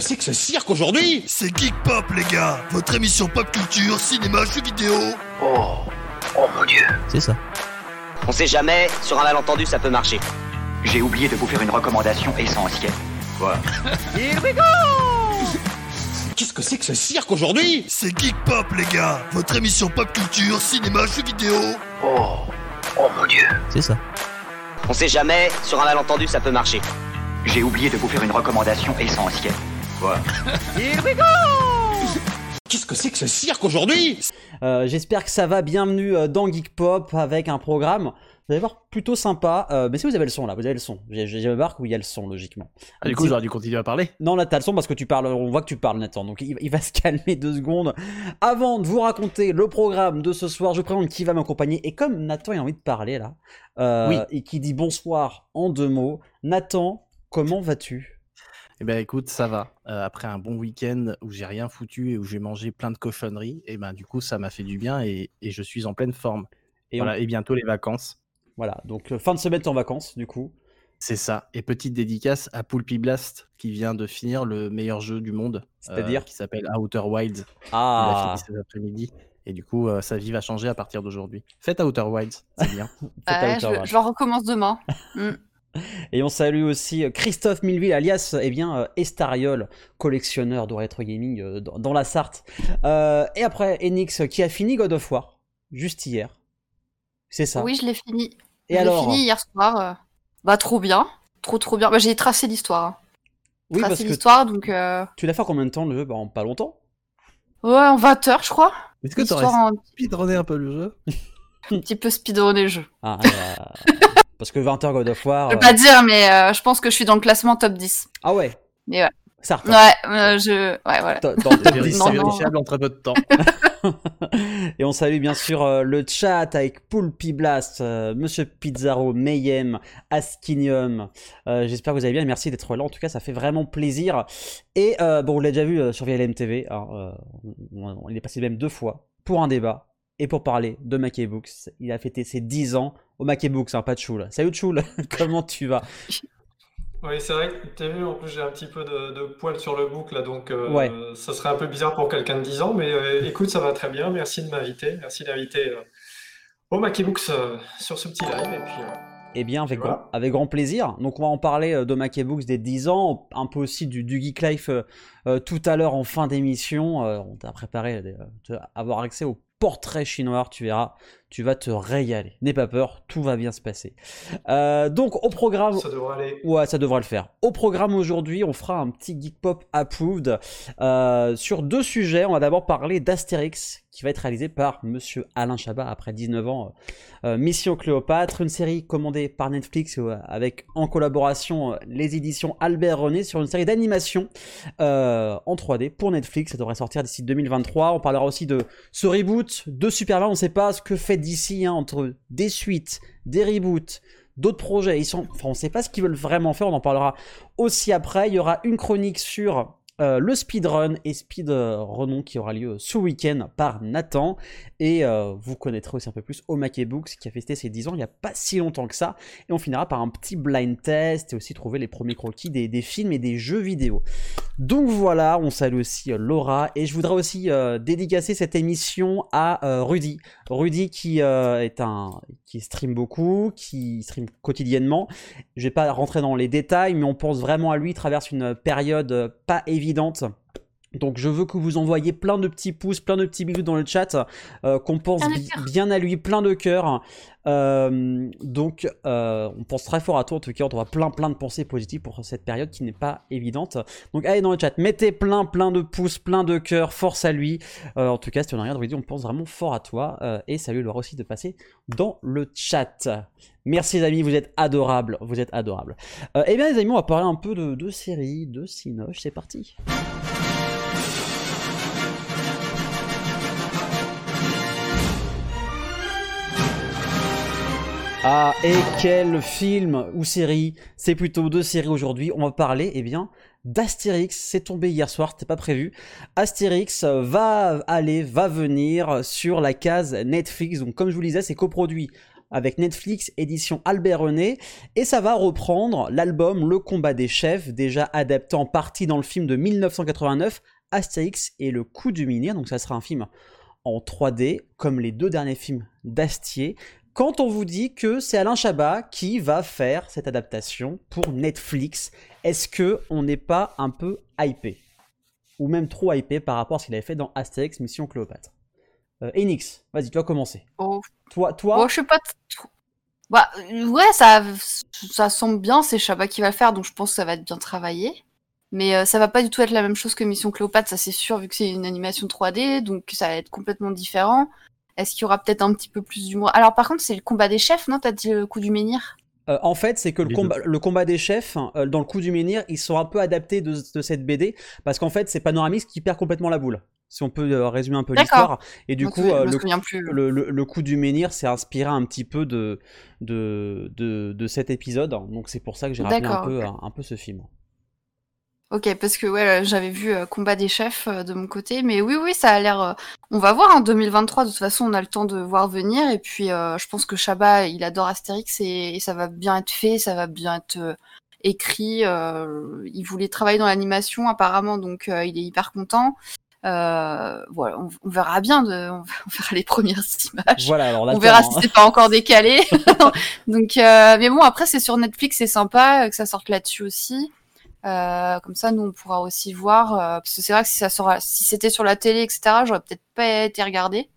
que c'est que ce cirque aujourd'hui C'est Geek Pop, les gars Votre émission pop culture, cinéma, jeux vidéo Oh, oh mon dieu. C'est ça. On sait jamais, sur un malentendu ça peut marcher. J'ai oublié de vous faire une recommandation essentielle. Quoi Qu'est-ce que c'est que ce cirque aujourd'hui C'est Geek Pop, les gars Votre émission pop culture, cinéma, jeux vidéo Oh, oh mon dieu. C'est ça. On sait jamais, sur un malentendu ça peut marcher. J'ai oublié de vous faire une recommandation essentielle. Quoi Qu'est-ce que c'est que ce cirque aujourd'hui? Euh, J'espère que ça va. Bienvenue euh, dans Geek Pop avec un programme, vous allez voir, plutôt sympa. Euh, mais si vous avez le son là, vous avez le son. J'ai ma barque où il y a le son, logiquement. Ah, du coup, j'aurais dû continuer à parler. Non, là, t'as le son parce que tu parles. On voit que tu parles, Nathan. Donc, il, il va se calmer deux secondes. Avant de vous raconter le programme de ce soir, je vous présente qui va m'accompagner. Et comme Nathan a envie de parler là, euh, Oui. et qui dit bonsoir en deux mots, Nathan, comment vas-tu? Eh ben, écoute, ça va. Euh, après un bon week-end où j'ai rien foutu et où j'ai mangé plein de cochonneries, et ben, du coup, ça m'a fait du bien et, et je suis en pleine forme. Et on- voilà, et bientôt les vacances. Voilà, donc euh, fin de semaine, en vacances, du coup. C'est ça. Et petite dédicace à Poulpy Blast qui vient de finir le meilleur jeu du monde. euh, C'est-à-dire Qui s'appelle Outer Wilds. Il a Ah, fini cet après-midi. Et du coup, euh, sa vie va changer à partir d'aujourd'hui. Faites Outer Wilds, c'est bien. faites Ouais, hauteur, je, voilà. je recommence demain. Mm. Et on salue aussi euh, Christophe Milville, alias eh bien, euh, Estariol, collectionneur de rétro gaming euh, dans, dans la Sarthe. Euh, et après, Enix euh, qui a fini God of War, juste hier. C'est ça. Oui, je l'ai fini. et je l'ai alors fini hier soir. euh, Bah, trop bien. Trop, trop bien. Bah, j'ai tracé l'histoire. hein. Oui, parce Tracé que l'histoire, donc. euh, tu l'as fait en combien de temps le jeu? Bah, en pas longtemps. Ouais, en 20 heures, je crois. Est-ce que tu L'histoire aurais en speedrunné un peu le jeu un petit peu speedrunné le jeu. Ah, euh, parce que 20 heures God of War. Je euh, vais pas dire, mais euh, je pense que je suis dans le classement top 10. Ah ouais. Mais ouais. Certain. Ouais, euh, je. Ouais, voilà. Dans- top C'est 10. Non, c'est vérifiable en très peu de temps. Et on salue bien sûr euh, le chat avec Poulpy Blast, euh, Monsieur Pizzaro, Mayhem, Askinium. Euh, J'espère que vous allez bien. Merci d'être là. En tout cas, ça fait vraiment plaisir. Et euh, bon, on l'a déjà vu euh, sur VLM TV. hein, euh, on, est passé même deux fois pour un débat et pour parler de Mackey Books. Il a fêté ses 10 ans au Mackey Books, hein, pas de Choul. Salut Choul, comment tu vas? Oui, c'est vrai que t'as vu, en plus j'ai un petit peu de, de poil sur le bouc là, donc euh, Ouais. ça serait un peu bizarre pour quelqu'un de 10 ans, mais euh, écoute, ça va très bien, merci de m'inviter, merci d'inviter euh, au Mackie Books euh, sur ce petit live, et puis Eh bien, avec, Voilà. grand, avec grand plaisir. Donc, on va en parler de Mackey Books des 10 ans, un peu aussi du, du Geek Life tout à l'heure en fin d'émission. On t'a préparé de avoir accès au portrait chinois, tu verras, tu vas te régaler. N'aie pas peur, tout va bien se passer. Euh, donc, au programme. ça devrait aller. Ouais, ça devrait le faire. Au programme aujourd'hui, on fera un petit Geek Pop approved euh, sur deux sujets. On va d'abord parler d'Astérix, qui va être réalisé par Monsieur Alain Chabat après 19 ans. Euh, Mission Cléopâtre, une série commandée par Netflix avec en collaboration les éditions Albert René sur une série d'animation en 3D pour Netflix. Ça devrait sortir d'ici 2023. On parlera aussi de ce reboot de Superman. On ne sait pas ce que fait d'ici entre des suites, des reboots, d'autres projets. Ils sont, on ne sait pas ce qu'ils veulent vraiment faire. On en parlera aussi après. Il y aura une chronique sur euh, le speedrun et speedrun qui aura lieu ce week-end par Nathan. Et euh, vous connaîtrez aussi un peu plus Omake Books qui a festé ses 10 ans il n'y a pas si longtemps que ça. Et on finira par un petit blind test et aussi trouver les premiers croquis des, des films et des jeux vidéo. Donc voilà, on salue aussi euh, Laura. Et je voudrais aussi dédicacer cette émission à Rudy. Rudy qui est un qui stream beaucoup, qui stream quotidiennement. Je vais pas rentrer dans les détails, mais on pense vraiment à lui. Il traverse une période pas évidente. Donc je veux que vous envoyiez plein de petits pouces, plein de petits bisous dans le chat, euh, qu'on pense bi- bien à lui, plein de cœurs. Euh, donc euh, on pense très fort à toi en tout cas, on t'envoie plein plein de pensées positives pour cette période qui n'est pas évidente. Donc allez dans le chat, mettez plein plein de pouces, plein de cœurs, force à lui. En tout cas, si tu n'as rien de on pense vraiment fort à toi. Et salut Laura aussi de passer dans le chat. Merci les amis, vous êtes adorables, vous êtes adorables. Euh, eh bien les amis, on va parler un peu de, de séries, de Cinoche, c'est parti. Ah, et quel film ou série C'est plutôt deux séries aujourd'hui. On va parler, eh bien, d'Astérix. C'est tombé hier soir, c'était pas prévu. Astérix va aller, va venir sur la case Netflix. Donc, comme je vous le disais, c'est coproduit avec Netflix édition Albert René. Et ça va reprendre l'album Le combat des chefs déjà adapté en partie dans le film de 1989 Astérix et le coup du Minir donc ça sera un film en 3D comme les deux derniers films d'Astier. Quand on vous dit que c'est Alain Chabat qui va faire cette adaptation pour Netflix, est-ce que on n'est pas un peu hypé? Ou même trop hypé par rapport à ce qu'il avait fait dans Astérix Mission Cléopâtre? Euh, Enix, vas-y, tu vas commencer. Oh. Toi, toi je suis pas. Bah, euh, ouais, ça, ça semble bien, c'est Chabat qui va le faire, donc je pense que ça va être bien travaillé. Mais euh, ça va pas du tout être la même chose que Mission Cléopâtre, ça c'est sûr, vu que c'est une animation 3D, donc ça va être complètement différent. Est-ce qu'il y aura peut-être un petit peu plus d'humour? Alors par contre, c'est le combat des chefs, non? T'as dit le coup du menhir? Euh, en fait, c'est que le combat, le combat des chefs, euh, dans le coup du menhir, ils sont un peu adaptés de, de cette BD, parce qu'en fait, c'est Panoramix qui perd complètement la boule. Si on peut euh, résumer un peu l'histoire. Et du coup, euh, le, plus. le, le- le coup du menhir s'est inspiré un petit peu de, de, de, de cet épisode. Donc c'est pour ça que j'ai rappelé un peu, ok. un, un peu ce film. Ok, parce que ouais, j'avais vu euh, Combat des chefs euh, de mon côté, mais oui, oui, ça a l'air. euh, On va voir en 2023. De toute façon, on a le temps de voir venir. Et puis, euh, je pense que Chabat, il adore Astérix et, et ça va bien être fait, ça va bien être euh, écrit. euh, il voulait travailler dans l'animation apparemment, donc euh, il est hyper content. Euh, voilà, on, on verra bien, de, on, on verra les premières images. Voilà, alors là, On verra attends, si hein. c'est pas encore décalé. Donc, euh, mais bon, après c'est sur Netflix, c'est sympa euh, que ça sorte là-dessus aussi. Euh, comme ça, nous on pourra aussi voir. euh, parce que c'est vrai que si ça sera, si c'était sur la télé, etc., j'aurais peut-être pas été regardé.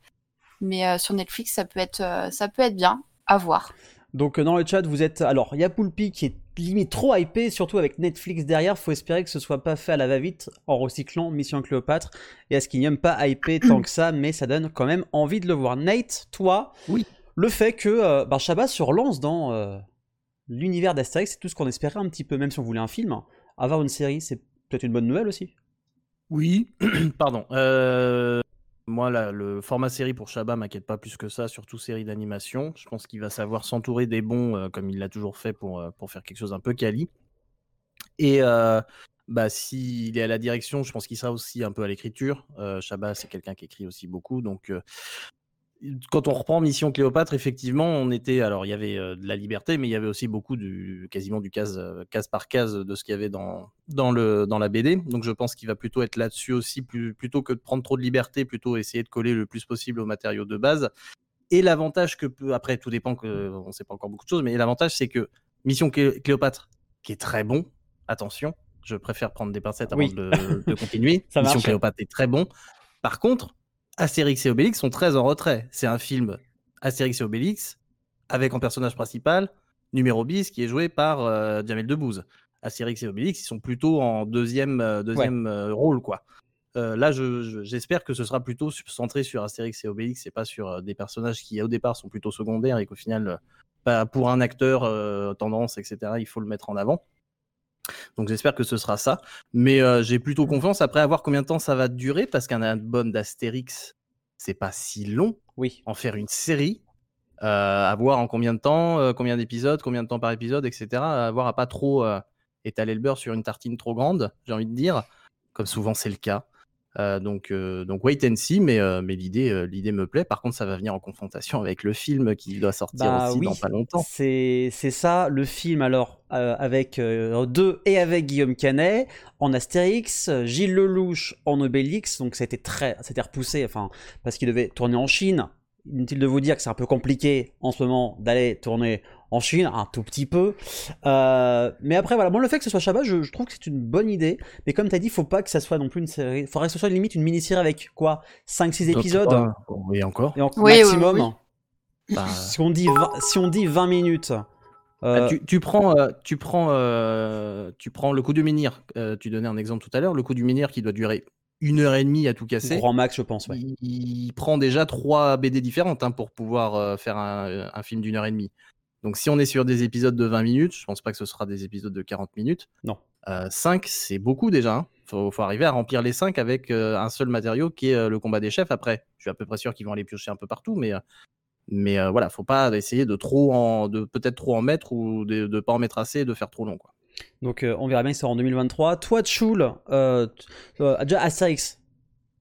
Mais euh, sur Netflix, ça peut être, euh, ça peut être bien à voir. Donc dans le chat, vous êtes. Alors, il y a Poulpi qui est limite trop hypé, surtout avec Netflix derrière. Faut espérer que ce soit pas fait à la va-vite en recyclant Mission Cléopâtre. Et à ce qu'il n'y aime pas hypé tant que ça, mais ça donne quand même envie de le voir. Nate, toi, Oui. le fait que euh, bah, Chabat se relance dans euh, l'univers d'Astérix, c'est tout ce qu'on espérait un petit peu, même si on voulait un film. Avoir une série, c'est peut-être une bonne nouvelle aussi. Oui, pardon. Euh, moi, le format série pour Chabat m'inquiète pas plus que ça, surtout série d'animation. Je pense qu'il va savoir s'entourer des bons, euh, comme il l'a toujours fait pour, euh, pour faire quelque chose un peu quali. Et euh, bah, s'il est à la direction, je pense qu'il sera aussi un peu à l'écriture. Chabat, c'est quelqu'un qui écrit aussi beaucoup. Donc, quand on reprend Mission Cléopâtre, effectivement, on était. Alors, il y avait euh, de la liberté, mais il y avait aussi beaucoup du quasiment du case, euh, case par case de ce qu'il y avait dans, dans, le, dans la BD. Donc, je pense qu'il va plutôt être là-dessus aussi, plus- plutôt que de prendre trop de liberté, plutôt essayer de coller le plus possible aux matériaux de base. Et l'avantage que peut. Après, tout dépend, que, on ne sait pas encore beaucoup de choses, mais l'avantage, c'est que Mission Clé- Cléopâtre, qui est très bon, attention, je préfère prendre des pincettes avant Oui. de, de continuer. Ça Mission marche. Cléopâtre est très bon. Par contre, Astérix et Obélix sont très en retrait. C'est un film Astérix et Obélix avec en personnage principal numéro bis qui est joué par euh, Jamel Debbouze. Astérix et Obélix, ils sont plutôt en deuxième, euh, deuxième euh, rôle, quoi. Euh, là, je- je- j'espère que ce sera plutôt centré sur Astérix et Obélix et pas sur euh, des personnages qui, au départ, sont plutôt secondaires et qu'au final, euh, bah, pour un acteur, tendance, etc., il faut le mettre en avant. Donc j'espère que ce sera ça. Mais euh, j'ai plutôt confiance après à voir combien de temps ça va durer parce qu'un album d'Astérix, c'est pas si long. Oui. En faire une série, euh, à voir en combien de temps, euh, combien d'épisodes, combien de temps par épisode, etc. À voir à pas trop étaler le beurre sur une tartine trop grande, j'ai envie de dire, comme souvent c'est le cas. Euh, donc, euh, donc wait and see, mais, euh, mais l'idée, l'idée me plaît. Par contre, ça va venir en confrontation avec le film qui doit sortir Bah aussi oui, dans pas longtemps. c'est c'est ça le film alors avec deux et avec Guillaume Canet en Astérix, Gilles Lelouch en Obélix, donc c'était très c'était repoussé enfin parce qu'il devait tourner en Chine. Inutile de vous dire que c'est un peu compliqué en ce moment d'aller tourner en Chine, un tout petit peu. Euh, mais après voilà, bon le fait que ce soit Chabat, je, je trouve que c'est une bonne idée. Mais comme tu as dit, faut pas que ça soit non plus une série. Il faudrait que ce soit limite une mini-série avec quoi 5-6 épisodes euh, Oui, encore. et en Oui, maximum. oui. Bah, Si on dit 20, si on dit 20 minutes. euh, Bah, tu, tu prends, euh, tu, prends, euh, tu prends le coup du menhir. tu donnais un exemple tout à l'heure. Le coup du menhir qui doit durer une heure et demie à tout casser. Grand max, je pense. Ouais. Il, il prend déjà trois BD différentes hein, pour pouvoir faire un, un film d'une heure et demie. Donc si on est sur des épisodes de 20 minutes, je pense pas que ce sera des épisodes de 40 minutes. Non. 5, c'est beaucoup déjà. hein. Faut, faut arriver à remplir les 5 avec euh, un seul matériau qui est euh, le combat des chefs. Après, je suis à peu près sûr qu'ils vont aller piocher un peu partout, mais, euh, mais euh, voilà, faut pas essayer de trop en, de peut-être trop en mettre ou de, de pas en mettre assez et de faire trop long. Quoi. Donc euh, on verra bien que ça sera en 2023. Toi, Tchoul, euh, euh, déjà Astérix,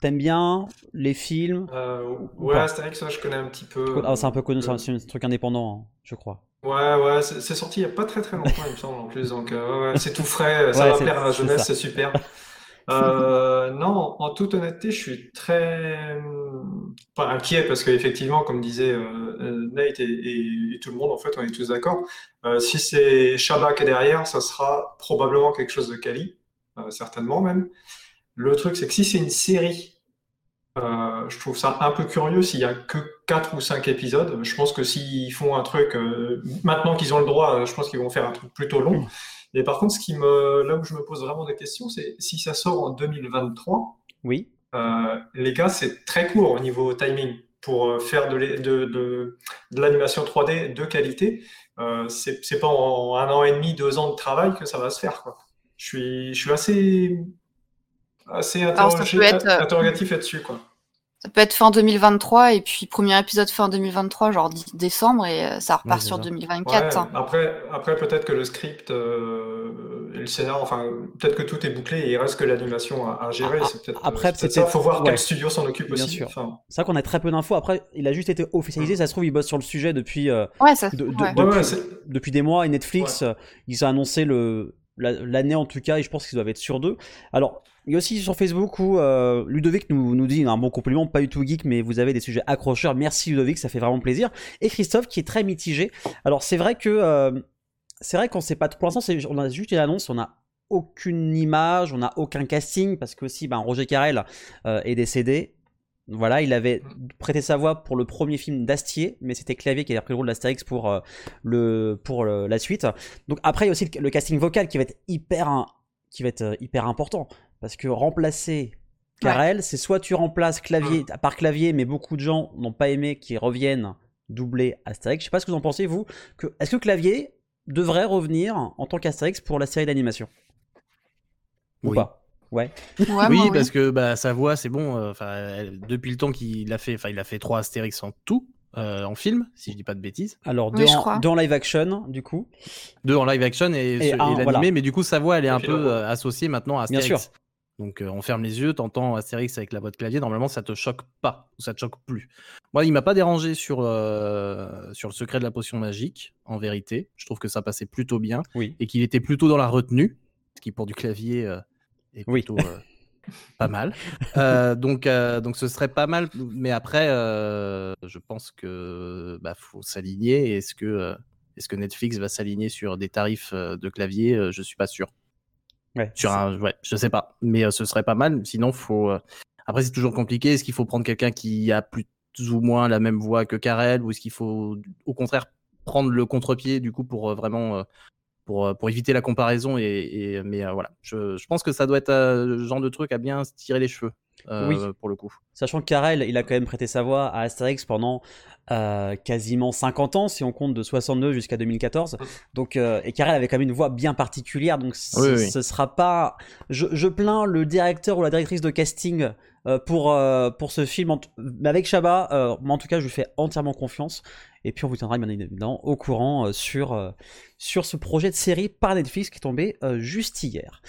T'aimes bien les films? Euh, Ou ouais, Astérix, je connais un petit peu. Ah, C'est un peu connu, euh, c'est un- c'est un truc indépendant, hein, je crois. Ouais, ouais, c'est c'est sorti il n'y a pas très très longtemps, il me semble, en plus. Donc, euh, ouais, ouais, c'est tout frais, ça Ouais, va c'est- plaire à la c'est jeunesse, ça. c'est super. Euh, non, en toute honnêteté, je suis très hum, pas inquiet parce qu'effectivement, comme disait euh, euh, Nate et, et- et tout le monde, en fait, on est tous d'accord. Euh, si c'est qui est derrière, ça sera probablement quelque chose de quali, euh, certainement même. Le truc, c'est que si c'est une série, euh, je trouve ça un peu curieux s'il y a que 4 ou 5 épisodes. Je pense que s'ils font un truc, euh, maintenant qu'ils ont le droit, euh, je pense qu'ils vont faire un truc plutôt long. Et par contre, ce qui me, là où je me pose vraiment des questions, c'est si ça sort en 2023, Oui. euh, les gars, c'est très court au niveau timing pour faire de, l'é- de, de, de l'animation 3D de qualité. C'est c'est pas en un an et demi, deux ans de travail que ça va se faire, quoi. Je suis, je suis assez, assez interrogé- peut être, euh, interrogatif là-dessus, quoi. Ça peut être fin 2023 et puis premier épisode fin 2023, genre décembre, et euh, ça repart Ouais, sur ça. 2024. Ouais, hein. après, après peut-être que le script euh, et le scénario, enfin, peut-être que tout est bouclé et il reste que l'animation à, à gérer. Ah, c'est peut-être après, c'est peut-être ça. Faut voir ouais. quel studio s'en occupe Bien aussi. sûr. Enfin, C'est vrai qu'on a très peu d'infos. Après, il a juste été officialisé. Ça se trouve, il bosse sur le sujet depuis, euh, Ouais, ça. de- de- ouais. ouais, depuis, ouais, c'est- depuis des mois. Et Netflix, euh, ils ont annoncé le la- l'année en tout cas. Et je pense qu'ils doivent être sur deux. Alors, il y a aussi sur Facebook où euh, Ludovic nous, nous dit un bon compliment, pas du tout geek, mais vous avez des sujets accrocheurs. Merci Ludovic, ça fait vraiment plaisir. Et Christophe qui est très mitigé. Alors, c'est vrai que euh, c'est vrai qu'on sait pas. Pour l'instant, on a juste une annonce. On a aucune image, on n'a aucun casting parce que aussi, ben, Roger Carrel euh, est décédé. Voilà, il avait prêté sa voix pour le premier film d'Astier, mais c'était Clavier qui avait pris le rôle d'Astérix pour, euh, le, pour la suite. Donc après, il y a aussi le, casting vocal qui va être hyper, qui va être euh, hyper important. Parce que remplacer Carrel, c'est soit tu remplaces Clavier par Clavier, mais beaucoup de gens n'ont pas aimé qu'ils reviennent doubler Astérix. Je sais pas ce que vous en pensez, vous. Que, Est-ce que Clavier devrait revenir en tant qu'Astérix pour la série d'animation? Ou Oui. pas? Ouais. Ouais, oui, parce que bah, sa voix, c'est bon. euh, Enfin, depuis le temps qu'il a fait, enfin, il a fait trois Astérix en tout, euh, en film, si je dis pas de bêtises. Alors, deux, en, crois. deux en live action, du coup. Deux en live action et, Et et un, l'animé, voilà. mais du coup, sa voix, elle est un peu euh, associée maintenant à Bien Astérix. sûr. Donc, euh, on ferme les yeux, t'entends Astérix avec la voix de clavier. Normalement, ça te choque pas, ou ça te choque plus. Moi, il m'a pas dérangé sur, euh, sur le secret de la potion magique, en vérité. Je trouve que ça passait plutôt bien Oui. et qu'il était plutôt dans la retenue, ce qui pour du clavier euh, est Oui. plutôt euh, pas mal. Euh, donc, euh, donc ce serait pas mal, mais après, euh, je pense que bah, faut s'aligner. Est-ce que, est-ce que Netflix va s'aligner sur des tarifs de clavier? Je suis pas sûr. Ouais. Sur un, ouais, je sais pas, mais ce serait pas mal. Sinon, faut. Après, c'est toujours compliqué. Est-ce qu'il faut prendre quelqu'un qui a plus ou moins la même voix que Karel, ou est-ce qu'il faut, au contraire, prendre le contre-pied du coup pour vraiment pour, euh, pour éviter la comparaison et, et- mais euh, voilà je, je pense que ça doit être euh, le genre de truc à bien se tirer les cheveux Oui. pour le coup Sachant que Karel, il a quand même prêté sa voix à Astérix pendant euh, quasiment 50 ans, si on compte de 62 jusqu'à 2014. Donc, euh, et Karel avait quand même une voix bien particulière, donc ce, Oui, oui. ce sera pas. Je, je plains le directeur ou la directrice de casting euh, pour, pour ce film. Mais avec Chabat, moi en tout cas, je lui fais entièrement confiance. Et puis on vous tiendra bien évidemment au courant sur, sur ce projet de série par Netflix qui est tombé juste hier.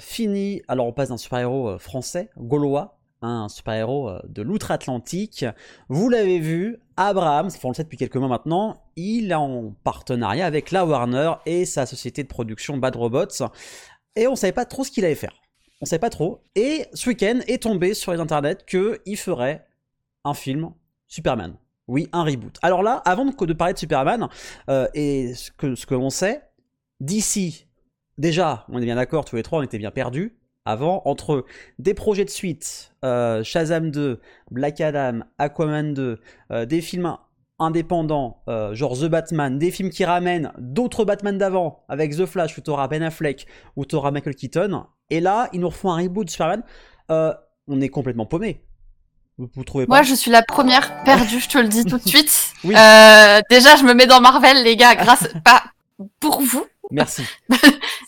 Fini, alors on passe d'un super-héros français, gaulois, un super-héros euh, de l'outre-Atlantique. Vous l'avez vu, Abraham, on le sait depuis quelques mois maintenant, il est en partenariat avec la Warner et sa société de production Bad Robots. Et on savait pas trop ce qu'il allait faire. On savait pas trop. Et ce week-end est tombé sur les internets qu'il ferait un film Superman. Oui, un reboot. Alors là, avant de, de parler de Superman, euh, et ce que, ce que l'on sait, d'ici, déjà, on est bien d'accord, tous les trois, on était bien perdus. Avant, entre des projets de suite, euh, Shazam 2, Black Adam, Aquaman 2, euh, des films indépendants, euh, genre The Batman, des films qui ramènent d'autres Batman d'avant, avec The Flash, où t'auras Ben Affleck, où t'auras Michael Keaton, et là, ils nous refont un reboot de Superman, euh, on est complètement paumé. Vous, vous trouvez pas Moi, je suis la première perdue, je te le dis tout de suite. Oui. Euh, déjà, je me mets dans Marvel, les gars, grâce pas pour vous. Merci.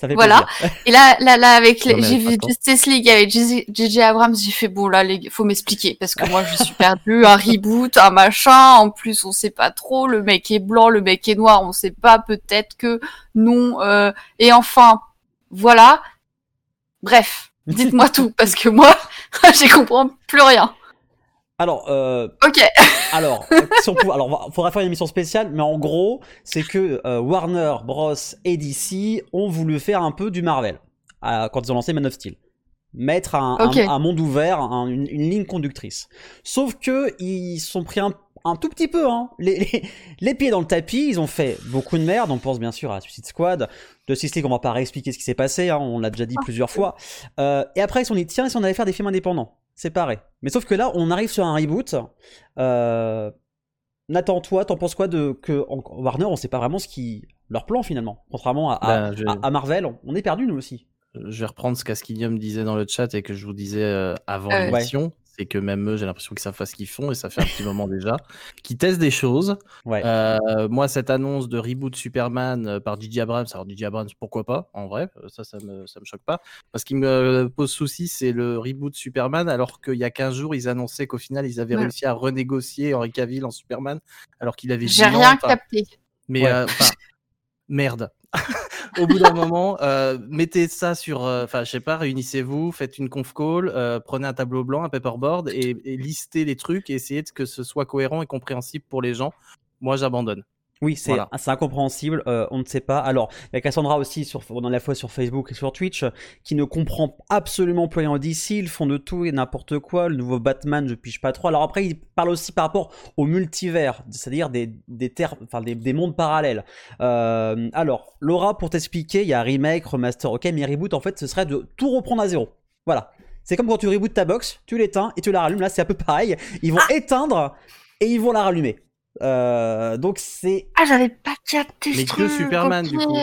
Ça fait Voilà. Et là, là, là, avec les- j'ai vu. Justice League avec JJ Abrams, j'ai fait bon là, les faut m'expliquer parce que moi, je suis perdue. Un reboot, un machin. En plus, on sait pas trop. Le mec est blanc, le mec est noir. On sait pas. Peut-être que non. euh, et enfin, voilà. Bref. Dites-moi tout, parce que moi, j'y comprends plus rien. Alors, euh, Ok. alors, si on alors, faudra faire une émission spéciale, mais en gros, c'est que euh, Warner Bros et DC ont voulu faire un peu du Marvel euh, quand ils ont lancé Man of Steel, mettre un, un- monde ouvert, un- une, une ligne conductrice. Sauf que ils sont pris un, un tout petit peu, hein, les, les, les pieds dans le tapis. Ils ont fait beaucoup de merde. On pense bien sûr à Suicide Squad, de League. On va pas réexpliquer ce qui s'est passé, hein, on l'a déjà dit plusieurs fois. Euh, et après, ils se sont dit tiens, si on allait faire des films indépendants, séparés. Mais sauf que là, on arrive sur un reboot. Euh, Nathan, toi, t'en penses quoi de que en- Warner, on sait pas vraiment ce qui leur plan finalement, contrairement à, à- je- à- à Marvel, on- est perdu nous aussi. Je vais reprendre ce qu'Askinium disait dans le chat et que je vous disais euh, avant Ah ouais. C'est que même eux, j'ai l'impression qu'ils savent pas ce qu'ils font et ça fait un petit moment déjà. Qui testent des choses. Ouais. Euh, moi, cette annonce de reboot Superman euh, par J.J. Abrams, alors J.J. Abrams, pourquoi pas, en vrai, euh, ça, ça me, ça me choque pas. Parce qu'il me pose souci, c'est le reboot Superman, alors qu'il y a 15 jours, ils annonçaient qu'au final, ils avaient Ouais. réussi à renégocier Henry Cavill en Superman, alors qu'il avait J'ai rien enfin, capté. mais Ouais. euh, enfin, merde. Au bout d'un moment, euh, mettez ça sur, euh, enfin, je sais pas, réunissez-vous, faites une conf call, euh, prenez un tableau blanc, un paperboard et, et listez les trucs et essayez de que ce soit cohérent et compréhensible pour les gens. Moi, j'abandonne. Oui, c'est Voilà. incompréhensible, euh, on ne sait pas. Alors, il y a Cassandra aussi, sur, dans la fois sur Facebook et sur Twitch, qui ne comprend absolument plus rien en DC, ils font de tout et n'importe quoi, le nouveau Batman, je pige pas trop. Alors après, il parle aussi par rapport au multivers, c'est-à-dire des, des, terres, enfin, des, des mondes parallèles. Euh, alors, Laura, pour t'expliquer, il y a remake, remaster, ok, mais reboot, en fait, ce serait de tout reprendre à zéro. Voilà. C'est comme quand tu rebootes ta box, tu l'éteins et tu la rallumes. Là, c'est un peu pareil. Ils vont éteindre et ils vont la rallumer. Euh, donc c'est Ah, j'avais pas capté Mais ce que truc. Superman, du coup.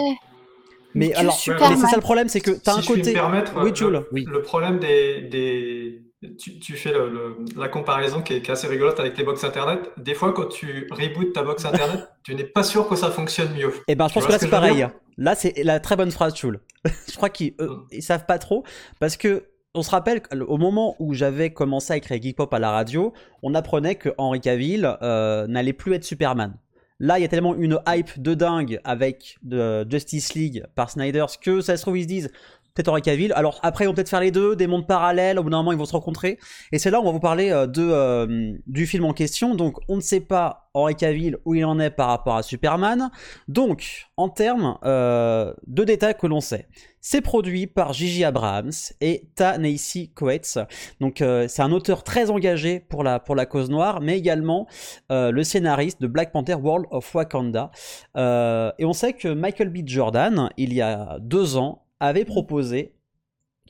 Mais Que alors, Superman. mais c'est ça le problème, c'est que t'as Si un je puis côté. me permettre, Oui, le-. Oui. Le problème des, des... Tu, tu fais le- le- la comparaison qui est, qui est assez rigolote avec les box internet. Des fois, quand tu rebootes ta box internet, tu n'es pas sûr que ça fonctionne mieux. Eh ben, je Tu pense que là ce c'est pareil. Là, c'est la très bonne phrase, Chul. je crois qu'ils euh, Mm. ils savent pas trop parce que on se rappelle qu'au moment où j'avais commencé à écrire Geek Pop à la radio, on apprenait que Henry Cavill euh, n'allait plus être Superman. Là, il y a tellement une hype de dingue avec de Justice League par Snyder que ça se trouve ils se disent peut-être Henry Cavill. Alors après, ils vont peut-être faire les deux, des mondes parallèles. Au bout d'un moment, ils vont se rencontrer. Et c'est là où on va vous parler euh, de, euh, du film en question. Donc, on ne sait pas Henry Cavill où il en est par rapport à Superman. Donc, en termes euh, de détails que l'on sait, c'est produit par Gigi Abrams et Ta-Nehisi Coates. Donc, c'est un auteur très engagé pour la, pour la cause noire, mais également le scénariste de Black Panther World of Wakanda. Et on sait que Michael B. Jordan, il y a deux ans, avait proposé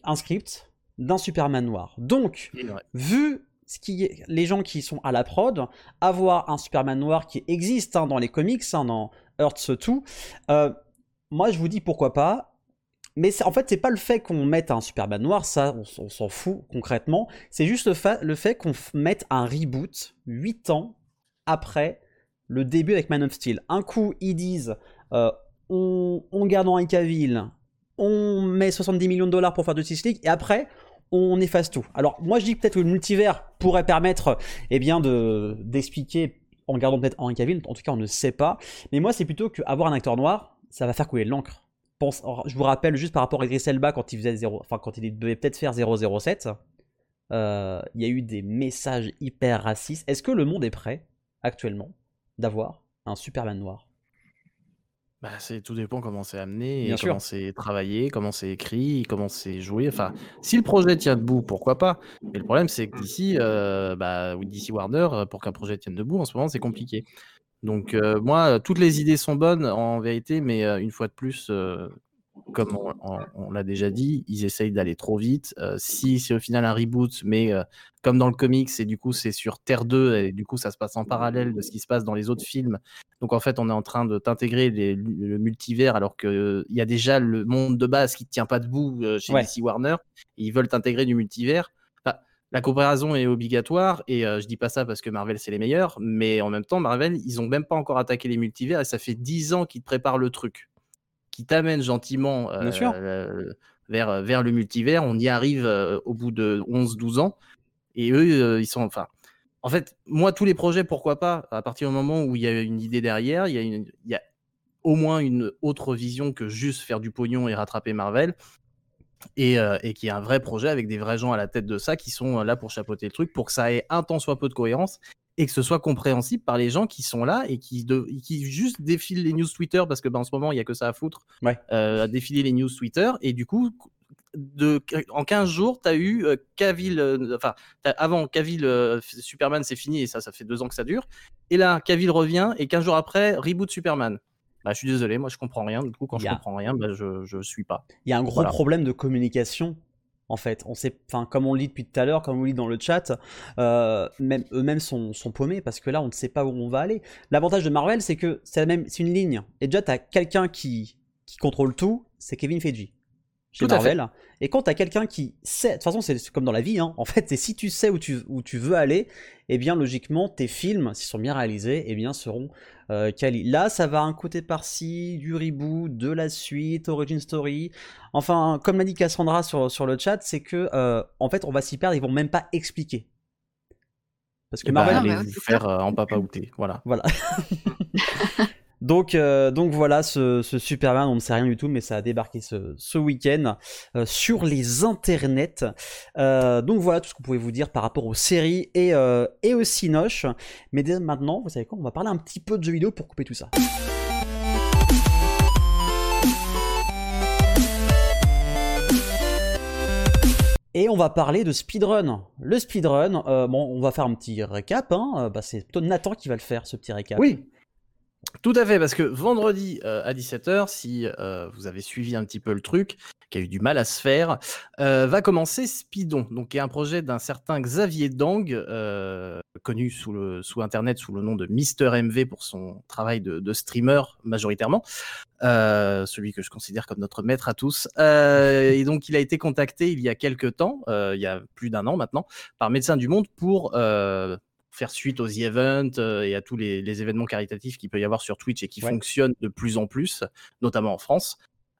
un script d'un Superman noir. Donc, vu ce qui est, les gens qui sont à la prod, avoir un Superman noir qui existe hein, dans les comics, hein, dans Earth 2, euh, moi je vous dis pourquoi pas. Mais en fait, c'est pas le fait qu'on mette un Superman noir, ça, on, s'en fout concrètement. C'est juste le, fa- le fait qu'on mette un reboot 8 ans après le début avec Man of Steel. Un coup, ils disent euh, on, on garde Henry Cavill, on met 70 millions de dollars pour faire Justice League, et après, on efface tout. Alors, moi, je dis peut-être que le multivers pourrait permettre eh bien, de, d'expliquer en gardant peut-être Henry Cavill, en tout cas, on ne sait pas. Mais moi, c'est plutôt qu'avoir un acteur noir, ça va faire couler l'encre. Je vous rappelle juste par rapport à Idris Elba quand il faisait 0, enfin quand devait peut-être faire 007, euh, il y a eu des messages hyper racistes. Est-ce que le monde est prêt actuellement d'avoir un Superman noir? Bah, c'est tout dépend comment c'est amené, et Bien sûr. comment c'est travaillé, comment c'est écrit, comment c'est joué. Enfin, si le projet tient debout, pourquoi pas? Mais le problème, c'est que d'ici, euh, bah, oui, d'ici Warner, euh, pour qu'un projet tienne debout, en ce moment, c'est compliqué. Donc, euh, moi, toutes les idées sont bonnes en vérité, mais euh, une fois de plus, euh, comme on, on- on l'a déjà dit, ils essayent d'aller trop vite. Euh, si c'est au final un reboot, mais euh, comme dans le comics, et du coup c'est sur Terre 2, et du coup ça se passe en parallèle de ce qui se passe dans les autres films. Donc en fait, on est en train de t'intégrer le multivers alors qu'il y a déjà le monde de base qui ne tient pas debout euh, chez Ouais. DC Warner. Et ils veulent t'intégrer du multivers. Enfin, la comparaison est obligatoire et je dis pas ça parce que Marvel c'est les meilleurs, mais en même temps Marvel ils ont même pas encore attaqué les multivers et ça fait 10 ans qu'ils te préparent le truc, qui t'amènent gentiment euh, sûr. euh, vers, vers le multivers. On y arrive euh, au bout de 11-12 ans et eux euh, ils sont enfin. En fait, moi tous les projets pourquoi pas à partir du moment où il y a une idée derrière, il y a une, il y a au moins une autre vision que juste faire du pognon et rattraper Marvel. et, euh, et qui est un vrai projet avec des vrais gens à la tête de ça qui sont euh, là pour chapeauter le truc pour que ça ait un tant soit peu de cohérence et que ce soit compréhensible par les gens qui sont là et qui, de, qui juste défilent les news Twitter parce que ben, en ce moment il y a que ça à foutre Ouais. euh, à défiler les news Twitter et du coup de, en 15 jours tu as eu euh, Cavill euh, enfin avant Cavill euh, Superman c'est fini et ça ça fait deux ans que ça dure et là Cavill revient et 15 jours après reboot Superman bah, je suis désolé, moi je comprends rien. Du coup, quand Il y je comprends rien, bah, je, je suis pas. Il y a un gros Voilà. problème de communication. En fait, on sait, enfin, comme on lit depuis tout à l'heure, comme on lit dans le chat, euh, même eux-mêmes sont, sont paumés parce que là, on ne sait pas où on va aller. L'avantage de Marvel, c'est que c'est même, c'est une ligne. Et déjà, t'as quelqu'un qui, qui contrôle tout, c'est Kevin Feige chez Tout à fait. Marvel. Et quand t'as quelqu'un qui sait, de toute façon, c'est comme dans la vie, hein. en fait, c'est si tu sais où tu, où tu veux aller, eh bien, logiquement, tes films, s'ils sont bien réalisés, eh bien, seront euh, quali. Là, ça va un côté par-ci, du reboot, de la suite, origin story. Enfin, comme l'a dit Cassandra sur, sur le chat, c'est que, euh, en fait, on va s'y perdre, ils vont même pas expliquer. Parce que Et bah, Marvel, Ah, allez bah, vous c'est faire euh, en papa outé. Voilà. voilà. donc, euh, donc voilà, ce, Superman, on ne sait rien du tout, mais ça a débarqué ce, week-end euh, sur les internets. Euh, donc voilà tout ce qu'on pouvait vous dire par rapport aux séries et, aux cinoches. Mais maintenant, vous savez quoi, on va parler un petit peu de jeux vidéo pour couper tout ça. Et on va parler de speedrun. Le speedrun, bon, on va faire un petit récap. Hein. Bah, c'est plutôt Nathan qui va le faire, ce petit récap. Oui, tout à fait, parce que vendredi euh, à 17h, si euh, vous avez suivi un petit peu le truc, qui a eu du mal à se faire, euh, va commencer Speedon, donc qui est un projet d'un certain Xavier Dang, connu sous, sous Internet sous le nom de Mister MV pour son travail de, streamer majoritairement, celui que je considère comme notre maître à tous. Et donc il a été contacté il y a quelques temps, il y a plus d'un an maintenant, par Médecins du Monde pour faire suite aux The Events euh, et à tous les, les événements caritatifs qu'il peut y avoir sur Twitch et qui Ouais. fonctionnent de plus en plus, notamment en France,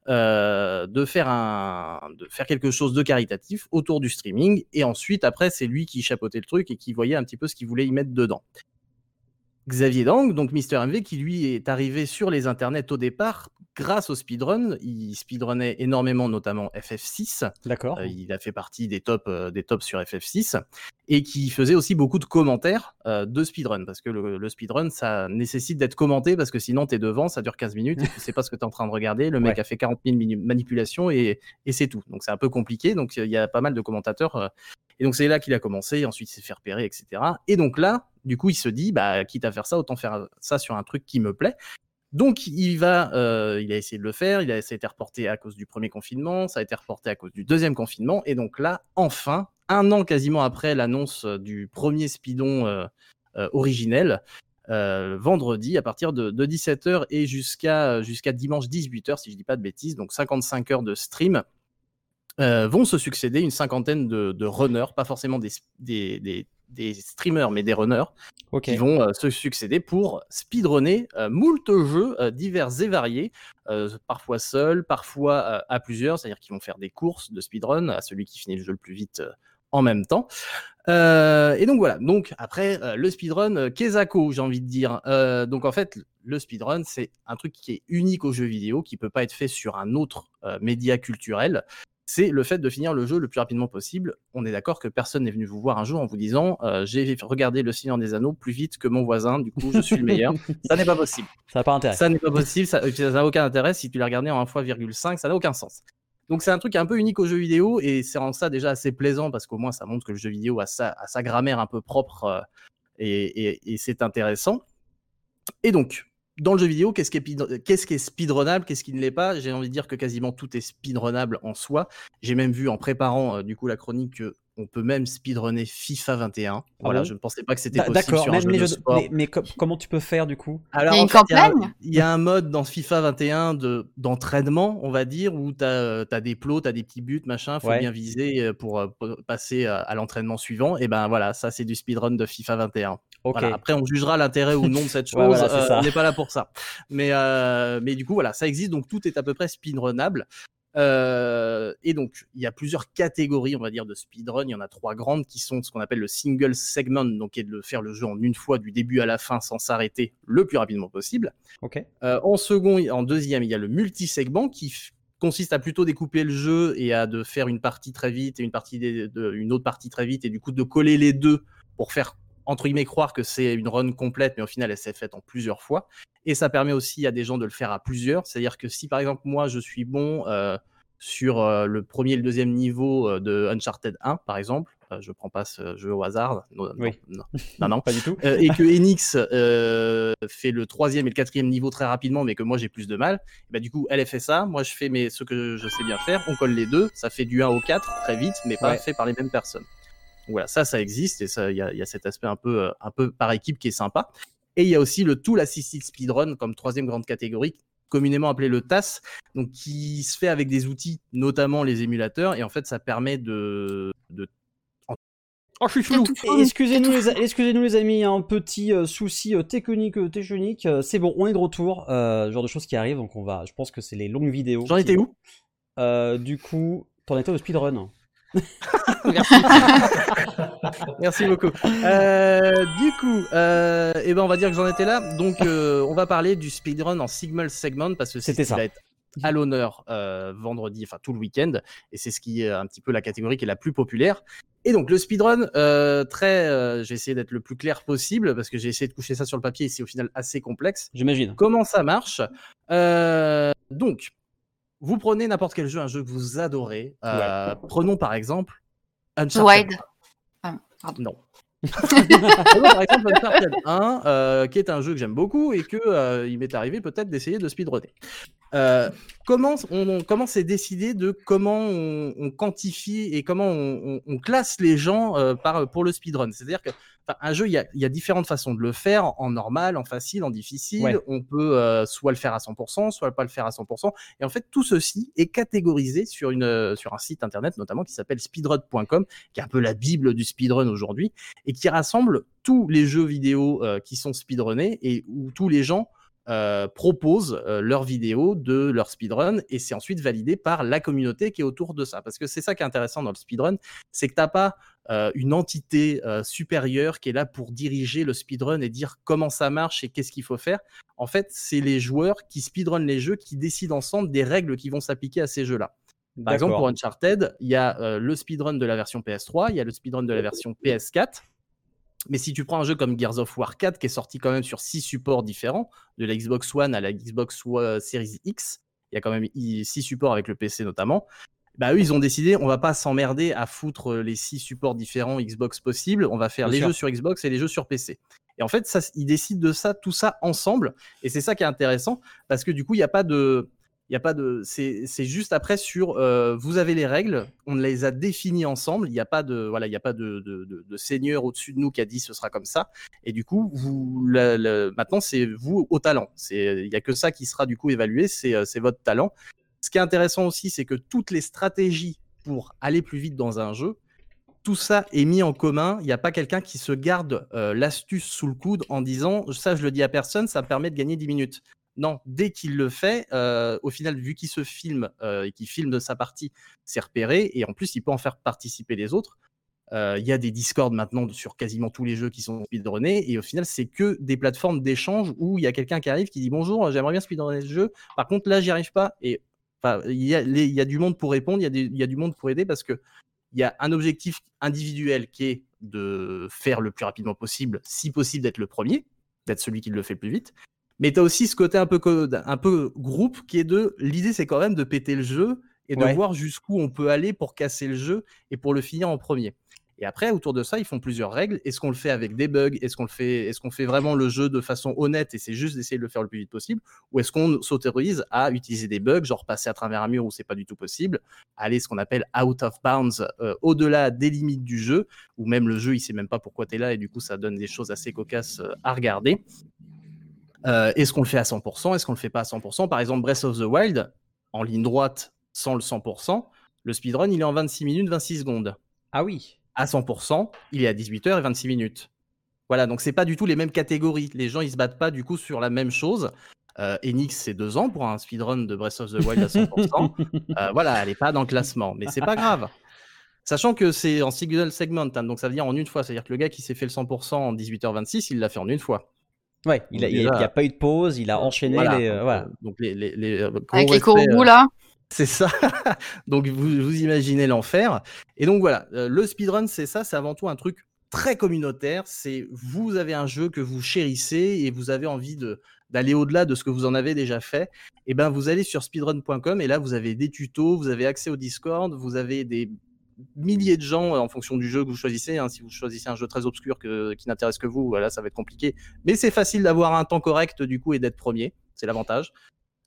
euh, de, faire un, de faire quelque chose de caritatif autour du streaming. Et ensuite, après, c'est lui qui chapeautait le truc et qui voyait un petit peu ce qu'il voulait y mettre dedans. Xavier Dang, donc Mister MV, qui lui est arrivé sur les internets au départ grâce au speedrun. Il speedrunnait énormément, notamment FF6. D'accord. Euh, il a fait partie des tops, euh, des tops sur FF6 et qui faisait aussi beaucoup de commentaires euh, de speedrun parce que le, le speedrun ça nécessite d'être commenté parce que sinon tu es devant, ça dure 15 minutes et tu sais pas ce que tu es en train de regarder. Le mec Ouais. a fait 40 000 mini- manipulations et, et c'est tout. Donc c'est un peu compliqué. Donc il y a pas mal de commentateurs. et donc c'est là qu'il a commencé. Ensuite il s'est fait repérer, etc. Et donc là, du coup, il se dit, bah, quitte à faire ça, autant faire ça sur un truc qui me plaît. Donc il va, euh, il a essayé de le faire, il a, ça a été reporté à cause du premier confinement, ça a été reporté à cause du deuxième confinement, et donc là, enfin, un an quasiment après l'annonce euh, du premier speedon euh, originel, vendredi à partir de, de 17h et jusqu'à jusqu'à dimanche 18h, si je dis pas de bêtises, donc 55 heures de stream, vont se succéder une cinquantaine de, runners, pas forcément des- des streamers, mais des runners, Ok. qui vont euh, se succéder pour speedrunner euh, moult jeux euh, divers et variés, euh, parfois seuls, parfois à plusieurs, c'est-à-dire qu'ils vont faire des courses de speedrun à celui qui finit le jeu le plus vite en même temps. Euh, et donc voilà, donc après euh, le speedrun, euh, Kezako, j'ai envie de dire. Donc en fait, le speedrun, c'est un truc qui est unique aux jeux vidéo, qui peut pas être fait sur un autre média culturel c'est le fait de finir le jeu le plus rapidement possible. On est d'accord que personne n'est venu vous voir un jour en vous disant euh, j'ai regardé Le Seigneur des Anneaux plus vite que mon voisin, du coup je suis le meilleur. ça n'est pas possible. Ça n'a pas intérêt. Ça n'est pas possible, ça n'a aucun intérêt. Si tu l'as regardé en 1x,5, ça n'a aucun sens. Donc c'est un truc un peu unique aux jeux vidéo et c'est en ça déjà assez plaisant parce qu'au moins ça montre que le jeu vidéo a sa, a sa grammaire un peu propre euh, et, et- et c'est intéressant. Et donc, dans le jeu vidéo, qu'est-ce qui est, qu'est-ce speedrunnable, qu'est-ce qui ne l'est pas? J'ai envie de dire que quasiment tout est speedrunnable en soi. J'ai même vu en préparant euh, du coup la chronique que on peut même speedrunner FIFA 21. Voilà, bon je ne pensais pas que c'était possible D'accord, sur un même jeu les de jeux de- sport. mais, mais co- comment tu peux faire du coup? Alors, Il y a une fait, il y a- campagne? Il y, a un mode dans FIFA 21 de, d'entraînement, on va dire, où tu as, des plots, tu as des petits buts, machin, faut Ouais. bien viser euh, pour, euh, pour passer à, à l'entraînement suivant. Et ben voilà, ça c'est du speedrun de FIFA 21. Ok. Voilà. Après, on jugera l'intérêt ou non de cette chose. Ouais, voilà, euh, on n'est pas là pour ça. Mais, euh, mais du coup, voilà, ça existe, donc tout est à peu près speedrunnable. Euh, et donc, il y a plusieurs catégories, on va dire, de speedrun. Il y en a trois grandes qui sont ce qu'on appelle le single segment, donc qui est de faire le jeu en une fois du début à la fin sans s'arrêter le plus rapidement possible. Euh, en second, en deuxième, il y a le multi-segment qui consiste à plutôt découper le jeu et à de faire une partie très vite et une partie des- de- une autre partie très vite et du coup de coller les deux pour faire entre guillemets croire que c'est une run complète, mais au final elle s'est faite en plusieurs fois. Et ça permet aussi à des gens de le faire à plusieurs. C'est-à-dire que si par exemple moi je suis bon euh, sur euh, le premier et le deuxième niveau euh, de Uncharted 1 par exemple, je prends pas ce jeu au hasard, non, non, Oui. non, non, non. Pas du tout. Et que Enix fait le troisième et le quatrième niveau très rapidement, mais que moi j'ai plus de mal, bah du coup elle elle fait ça, moi je fais mes, ce que je sais bien faire, on colle les deux, ça fait du 1 au 4 très vite, mais pas Ouais. fait par les mêmes personnes. Voilà, ça ça existe et ça il y a, il y a cet aspect un peu, euh, un peu par équipe qui est sympa. Et il y a aussi le Tool Assisted Speedrun comme troisième grande catégorie, communément appelé le TAS, donc qui se fait avec des outils, notamment les émulateurs, et en fait ça permet de, de... Oh, je suis flou. Excusez-nous les, les amis, un petit euh, souci euh, technique, technique. euh, c'est bon, on est de retour. Euh, genre de choses qui arrivent, donc on va. Je pense que c'est les longues vidéos. J'en étais où? Euh, Du coup, t'en étais au speedrun. Merci. Merci beaucoup. Euh, du coup, euh, eh ben on va dire que j'en étais là. Donc, euh, on va parler du speedrun en single segment parce que C'était ça. va être à l'honneur euh, vendredi, enfin tout le week-end, et c'est ce qui est un petit peu la catégorie qui est la plus populaire. Et donc le speedrun, très, j'ai essayé d'être le plus clair possible parce que j'ai essayé de coucher ça sur le papier et c'est au final assez complexe. J'imagine. Comment ça marche? Donc, vous prenez n'importe quel jeu, un jeu que vous adorez. Euh, Prenons par exemple Uncharted. Wide. Ah. Non. Prenons par exemple Uncharted 1, euh, qui est un jeu que j'aime beaucoup et que euh, il m'est arrivé peut-être d'essayer de speedrunner. Euh, comment on, comment c'est décidé de comment on, on quantifie et comment on, classe les gens euh, par, pour le speedrun? C'est-à-dire que un jeu, il y, a, il y a différentes façons de le faire, en normal, en facile, en difficile. Ouais. On peut euh, soit le faire à 100%, soit pas le faire à 100%. Et en fait, tout ceci est catégorisé sur, une, euh, sur un site internet notamment qui s'appelle speedrun.com, qui est un peu la bible du speedrun aujourd'hui, et qui rassemble tous les jeux vidéo euh, qui sont speedrunnés et où tous les gens euh, proposent euh, leurs vidéos de leur speedrun et c'est ensuite validé par la communauté qui est autour de ça. Parce que c'est ça qui est intéressant dans le speedrun, c'est que tu n'as pas euh, une entité euh, supérieure qui est là pour diriger le speedrun et dire comment ça marche et qu'est-ce qu'il faut faire. En fait, c'est les joueurs qui speedrunnent les jeux qui décident ensemble des règles qui vont s'appliquer à ces jeux-là. Par exemple, pour Uncharted, il y a le speedrun de la version PS3, il y a le speedrun de la version PS4. Mais si tu prends un jeu comme Gears of War 4, qui est sorti quand même sur six supports différents, de la Xbox One à la Xbox Series X, il y a quand même six supports avec le PC notamment. Bah eux, ils ont décidé, on va pas s'emmerder à foutre les six supports différents Xbox possibles, on va faire Bien les sûr. jeux sur Xbox et les jeux sur PC. Et en fait, ça, ils décident de ça, tout ça ensemble, et c'est ça qui est intéressant, parce que du coup, il n'y a pas de, il y a pas de, c'est juste après sur, euh, vous avez les règles, on les a définies ensemble, il n'y a pas de, voilà, il y a pas de, de, de- seigneur au-dessus de nous qui a dit ce sera comme ça, et du coup, vous, maintenant, c'est vous au talent, c'est, il y a que ça qui sera du coup évalué, c'est, euh, c'est votre talent. Ce qui est intéressant aussi, c'est que toutes les stratégies pour aller plus vite dans un jeu, tout ça est mis en commun. Il n'y a pas quelqu'un qui se garde euh, l'astuce sous le coude en disant ça, je le dis à personne, ça me permet de gagner 10 minutes. Non, dès qu'il le fait, euh, au final, vu qu'il se filme euh, et qu'il filme de sa partie, c'est repéré et en plus, il peut en faire participer les autres. Euh, Il y a des Discord maintenant sur quasiment tous les jeux qui sont speedrunnés et au final, c'est que des plateformes d'échange où il y a quelqu'un qui arrive qui dit bonjour, j'aimerais bien speedrunner ce jeu. Par contre, là, j'y arrive pas et il y, a du monde pour répondre, il y, y a du monde pour aider parce que il y a un objectif individuel qui est de faire le plus rapidement possible, si possible d'être le premier, d'être celui qui le fait le plus vite. Mais tu as aussi ce côté un peu, un peu groupe qui est de l'idée, c'est quand même de péter le jeu et de Ouais. voir jusqu'où on peut aller pour casser le jeu et pour le finir en premier. Et après, autour de ça, ils font plusieurs règles. Est-ce qu'on le fait avec des bugs? Est-ce qu'on le fait Est-ce qu'on fait vraiment le jeu de façon honnête et c'est juste d'essayer de le faire le plus vite possible? Ou est-ce qu'on s'autorise à utiliser des bugs, genre passer à travers un mur où c'est pas du tout possible, aller ce qu'on appelle out of bounds, euh, au-delà des limites du jeu, ou même le jeu il sait même pas pourquoi tu es là et du coup ça donne des choses assez cocasses euh, à regarder. Euh, Est-ce qu'on le fait à 100% Est-ce qu'on le fait pas à 100% Par exemple, Breath of the Wild, en ligne droite, sans le 100%, le speedrun il est en 26 minutes 26 secondes. Ah oui. À 100%, il est à 18h et 26 minutes. Voilà, donc c'est pas du tout les mêmes catégories. Les gens ils se battent pas du coup sur la même chose. Euh, Enix c'est deux ans pour un speedrun de Breath of the Wild à 100%. Euh, voilà, elle est pas dans le classement, mais c'est pas grave. Sachant que c'est en single segment, hein, donc ça veut dire en une fois. C'est-à-dire que le gars qui s'est fait le 100% en 18h26, il l'a fait en une fois. Ouais, il Donc il a- pas eu de pause, il a enchaîné Voilà, les. euh, voilà. euh, donc les, les, les, euh, gros Avec les euh, là. C'est ça. donc vous, vous imaginez l'enfer. Et donc voilà, euh, le speedrun, c'est ça, c'est avant tout un truc très communautaire. C'est vous avez un jeu que vous chérissez et vous avez envie de d'aller au-delà de ce que vous en avez déjà fait. Et ben vous allez sur speedrun.com et là vous avez des tutos, vous avez accès au Discord, vous avez des milliers de gens en fonction du jeu que vous choisissez. hein. Si vous choisissez un jeu très obscur qui n'intéresse que vous, voilà, ça va être compliqué. Mais c'est facile d'avoir un temps correct du coup et d'être premier. C'est l'avantage.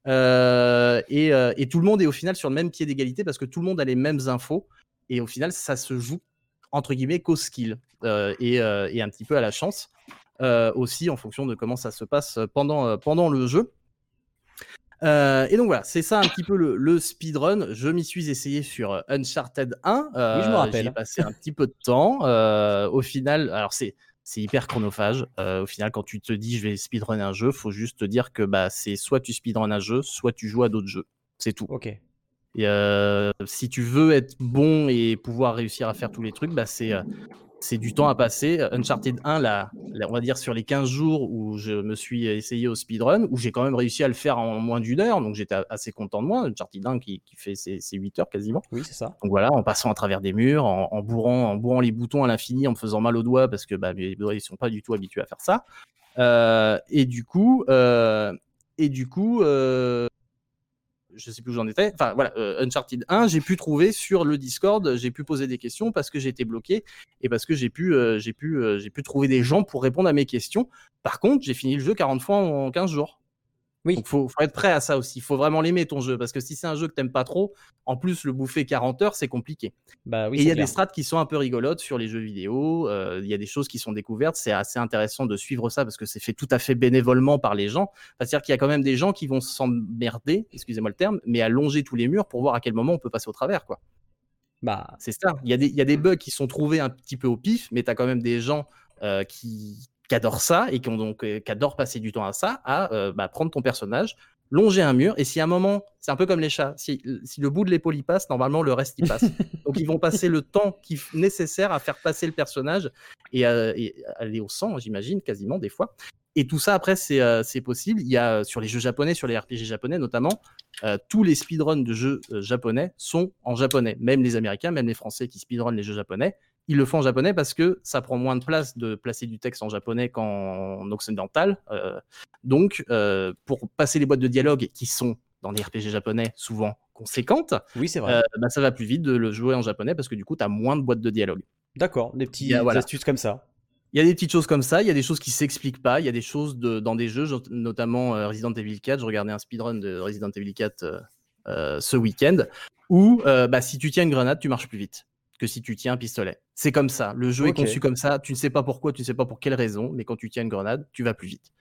Euh, et, euh, et tout le monde est au final sur le même pied d'égalité parce que tout le monde a les mêmes infos. Et au final, ça se joue entre guillemets qu'au skill euh, et, et un petit peu à la chance aussi en fonction de comment ça se passe pendant, pendant le jeu. Euh, et donc voilà, c'est ça un petit peu le, le speedrun. Je m'y suis essayé sur euh, Uncharted 1. Oui, je me Euh, rappelle. J'y ai passé un petit peu de temps. Euh, au final, alors c'est c'est hyper chronophage. Euh, au final, quand tu te dis je vais speedrun un jeu, faut juste te dire que bah c'est soit tu speedrun un jeu, soit tu joues à d'autres jeux. C'est tout. Ok. Et euh, si tu veux être bon et pouvoir réussir à faire tous les trucs, bah c'est euh, c'est du temps à passer. Uncharted 1, là, là, on va dire sur les 15 jours où je me suis essayé au speedrun, où j'ai quand même réussi à le faire en moins d'une heure, donc j'étais assez content de moi. Uncharted 1 qui, qui fait ses, ses 8 heures quasiment. Oui, c'est ça. Donc voilà, en passant à travers des murs, en, en bourrant, en bourrant les boutons à l'infini, en me faisant mal aux doigts parce que bah, mes doigts ils sont pas du tout habitués à faire ça. Euh, et du coup, euh, et du coup, euh, je sais plus où j'en étais. Enfin voilà, euh, Uncharted 1, j'ai pu trouver sur le Discord, j'ai pu poser des questions parce que j'étais bloqué et parce que j'ai pu, euh, j'ai pu, euh, j'ai pu trouver des gens pour répondre à mes questions. Par contre, j'ai fini le jeu 40 fois en 15 jours. Oui. Donc faut, faut être prêt à ça aussi. Il faut vraiment l'aimer ton jeu parce que si c'est un jeu que t'aimes pas trop, en plus le bouffer 40 heures, c'est compliqué. Bah oui, et il y a clair. des strats qui sont un peu rigolotes sur les jeux vidéo. euh, Il y a des choses qui sont découvertes. C'est assez intéressant de suivre ça parce que c'est fait tout à fait bénévolement par les gens. C'est-à-dire qu'il y a quand même des gens qui vont s'emmerder, excusez-moi le terme, mais à longer tous les murs pour voir à quel moment on peut passer au travers, quoi. Bah, C'est ça. Il y, a des, il y a des bugs qui sont trouvés un petit peu au pif, mais tu as quand même des gens euh, qui, qui adorent ça et qui, ont donc, euh, qui adorent passer du temps à ça, à euh, bah, prendre ton personnage, longer un mur, et si à un moment, c'est un peu comme les chats, si, si le bout de l'épaule y passe, normalement le reste y passe. donc ils vont passer le temps qu'il f- nécessaire à faire passer le personnage et, à- et aller au sang, j'imagine, quasiment des fois. Et tout ça, après, c'est euh, possible. Il y a sur les jeux japonais, sur les RPG japonais notamment, euh, tous les speedruns de jeux euh, japonais sont en japonais. Même les Américains, même les Français qui speedrunnent les jeux japonais, ils le font en japonais parce que ça prend moins de place de placer du texte en japonais qu'en occidental. Euh, donc, euh, pour passer les boîtes de dialogue qui sont dans les RPG japonais souvent conséquentes, oui, c'est vrai. euh, bah, ça va plus vite de le jouer en japonais parce que du coup, tu as moins de boîtes de dialogue. D'accord, des petites voilà. astuces comme ça. Il y a des petites choses comme ça, il y a des choses qui s'expliquent pas, il y a des choses de- dans des jeux, je- notamment Resident Evil 4. Je regardais un speedrun de Resident Evil 4 euh, euh, ce week-end, où bah, si tu tiens une grenade, tu marches plus vite que si tu tiens un pistolet. C'est comme ça. Le jeu est conçu comme ça. Tu ne sais pas pourquoi, tu ne sais pas pour quelle raison, mais quand tu tiens une grenade, tu vas plus vite.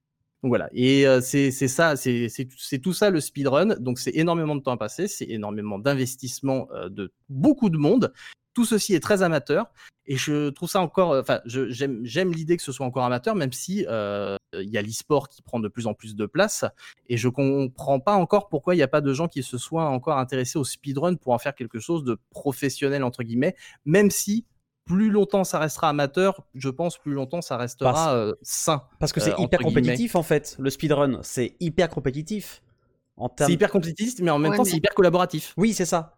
Donc voilà. Et euh, c'est ça, c'est tout ça le speedrun. Donc c'est énormément de temps à passer, c'est énormément d'investissement euh, de beaucoup de monde. Tout ceci est très amateur et je trouve ça encore. euh, Enfin, j'aime l'idée que ce soit encore amateur, même si il y a l'e-sport qui prend de plus en plus de place et je comprends pas encore pourquoi il n'y a pas de gens qui se soient encore intéressés au speedrun pour en faire quelque chose de professionnel entre guillemets, même si plus longtemps ça restera amateur, je pense plus longtemps ça restera Parce- euh, sain. Parce que euh, c'est entre hyper guillemets. compétitif en fait. Le speedrun, c'est hyper compétitif. Termes... C'est hyper compétitif, mais en même Ouais, temps mais- c'est hyper collaboratif. Oui, c'est ça.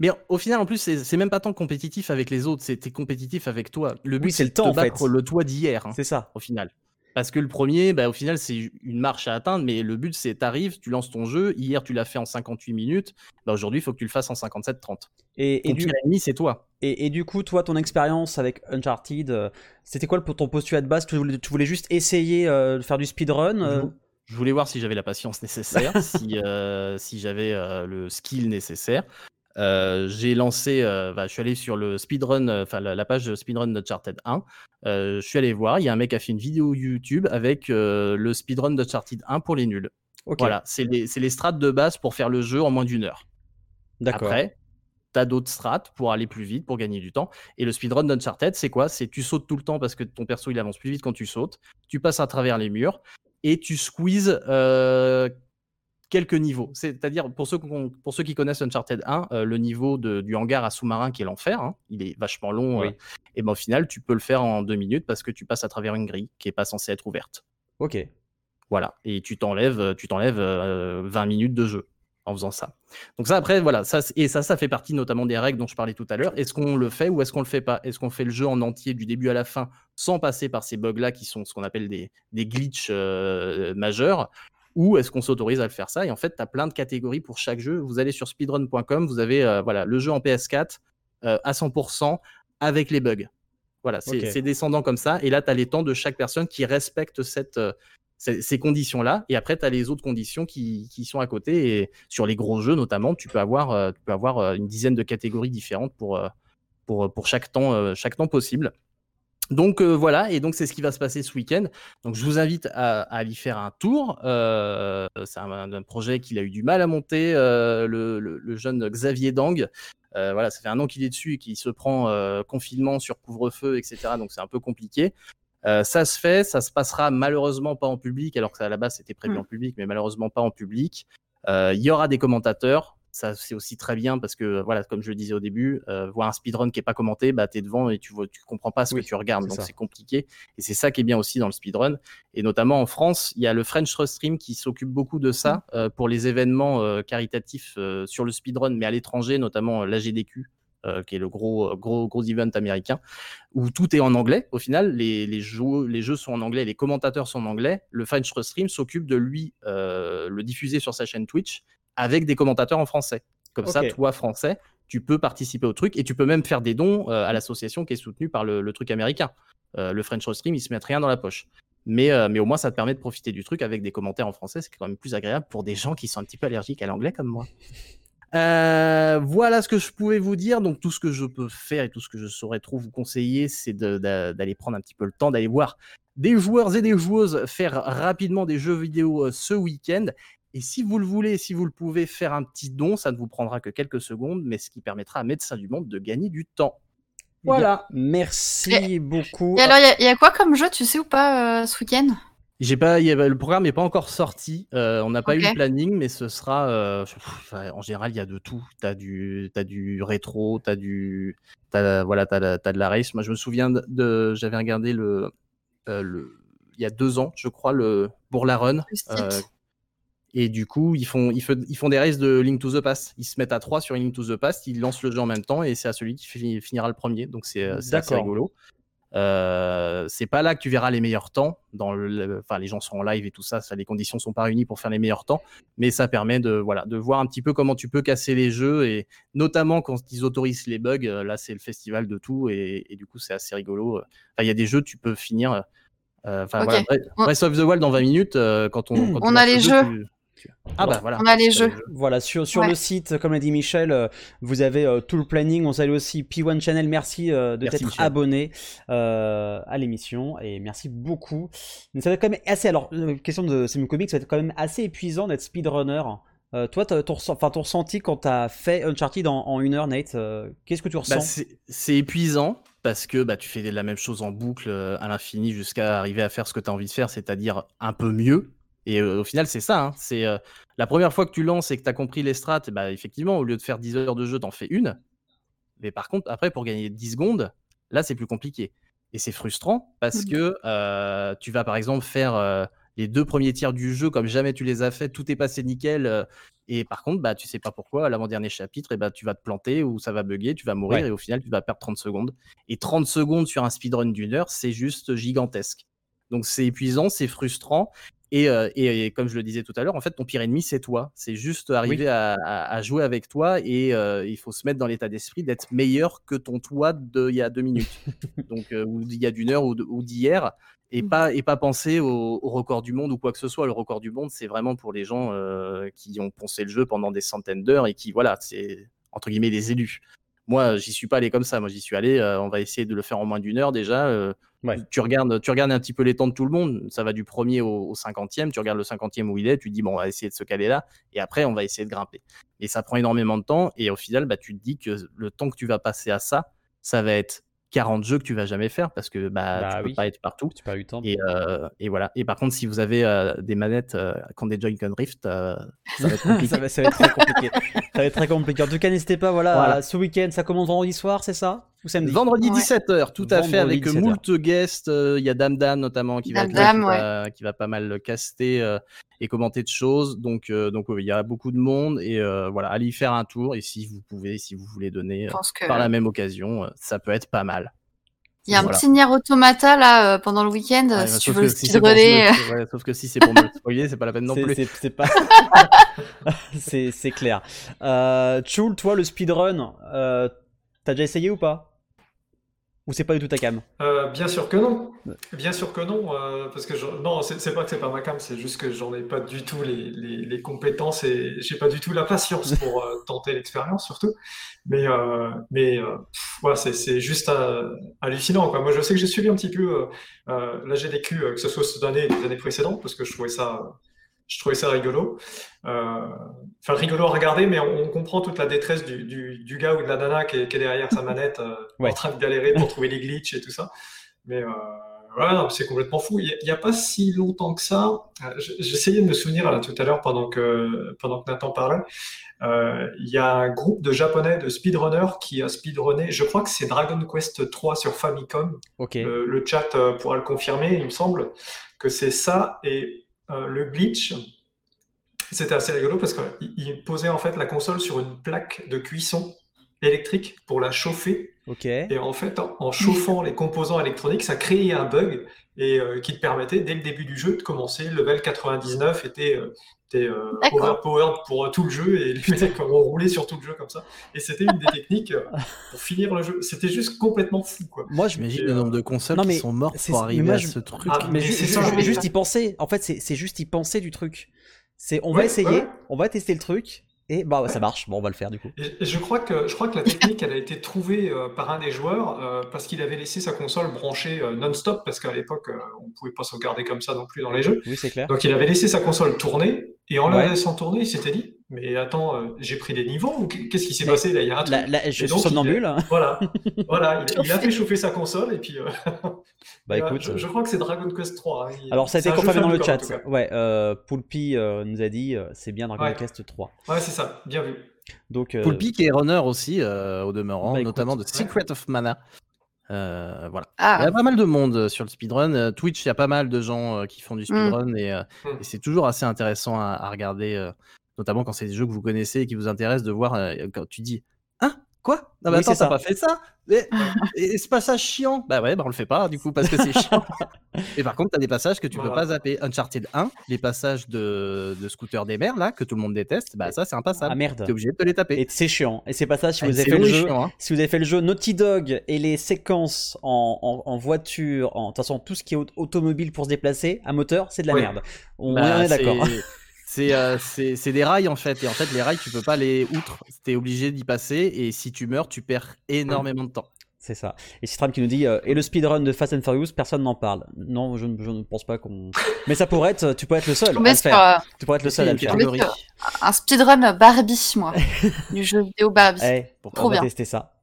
Mais au final, en plus, c'est même pas tant compétitif avec les autres, c'est compétitif avec toi. Le but, Oui, c'est le temps, te en fait. le toi d'hier, hein, C'est ça. au final. Parce que le premier, bah, au final, c'est une marche à atteindre, mais le but, c'est t'arrives, tu lances ton jeu. Hier, tu l'as fait en 58 minutes. Bah, Aujourd'hui, il faut que tu le fasses en 57-30. Et, et, Ton du, pire ennemi, c'est toi. et, et du coup, toi, ton expérience avec Uncharted, euh, c'était quoi ton postulat de base? Tu voulais, tu voulais juste essayer euh, de faire du speedrun euh, Je- Je voulais voir si j'avais la patience nécessaire, si, euh, si j'avais euh, le skill nécessaire. Euh, j'ai lancé, euh, bah, je suis allé sur le speedrun, euh, enfin la, la page speedrun d'Uncharted 1. Euh, je suis allé voir, il y a un mec qui a fait une vidéo YouTube avec le speedrun d'Uncharted 1 pour les nuls. Voilà, c'est les, les strates de base pour faire le jeu en moins d'une heure. d'accord. Après, tu as d'autres strates pour aller plus vite, pour gagner du temps. Et le speedrun d'Uncharted, c'est quoi? C'est tu sautes tout le temps parce que ton perso il avance plus vite quand tu sautes. Tu passes à travers les murs et tu squeezes euh, quelques niveaux. C'est-à-dire, pour ceux, qu'on- pour ceux qui connaissent Uncharted 1, euh, le niveau de- du hangar à sous-marin qui est l'enfer, hein, il est vachement long. Oui. euh, et ben au final, tu peux le faire en deux minutes parce que tu passes à travers une grille qui est pas censée être ouverte. Ok. Voilà. Et tu t'enlèves, tu t'enlèves euh, 20 minutes de jeu. en faisant ça. Donc ça, après, voilà, ça, et ça, ça fait partie notamment des règles dont je parlais tout à l'heure. Est-ce qu'on le fait ou est-ce qu'on le fait pas? Est-ce qu'on fait le jeu en entier du début à la fin sans passer par ces bugs-là qui sont ce qu'on appelle des, des glitches euh, majeurs? Ou est-ce qu'on s'autorise à le faire ça? Et en fait, tu as plein de catégories pour chaque jeu. Vous allez sur speedrun.com, vous avez euh, voilà, le jeu en PS4 euh, à 100% avec les bugs. Voilà, c'est descendant comme ça. Et là, tu as les temps de chaque personne qui respecte cette, euh, ces, ces conditions-là. Et après, tu as les autres conditions qui, qui sont à côté. Et sur les gros jeux, notamment, tu peux avoir, tu peux avoir une dizaine de catégories différentes pour, pour, pour chaque, temps, chaque temps possible. Donc euh, voilà, et donc c'est ce qui va se passer ce week-end. Donc je vous invite à, à aller faire un tour. Euh, c'est un, un projet qu'il a eu du mal à monter, euh, le, le- le jeune Xavier Dang. Voilà, ça fait un an qu'il est dessus et qu'il se prend confinement sur couvre-feu, etc. Donc c'est un peu compliqué. Ça se fait, ça se passera malheureusement pas en public, alors que à la base c'était prévu Mm. en public, mais malheureusement pas en public. Il y aura des commentateurs, ça c'est aussi très bien parce que voilà, comme je le disais au début, euh, voir un speedrun qui est pas commenté, bah t'es devant et tu vois, tu comprends pas ce Oui, que tu regardes, c'est donc c'est compliqué. Et c'est ça qui est bien aussi dans le speedrun. Et notamment en France, il y a le French Stream qui s'occupe beaucoup de ça euh, pour les événements euh, caritatifs sur le speedrun, mais à l'étranger, notamment l'AGDQ. euh, qui est le gros, gros, gros event américain, où tout est en anglais. Au final, les, les, jeux, les jeux sont en anglais, les commentateurs sont en anglais. Le French Stream s'occupe de lui euh, le diffuser sur sa chaîne Twitch avec des commentateurs en français. Comme ça, toi, français, tu peux participer au truc et tu peux même faire des dons euh, à l'association qui est soutenue par le, le truc américain. Euh, le French Stream, ils se mettent rien dans la poche. Mais, euh, mais au moins, ça te permet de profiter du truc avec des commentaires en français. C'est quand même plus agréable pour des gens qui sont un petit peu allergiques à l'anglais comme moi. Voilà ce que je pouvais vous dire. Donc, tout ce que je peux faire et tout ce que je saurais trop vous conseiller, c'est d'aller prendre un petit peu le temps, d'aller voir des joueurs et des joueuses faire rapidement des jeux vidéo ce week-end. Et si vous le voulez, si vous le pouvez, faire un petit don, ça ne vous prendra que quelques secondes, mais ce qui permettra à Médecins du Monde de gagner du temps. Voilà. Merci beaucoup. Et alors, il y a- il y, a quoi comme jeu, tu sais ou pas, euh, ce week-end? J'ai pas, il y a- le programme n'est pas encore sorti. euh, on n'a pas eu le planning, mais ce sera. euh, pff, en général, il y a de tout. T'as du, as du rétro, t'as du, t'as, voilà, t'as, la- t'as de la race. Moi, je me souviens de, de- j'avais regardé le, euh, le, il y a deux ans, je crois, le pour la run. Le euh, et du coup, ils font, ils, font des races de Link to the Past. Ils se mettent à trois sur Link to the Past, ils lancent le jeu en même temps et c'est à celui qui fi- finira le premier. Donc c'est euh, c'est assez rigolo. Euh, c'est pas là que tu verras les meilleurs temps. Dans le, enfin, les gens sont en live et tout ça, ça, les conditions sont pas réunies pour faire les meilleurs temps, mais ça permet de, voilà, de voir un petit peu comment tu peux casser les jeux et notamment quand ils autorisent les bugs. euh, Là, c'est le festival de tout et, et du coup, c'est assez rigolo. Enfin, il y a des jeux, tu peux finir. euh, Enfin, voilà, Breath of the Wild dans 20 minutes. euh, quand on, quand On a les jeu, jeux. tu- Ah bah voilà. On a les jeux. Voilà, sur, sur Ouais. le site, comme l'a dit Michel, euh, vous avez euh, tout le planning. On salue aussi P1 Channel. Merci euh, de t'être abonné euh, à l'émission et merci beaucoup. Mais ça va être quand même assez. Alors, euh, question de Sim Comics, ça va être quand même assez épuisant d'être speedrunner. Euh, toi, t'as- ton, enfin, ton ressenti quand t'as fait Uncharted en, en une heure, Nate, euh, qu'est-ce que tu ressens? Bah, c'est c'est épuisant parce que bah, tu fais la même chose en boucle euh, à l'infini jusqu'à arriver à faire ce que tu as envie de faire, c'est-à-dire un peu mieux. Et euh, au final, c'est ça. hein, C'est euh, la première fois que tu lances et que tu as compris les strats, bah, effectivement, au lieu de faire 10 heures de jeu, t'en fais une. Mais par contre, après, pour gagner 10 secondes, là, c'est plus compliqué. Et c'est frustrant parce Mhm. que euh, tu vas, par exemple, faire euh, les deux premiers tiers du jeu comme jamais tu les as fait, tout est passé nickel. et par contre, bah, tu sais pas pourquoi, à l'avant-dernier chapitre, et bah, tu vas te planter ou ça va bugger, tu vas mourir Ouais. et au final, tu vas perdre 30 secondes. Et 30 secondes sur un speedrun d'une heure, c'est juste gigantesque. Donc c'est épuisant, c'est frustrant. Et, euh, et- et comme je le disais tout à l'heure, en fait, ton pire ennemi, c'est toi. C'est juste arriver à, à- à jouer avec toi et euh, il faut se mettre dans l'état d'esprit d'être meilleur que ton toi d'il y a deux minutes. Donc, euh, ou d'il y a d'une heure ou d'hier. Et Mhm. pas, et pas penser au, au record du monde ou quoi que ce soit. Le record du monde, c'est vraiment pour les gens euh, qui ont poncé le jeu pendant des centaines d'heures et qui, voilà, c'est entre guillemets des élus. Moi, j'y suis pas allé comme ça. Moi, j'y suis allé. on va essayer de le faire en moins d'une heure déjà. Ouais. tu, regardes, tu regardes un petit peu les temps de tout le monde. Ça va du premier au, cinquantième. Tu regardes le cinquantième où il est. Tu dis, bon, on va essayer de se caler là. Et après, on va essayer de grimper. Et ça prend énormément de temps. Et au final, bah, tu te dis que le temps que tu vas passer à ça, ça va être 40 jeux que tu vas jamais faire parce que bah, Bah tu peux oui. pas être partout. Tu pas eu le temps. Et, euh, et voilà. Et par contre, si vous avez euh, des manettes euh, qui ont des Joy-Con Rift, euh, ça va être compliqué. ça, va, ça va être très compliqué. ça va être très compliqué. En tout cas, n'hésitez pas, voilà, ce week-end, ça commence vendredi soir, c'est ça? Ou samedi Vendredi Ouais. 17h, tout à fait, avec 17h. moult guests. euh, Il y a Dame Dame notamment qui va, Dame Dame, qui, ouais. va, qui va pas mal caster euh, et commenter de choses. Donc, euh, donc il y a beaucoup de monde et euh, voilà, allez y faire un tour. Et si vous pouvez, si vous voulez donner euh, que par la même occasion, euh, ça peut être pas mal. il y a un Voilà. petit Nier Automata là euh, pendant le week-end. Ouais, si bah, tu sauf veux le que si c'est pour speedrunner. ouais, sauf que si c'est pour me le spoiler, c'est pas la peine non plus. c'est- pas. clair. Euh, Chul, toi, le speedrun, euh, t'as déjà essayé ou pas? Ou c'est pas du tout ta cam? Euh, bien sûr que non. Bien sûr que non. euh, parce que je- non, c'est pas que c'est pas ma cam, c'est juste que j'en ai pas du tout les, les- les compétences et j'ai pas du tout la patience pour euh, tenter l'expérience surtout. Mais mais pff, ouais, c'est juste hallucinant quoi. Moi, je sais que j'ai suivi un petit peu la GDQ, que ce soit cette année et les années précédentes, parce que je trouvais ça je trouvais ça rigolo. Euh, Enfin, rigolo à regarder, mais on, on comprend toute la détresse du, du, du gars ou de la nana qui est, qui est derrière sa manette euh, Ouais. en train de galérer pour trouver les glitches et tout ça. Mais euh, voilà, non, c'est complètement fou. Il n'y a, pas si longtemps que ça. euh, J'essayais de me souvenir là, tout à l'heure pendant que, pendant que Nathan parlait. Euh, Il y a un groupe de japonais de speedrunners qui a speedrunné, je crois que c'est Dragon Quest 3 sur Famicom. Le, le chat euh, pourra le confirmer, il me semble que c'est ça. Et euh, le glitch, c'était assez rigolo parce qu'il il posait en fait la console sur une plaque de cuisson électrique pour la chauffer. Et en fait, en, en chauffant les composants électroniques, ça créait un bug et euh, qui te permettait dès le début du jeu de commencer. Le level 99 était, euh, était euh, overpowered pour euh, tout le jeu et les mecs ont roulé sur tout le jeu comme ça. Et c'était une des techniques pour finir le jeu. C'était juste complètement fou, quoi. Moi, je. J'imagine le nombre de consoles non, qui sont mortes c'est- pour arriver moi, à je- ce truc. Ah, Mais c'est ju- ça, ju- oui. juste y penser. En fait, c'est juste y penser du truc. C'est on va essayer, ouais. on va tester le truc et bah ça marche. Bon, on va le faire du coup. Et, je crois que je crois que la technique elle a été trouvée euh, par un des joueurs euh, parce qu'il avait laissé sa console branchée euh, non-stop parce qu'à l'époque euh, on pouvait pas sauvegarder comme ça non plus dans les jeux. Oui, c'est clair. Donc il avait laissé sa console tourner et en Ouais. la laissant tourner il s'était dit mais attends euh, j'ai pris des niveaux ou qu'est-ce qui s'est passé là il y a un truc. Je suis donc, il- somnambule. Voilà voilà il, il a fait chauffer sa console et puis euh, Bah euh, écoute. je, je crois que c'est Dragon Quest 3. hein. Il- Alors ça a été confirmé dans le chat. Ouais, euh, Poulpi euh, nous a dit euh, c'est bien Dragon Ouais. Quest 3. Ouais c'est ça bien vu. Donc euh, Poulpi qui est runner aussi, euh, au demeurant, Bah, écoute, notamment de ouais. Secret of Mana. Euh, voilà. Il y Ah, a pas mal de monde euh, sur le speedrun. Euh, Twitch, il y a pas mal de gens euh, qui font du speedrun et, euh, Mm. et c'est toujours assez intéressant à, à regarder, euh, notamment quand c'est des jeux que vous connaissez et qui vous intéressent de voir euh, quand tu dis Hein? Quoi? Non, mais Oui, attends, t'as pas fait ça? Mais- et, ce passage chiant? Bah ouais, bah on le fait pas du coup parce que c'est chiant. et par contre, t'as des passages que tu peux Voilà. pas zapper. Uncharted 1, les passages de, de scooter des mers là, que tout le monde déteste, bah ça c'est impassable. ah merde. T'es obligé de te les taper. Et c'est chiant. Et c'est pas ça si Ah, vous avez fait le jeu. chiant, hein. Si vous avez fait le jeu Naughty Dog et les séquences en, en, en voiture, en de toute façon tout ce qui est au- automobile pour se déplacer, à moteur, c'est de la Ouais. merde. On Bah, est d'accord. c'est- C'est euh, c'est- des rails en fait, et en fait les rails tu peux pas les outre, t'es obligé d'y passer, et si tu meurs tu perds énormément de temps. C'est ça. Et Citram qui nous dit euh, et le speedrun de Fast and Furious, personne n'en parle. Non, je, ne- je ne pense pas qu'on. Mais ça pourrait être, tu pourrais être le seul à le faire. euh, Tu pourrais être le seul à le faire. un speedrun Barbie, moi, du jeu vidéo Barbie. Eh, Trop on va bien. tester ça.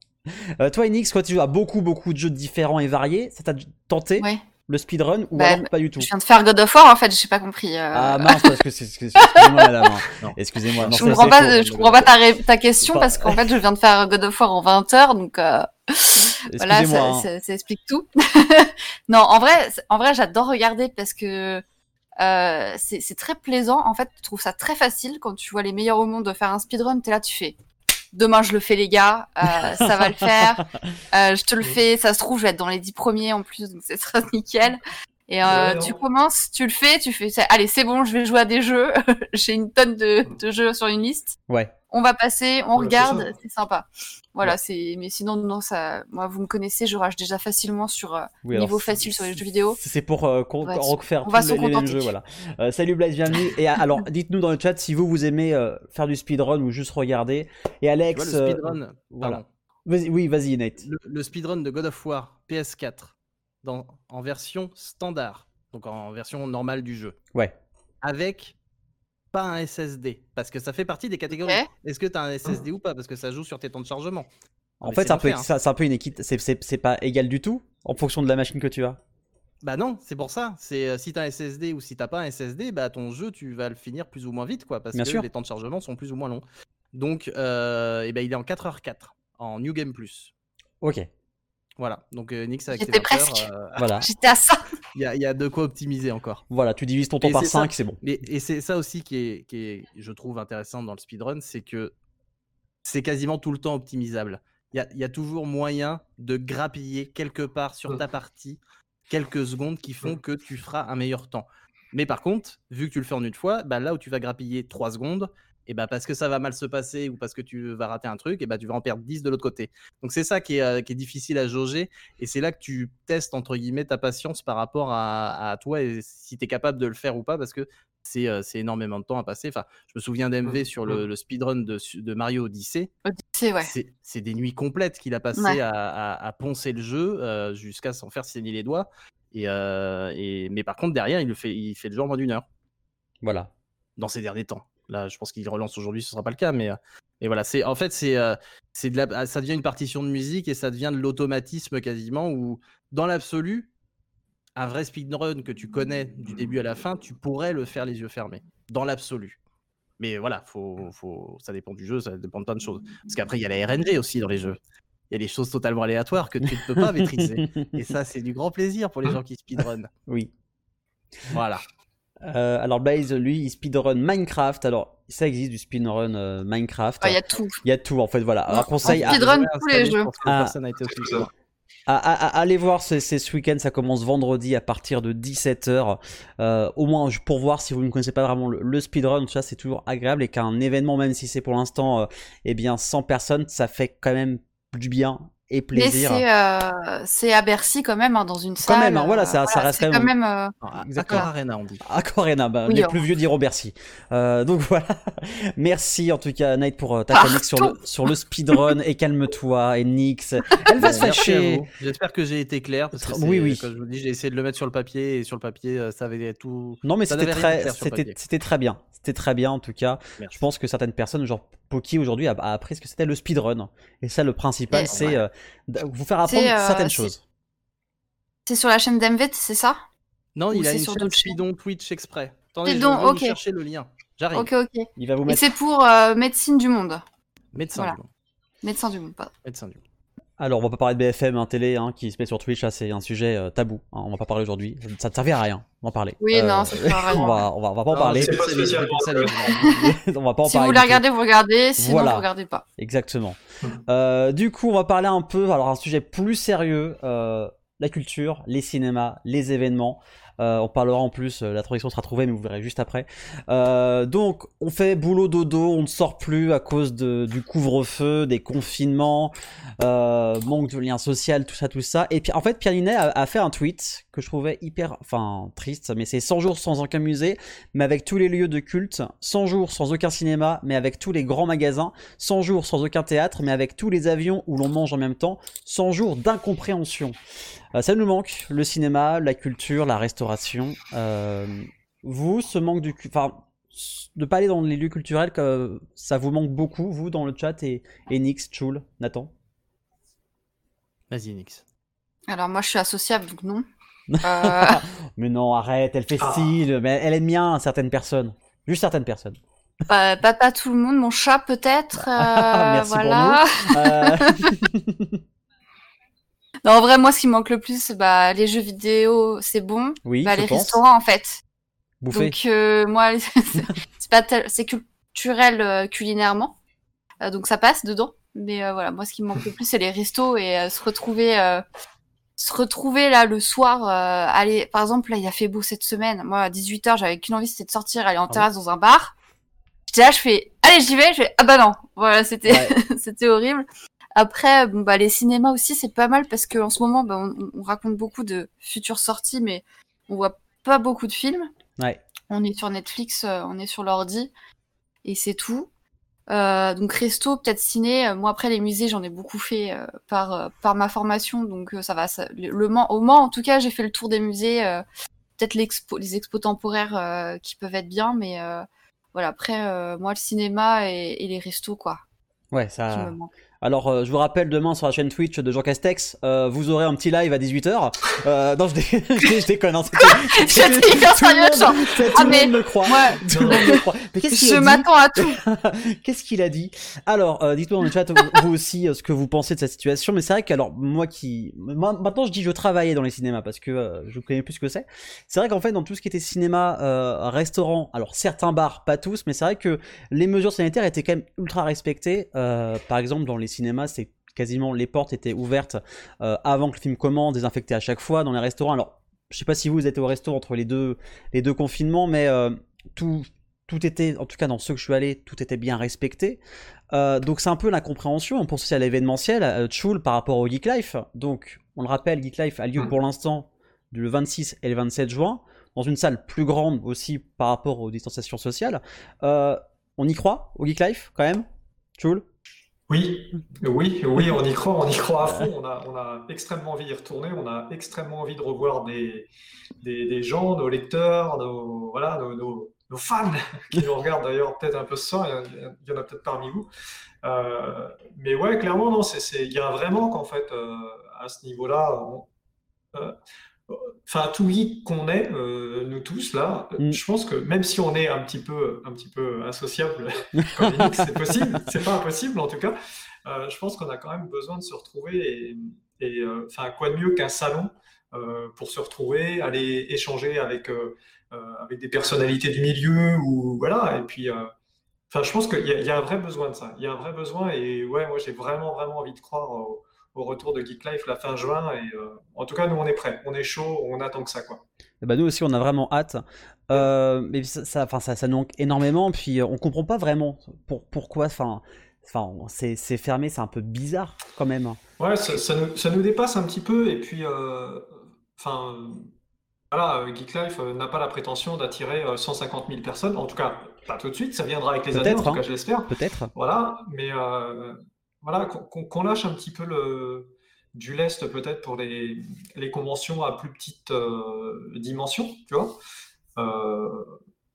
Euh, toi, Enix, quand tu joues à beaucoup, beaucoup de jeux différents et variés, ça t'a tenté? Ouais. Le speedrun ou Bah, alors pas du tout Je viens de faire God of War, en fait, j'ai pas compris. euh, Ah mince, parce que c'est. Excusez-moi, madame. hein. Non. Excusez-moi. je ça, comprends pas, je comprends pas ta, ré- ta question Pas- parce qu'en fait, je viens de faire God of War en 20 heures, donc euh, voilà, ça, hein. ça- ça explique tout. non, en vrai, en vrai, j'adore regarder parce que euh, c'est c'est très plaisant. En fait, tu trouves ça très facile quand tu vois les meilleurs au monde de faire un speedrun. T'es là, tu fais. Demain, je le fais, les gars. euh, ça va le faire. Euh, je te le fais. Ça se trouve, je vais être dans les 10 premiers en plus, donc c'est très nickel. Et euh, tu commences, tu le fais, tu fais. Allez, c'est bon, je vais jouer à des jeux. J'ai une tonne de, de jeux sur une liste Ouais. On va passer, on Ouais, c'est regarde, c'est sympa. Voilà, Ouais. c'est. Mais sinon, non, ça. Moi, vous me connaissez, je rage déjà facilement sur euh, Oui, niveau facile sur les jeux vidéo. C'est pour euh, qu'on On va qu'on se- refaire on tous va les, jeux. Voilà. Euh, salut Blaise, bienvenue. Et euh, alors, dites-nous dans le chat si vous vous aimez euh, faire du speedrun ou juste regarder. Et Alex, vois, le euh, speedrun, voilà. oui, vas-y Nate. Le, le speedrun de God of War PS4 dans, en version standard, donc en version normale du jeu, Ouais. avec pas un SSD, parce que ça fait partie des catégories. Est-ce que tu as un SSD ou pas? Parce que ça joue sur tes temps de chargement. En mais fait, c'est c'est un, peu, l'enfer, hein. c'est un peu une équite. C'est- C'est c'est pas égal du tout en fonction de la machine que tu as. Bah non, c'est pour ça. C'est euh, si t'as un SSD ou si t'as pas un SSD, bah ton jeu tu vas le finir plus ou moins vite quoi, parce Bien que sûr. les temps de chargement sont plus ou moins longs. Donc, euh, eh ben, il est en 4h4 en New Game Plus. Ok. Voilà, donc euh, Nix avec J'étais ses 20 heures, presque. euh, Voilà. J'étais à ça. Il y, a- il y a de quoi optimiser encore. Voilà, tu divises ton temps Et par c'est ça. 5, c'est bon. Mais, et c'est ça aussi qui est, qui est, je trouve, intéressant dans le speedrun, c'est que c'est quasiment tout le temps optimisable. Il y a, il y a toujours moyen de grappiller quelque part sur ta partie quelques secondes qui font que tu feras un meilleur temps. Mais par contre, vu que tu le fais en une fois, bah là où tu vas grappiller 3 secondes, et bah parce que ça va mal se passer ou parce que tu vas rater un truc, et bah tu vas en perdre 10 de l'autre côté. Donc c'est ça qui est, euh, qui est difficile à jauger, et c'est là que tu testes entre guillemets ta patience par rapport à, à toi et si tu es capable de le faire ou pas, parce que c'est euh, c'est énormément de temps à passer. Enfin, je me souviens d'MV sur le, le speedrun de, Mario Odyssey. C'est ouais. C'est- C'est des nuits complètes qu'il a passé Ouais. à, à- à poncer le jeu euh, jusqu'à s'en faire saigner les doigts. Et, euh, et- mais par contre, derrière, il, le fait, il fait le jeu en moins d'une heure Voilà. dans ces derniers temps. Là, je pense qu'il relance aujourd'hui, ce sera pas le cas, mais, euh, mais voilà. C'est en fait, c'est euh, c'est de la, ah, ça devient une partition de musique et ça devient de l'automatisme quasiment. Où dans l'absolu, un vrai speedrun que tu connais du début à la fin, tu pourrais le faire les yeux fermés. Dans l'absolu. Mais voilà, faut, faut, ça dépend du jeu, ça dépend de plein de choses. Parce qu'après, il y a la RNG aussi dans les jeux. Il y a des choses totalement aléatoires que tu ne peux pas maîtriser. Et ça, c'est du grand plaisir pour les gens qui speedrun. Oui. Voilà. Euh, alors Blaze, lui, il speedrun Minecraft. Alors, ça existe du speedrun euh, Minecraft. Ah, Il y a tout. Il y a tout en fait, voilà. Alors, On conseil à, speedrun tous les jeux. Ah. personne n'a été aussi C'est ça. à- à- à- allez voir, c'est ce week-end, ça commence vendredi à partir de 17h. Euh, au moins pour voir si vous ne connaissez pas vraiment le, le speedrun, tout ça c'est toujours agréable et qu'un événement, même si c'est pour l'instant, euh, eh bien 100 personnes, ça fait quand même du bien et Mais plaisir. c'est euh, c'est à Bercy quand même, hein, dans une salle. même, hein, voilà, ça- ça reste quand quand même- même. euh, Exactement. Accor Arena, on dit. Aquarena, bah, Oui, les alors. plus vieux diront Bercy. Euh, donc voilà. Merci en tout cas Night pour euh, ta chronique sur le, sur le speedrun et calme-toi et Nix. Elle va se fâcher. J'espère que j'ai été clair. Parce que oui, oui. Comme je vous dis, j'ai essayé de le mettre sur le papier et sur le papier, euh, ça avait tout. Non mais c'était très, c'était très bien. C'était très bien en tout cas. Merci. Je pense que certaines personnes, genre Poki aujourd'hui, a, a appris ce que c'était le speedrun. Et ça, le principal, Et- c'est ouais. euh, vous faire apprendre euh, certaines choses. C'est sur la chaîne d'MV, c'est ça? Non, Ou il a une sur chaîne Speedon Twitch exprès. Attendez, je vais ok. vous chercher le lien. J'arrive. Ok, ok. Il va vous Et mettre. c'est pour euh, médecine du monde. Médecin Voilà. du monde. Médecin du monde, pardon. Médecin du monde. Alors, on va pas parler de BFM, hein, télé, hein, qui se met sur Twitch. Ça, c'est un sujet euh, tabou. hein, on va pas parler aujourd'hui. Ça ne servait à rien. On va en parler. Oui, non, ça sert à rien. on va, on va, on va pas en Non, parler. c'est pas on va pas en Si parler. vous du voulez tout. regarder, vous regardez. Sinon, Voilà. vous regardez pas. Exactement. Euh, du coup, on va parler un peu, alors un sujet plus sérieux, euh, la culture, les cinémas, les événements. Euh, on parlera en plus, euh, la transition sera trouvée, mais vous verrez juste après. Euh, donc, on fait boulot dodo, on ne sort plus à cause du couvre-feu, des confinements, manque de lien social, tout ça, tout ça. Et puis, en fait, Pierre Ninet a, a fait un tweet que je trouvais hyper, enfin, triste, mais c'est 100 jours sans aucun musée, mais avec tous les lieux de culte, 100 jours sans aucun cinéma, mais avec tous les grands magasins, 100 jours sans aucun théâtre, mais avec tous les avions où l'on mange en même temps, 100 jours d'incompréhension. Euh, ça nous manque, le cinéma, la culture, la restauration. Euh, vous, ce manque du... Enfin, de pas aller dans les lieux culturels, que ça vous manque beaucoup, vous, dans le chat, et, et Nix, Chul, Nathan? Vas-y, Nix. Alors, moi, je suis associable, donc non. Euh, Mais non, arrête, elle fait Ah. style, mais elle aime bien certaines personnes. Juste certaines personnes. pas, pas, pas tout le monde. Mon chat, peut-être. euh, Merci pour voilà. Euh, Non, en vrai, moi, ce qui me manque le plus, bah, les jeux vidéo, c'est bon. oui, bah, les pense. restaurants, en fait. Bouffer. Donc, euh, moi, c'est pas tel- c'est culturel euh, culinairement. Donc, ça passe dedans. Mais voilà, moi, ce qui me manque le plus, c'est les restos et se retrouver, se retrouver là le soir. euh, aller, par exemple, là, il a fait beau cette semaine. Moi, à 18h, j'avais qu'une envie, c'était de sortir, aller en Ah terrasse dans un bar. J'étais là, je fais, allez, j'y vais. Je fais, ah bah non. Voilà, c'était, Ouais. c'était horrible. Après, bon, bah, les cinémas aussi, c'est pas mal parce qu'en ce moment, bah, on, on raconte beaucoup de futures sorties, mais on voit pas beaucoup de films. Ouais. On est sur Netflix, euh, on est sur l'ordi, et c'est tout. Euh, donc resto, peut-être ciné. Euh, Moi après les musées, j'en ai beaucoup fait euh, par euh, par ma formation, donc euh, ça va. Ça, le, le Mans, au Mans, en tout cas, j'ai fait le tour des musées. euh, peut-être l'expo, les expos temporaires euh, qui peuvent être bien, mais euh, voilà. Après, euh, moi le cinéma et, et les restos, quoi, Ouais, ça. Alors, euh, je vous rappelle, demain sur la chaîne Twitch de Jean Castex, euh, vous aurez un petit live à 18h. Euh, non, je, dé... je, je déconne. Hein, c'était- J'étais hyper monde- genre, tout le monde le croit. Tout le monde le croit. Mais qu'est-ce qu'il je m'attends à tout. Qu'est-ce qu'il a dit? Alors, dites-moi dans le chat vous aussi ce que vous pensez de cette situation. Mais c'est vrai que alors moi qui maintenant je dis je travaillais dans les cinémas parce que je connais plus ce que c'est. C'est vrai qu'en fait dans tout ce qui était cinéma, euh, restaurant, alors certains bars, pas tous, mais c'est vrai que les mesures sanitaires étaient quand même ultra respectées. Euh, par exemple dans les cinémas, c'est quasiment les portes étaient ouvertes euh, avant que le film commence, désinfectées à chaque fois. Dans les restaurants, alors je sais pas si vous êtes au resto entre les deux les deux confinements, mais euh, tout tout était, en tout cas dans ceux que je suis allé, tout était bien respecté. Euh, donc c'est un peu l'incompréhension. On pense aussi à l'événementiel, à Tchoul par rapport au Geek Life. Donc on le rappelle, Geek Life a lieu Mm. pour l'instant le 26 et le 27 juin, dans une salle plus grande aussi par rapport aux distanciations sociales. On y croit au Geek Life quand même Tchoul Oui, oui, oui, on y croit, on y croit à fond. On a, on a extrêmement envie d'y retourner. On a extrêmement envie de revoir des, des, des gens, nos lecteurs, nos, voilà, nos, nos- nos fans qui nous regardent d'ailleurs peut-être un peu ce soir. Il y, en a- peut-être parmi vous. Euh, mais ouais, clairement, non, il y a un vrai manque en fait euh, à ce niveau-là. On- euh, Enfin, tout geek qu'on est, euh, nous tous là, Mm. je pense que même si on est un petit peu, un petit peu associable c'est possible, c'est pas impossible en tout cas. Euh, je pense qu'on a quand même besoin de se retrouver et, euh, enfin, quoi de mieux qu'un salon pour se retrouver, aller échanger avec, avec des personnalités du milieu ou voilà. Et puis, enfin, je pense qu'il y, a- il y a un vrai besoin de ça. Il y a un vrai besoin et ouais, moi j'ai vraiment vraiment envie de croire au, au retour de Geek Life la fin juin. Et euh, en tout cas, nous on est prêts, on est chaud, on attend que ça quoi. Eh ben, nous aussi, on a vraiment hâte. Euh, mais ça, ça, enfin, ça, ça nous manque énormément. Puis euh, on comprend pas vraiment pour, pourquoi. Enfin, enfin, c'est fermé, c'est un peu bizarre quand même. Ouais, ça, ça nous, ça nous dépasse un petit peu et puis, enfin, voilà, Geek Life n'a pas la prétention d'attirer euh, 150 000 personnes, en tout cas pas tout de suite, ça viendra avec les années, en tout hein. cas je l'espère. Peut-être. Voilà, mais voilà, qu'on lâche un petit peu le, du lest peut-être pour les, les conventions à plus petite euh, dimension, tu vois. Euh,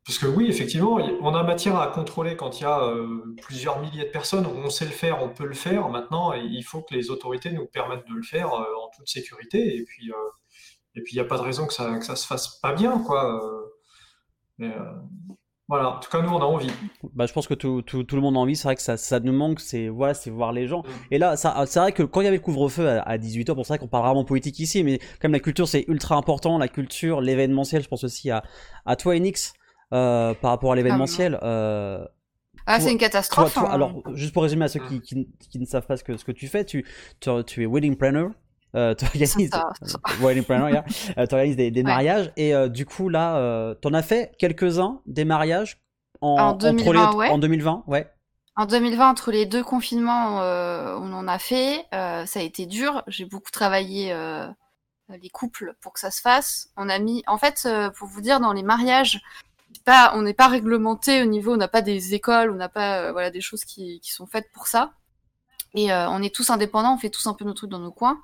parce que oui, effectivement, on a matière à contrôler quand il y a euh, plusieurs milliers de personnes. On sait le faire, on peut le faire. Maintenant, il faut que les autorités nous permettent de le faire euh, en toute sécurité. Et puis, et puis, il n'y a pas de raison que ça, que ça se fasse pas bien, quoi. Mais, voilà, en tout cas, nous, on a envie. Bah, je pense que tout, tout, tout le monde a envie. C'est vrai que ça, ça nous manque. C'est voilà, c'est voir les gens. Et là, ça, c'est vrai que quand il y avait le couvre-feu à, à 18h, pour ça qu'on parle vraiment politique ici, mais comme la culture c'est ultra important, la culture, l'événementiel, je pense aussi à, à toi, Enix, euh, par rapport à l'événementiel. Euh, Ah, c'est une catastrophe. toi- toi- hein. alors, juste pour résumer à ceux qui, qui, qui ne savent pas ce que, ce que tu fais, tu, tu, tu es wedding planner. Euh, tu organises, euh. Euh, tu organises des, des Ouais. mariages et euh, du coup là, euh, t'en as fait quelques-uns des mariages en, En entre les- 2020, ouais. en 2020, ouais. En 2020, entre les deux confinements, on en a fait. Ça a été dur. J'ai beaucoup travaillé les couples pour que ça se fasse. On a mis, en fait, pour vous dire, dans les mariages, pas, on n'est pas réglementé au niveau, on n'a pas des écoles, on n'a pas, voilà, des choses qui, qui sont faites pour ça. Et on est tous indépendants, on fait tous un peu nos trucs dans nos coins.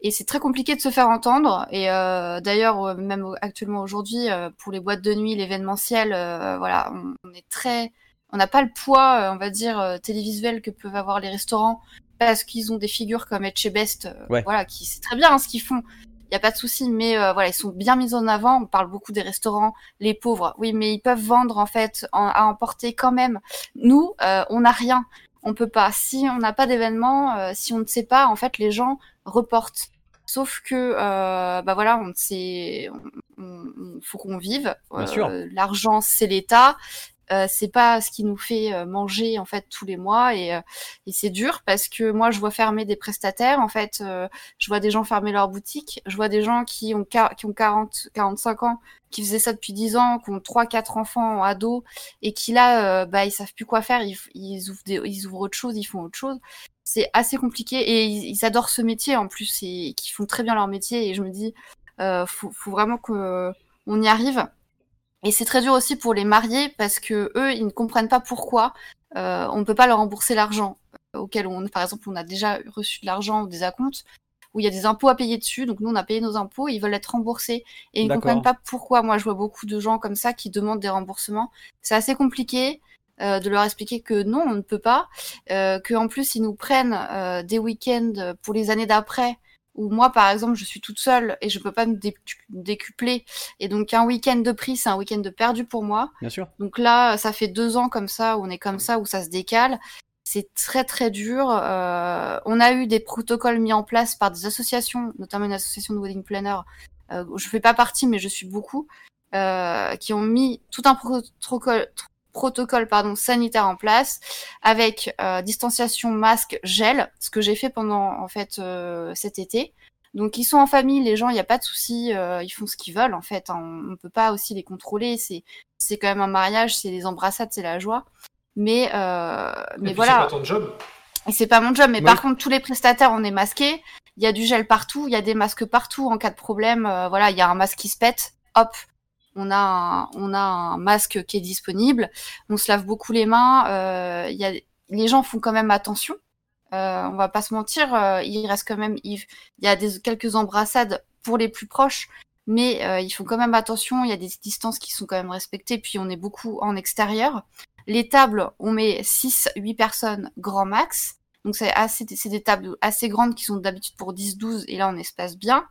Et c'est très compliqué de se faire entendre. Et euh, d'ailleurs, euh, même actuellement aujourd'hui, euh, pour les boîtes de nuit, l'événementiel, euh, voilà, on, on est très, on n'a pas le poids, euh, on va dire, télévisuel que peuvent avoir les restaurants parce qu'ils ont des figures comme Etchebest, Ouais. voilà, qui c'est très bien hein, ce qu'ils font. Il y a pas de souci, mais euh, voilà, ils sont bien mis en avant. On parle beaucoup des restaurants, les pauvres. Oui, mais ils peuvent vendre en fait en- à emporter quand même. Nous, euh, on n'a rien. On peut pas. Si on n'a pas d'événement, euh, si on ne sait pas, en fait, les gens reportent. Sauf que, euh, bah voilà, on sait, on, on- faut qu'on vive. Sûr. L'argent, c'est l'État. Euh, c'est pas ce qui nous fait euh, manger en fait tous les mois et, euh, et c'est dur parce que moi je vois fermer des prestataires en fait euh, je vois des gens fermer leur boutique je vois des gens qui ont qui ont 40 45 ans qui faisaient ça depuis 10 ans qui ont trois quatre enfants ados et qui là euh, bah ils savent plus quoi faire ils, ouvrent des, ils ouvrent autre chose ils font autre chose. C'est assez compliqué et ils, adorent ce métier en plus et qui font très bien leur métier et je me dis faut, faut vraiment que on y arrive et c'est très dur aussi pour les mariés parce que eux, ils ne comprennent pas pourquoi euh, on ne peut pas leur rembourser l'argent euh, auquel on, par exemple, on a déjà reçu de l'argent ou des acomptes où il y a des impôts à payer dessus. Donc nous, on a payé nos impôts, ils veulent être remboursés et ils ne comprennent pas pourquoi. Moi, je vois beaucoup de gens comme ça qui demandent des remboursements. C'est assez compliqué. euh, de leur expliquer que non, on ne peut pas, euh, qu'en plus ils nous prennent euh, des week-ends pour les années d'après, où moi par exemple je suis toute seule et je peux pas me dé- décupler, et donc un week-end de prix c'est un week-end de perdu pour moi. Bien sûr. Donc là, ça fait deux ans comme ça, où on est comme ça, où ça se décale. C'est très très dur. Euh, on a eu des protocoles mis en place par des associations, notamment une association de wedding planner. Euh, je fais pas partie, mais je suis beaucoup, euh, qui ont mis tout un protocole, protocole pardon, sanitaire en place avec euh, distanciation, masque, gel, ce que j'ai fait pendant en fait euh, cet été. Donc ils sont en famille, les gens, il n'y a pas de souci, euh, ils font ce qu'ils veulent en fait. hein. On ne peut pas aussi les contrôler. C'est c'est quand même un mariage, c'est les embrassades, c'est la joie. Mais euh, Et mais voilà. C'est pas ton job. Et c'est pas mon job, mais Oui. par contre, tous les prestataires, on est masqués. Il y a du gel partout, il y a des masques partout en cas de problème. euh, voilà, il y a un masque qui se pète, hop, on a un, masque qui est disponible. On se lave beaucoup les mains. euh, y a, les gens font quand même attention. Euh, on va pas se mentir, euh, il reste quand même, il, y a des, quelques embrassades pour les plus proches, mais ils font quand même attention. Il y a des distances qui sont quand même respectées. Puis on est beaucoup en extérieur. Les tables, on met 6-8 personnes grand max. Donc c'est assez, c'est des tables assez grandes qui sont d'habitude pour 10-12 et là on espace bien.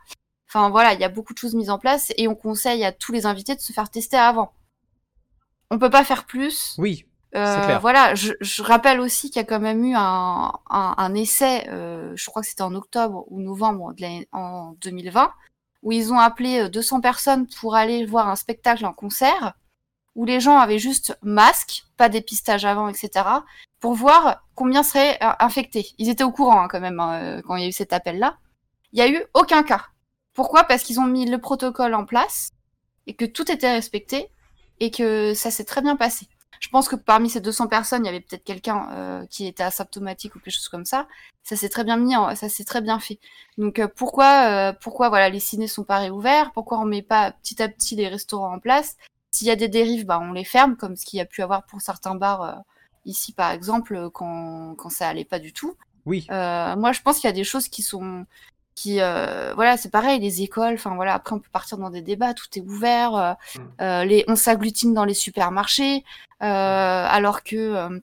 Enfin voilà, il y a beaucoup de choses mises en place et on conseille à tous les invités de se faire tester avant. On peut pas faire plus. Oui, Euh, clair. voilà, je, je rappelle aussi qu'il y a quand même eu un, un, un essai, euh, je crois que c'était en octobre ou novembre de en 2020, où ils ont appelé euh, 200 personnes pour aller voir un spectacle en concert, où les gens avaient juste masque, pas dépistage avant, etc., pour voir combien seraient euh, infectés. Ils étaient au courant hein, quand même hein, euh, quand il y a eu cet appel-là. Il y a eu aucun cas. Pourquoi? Parce qu'ils ont mis le protocole en place et que tout était respecté et que ça s'est très bien passé. Je pense que parmi ces 200 personnes, il y avait peut-être quelqu'un euh, qui était asymptomatique ou quelque chose comme ça. Ça s'est très bien mis, en- ça s'est très bien fait. Donc euh, pourquoi, euh, pourquoi voilà, les ciné sont pas réouverts? Pourquoi on met pas petit à petit les restaurants en place? S'il y a des dérives, bah, on les ferme, comme ce qu'il y a pu avoir pour certains bars ici, par exemple, quand, quand ça allait pas du tout. oui. Moi, je pense qu'il y a des choses qui sont, qui, euh, voilà, c'est pareil, les écoles. Enfin voilà, après on peut partir dans des débats, tout est ouvert. euh, Mm. euh, les, on s'agglutine dans les supermarchés, euh, alors que euh,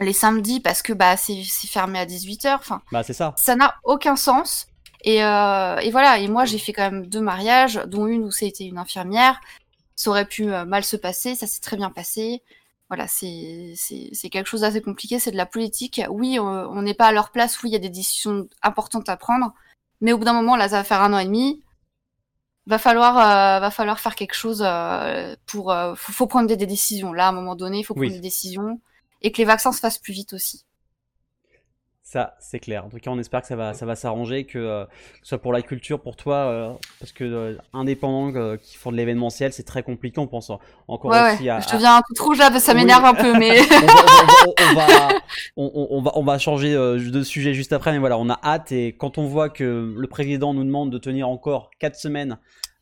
les samedis, parce que bah c'est c'est fermé à 18h. Enfin, Bah c'est ça. ça n'a aucun sens. Et, euh, et voilà. Et moi, j'ai fait quand même deux mariages, dont une où c'était une infirmière. Ça aurait pu euh, mal se passer, ça s'est très bien passé. Voilà, c'est quelque chose d'assez compliqué, c'est de la politique. Oui, on on n'est pas à leur place, oui, il y a des décisions importantes à prendre, mais au bout d'un moment, là, ça va faire un an et demi. Va falloir, euh, va falloir faire quelque chose euh, pour. euh, faut, faut prendre des, des décisions. Là, à un moment donné, il faut Oui. prendre des décisions et que les vaccins se fassent plus vite aussi. Ça, c'est clair. En tout cas, on espère que ça va, ça va s'arranger, que, euh, que ce soit pour la culture, pour toi, euh, parce que euh, indépendants euh, qui font de l'événementiel, c'est très compliqué. On pense en- encore Ouais, aussi ouais. à, Je deviens un peu trop là, parce que ça Oui. m'énerve un peu, mais. on, va, on- va, changer de sujet juste après, mais voilà, on a hâte et quand on voit que le président nous demande de tenir encore 4 semaines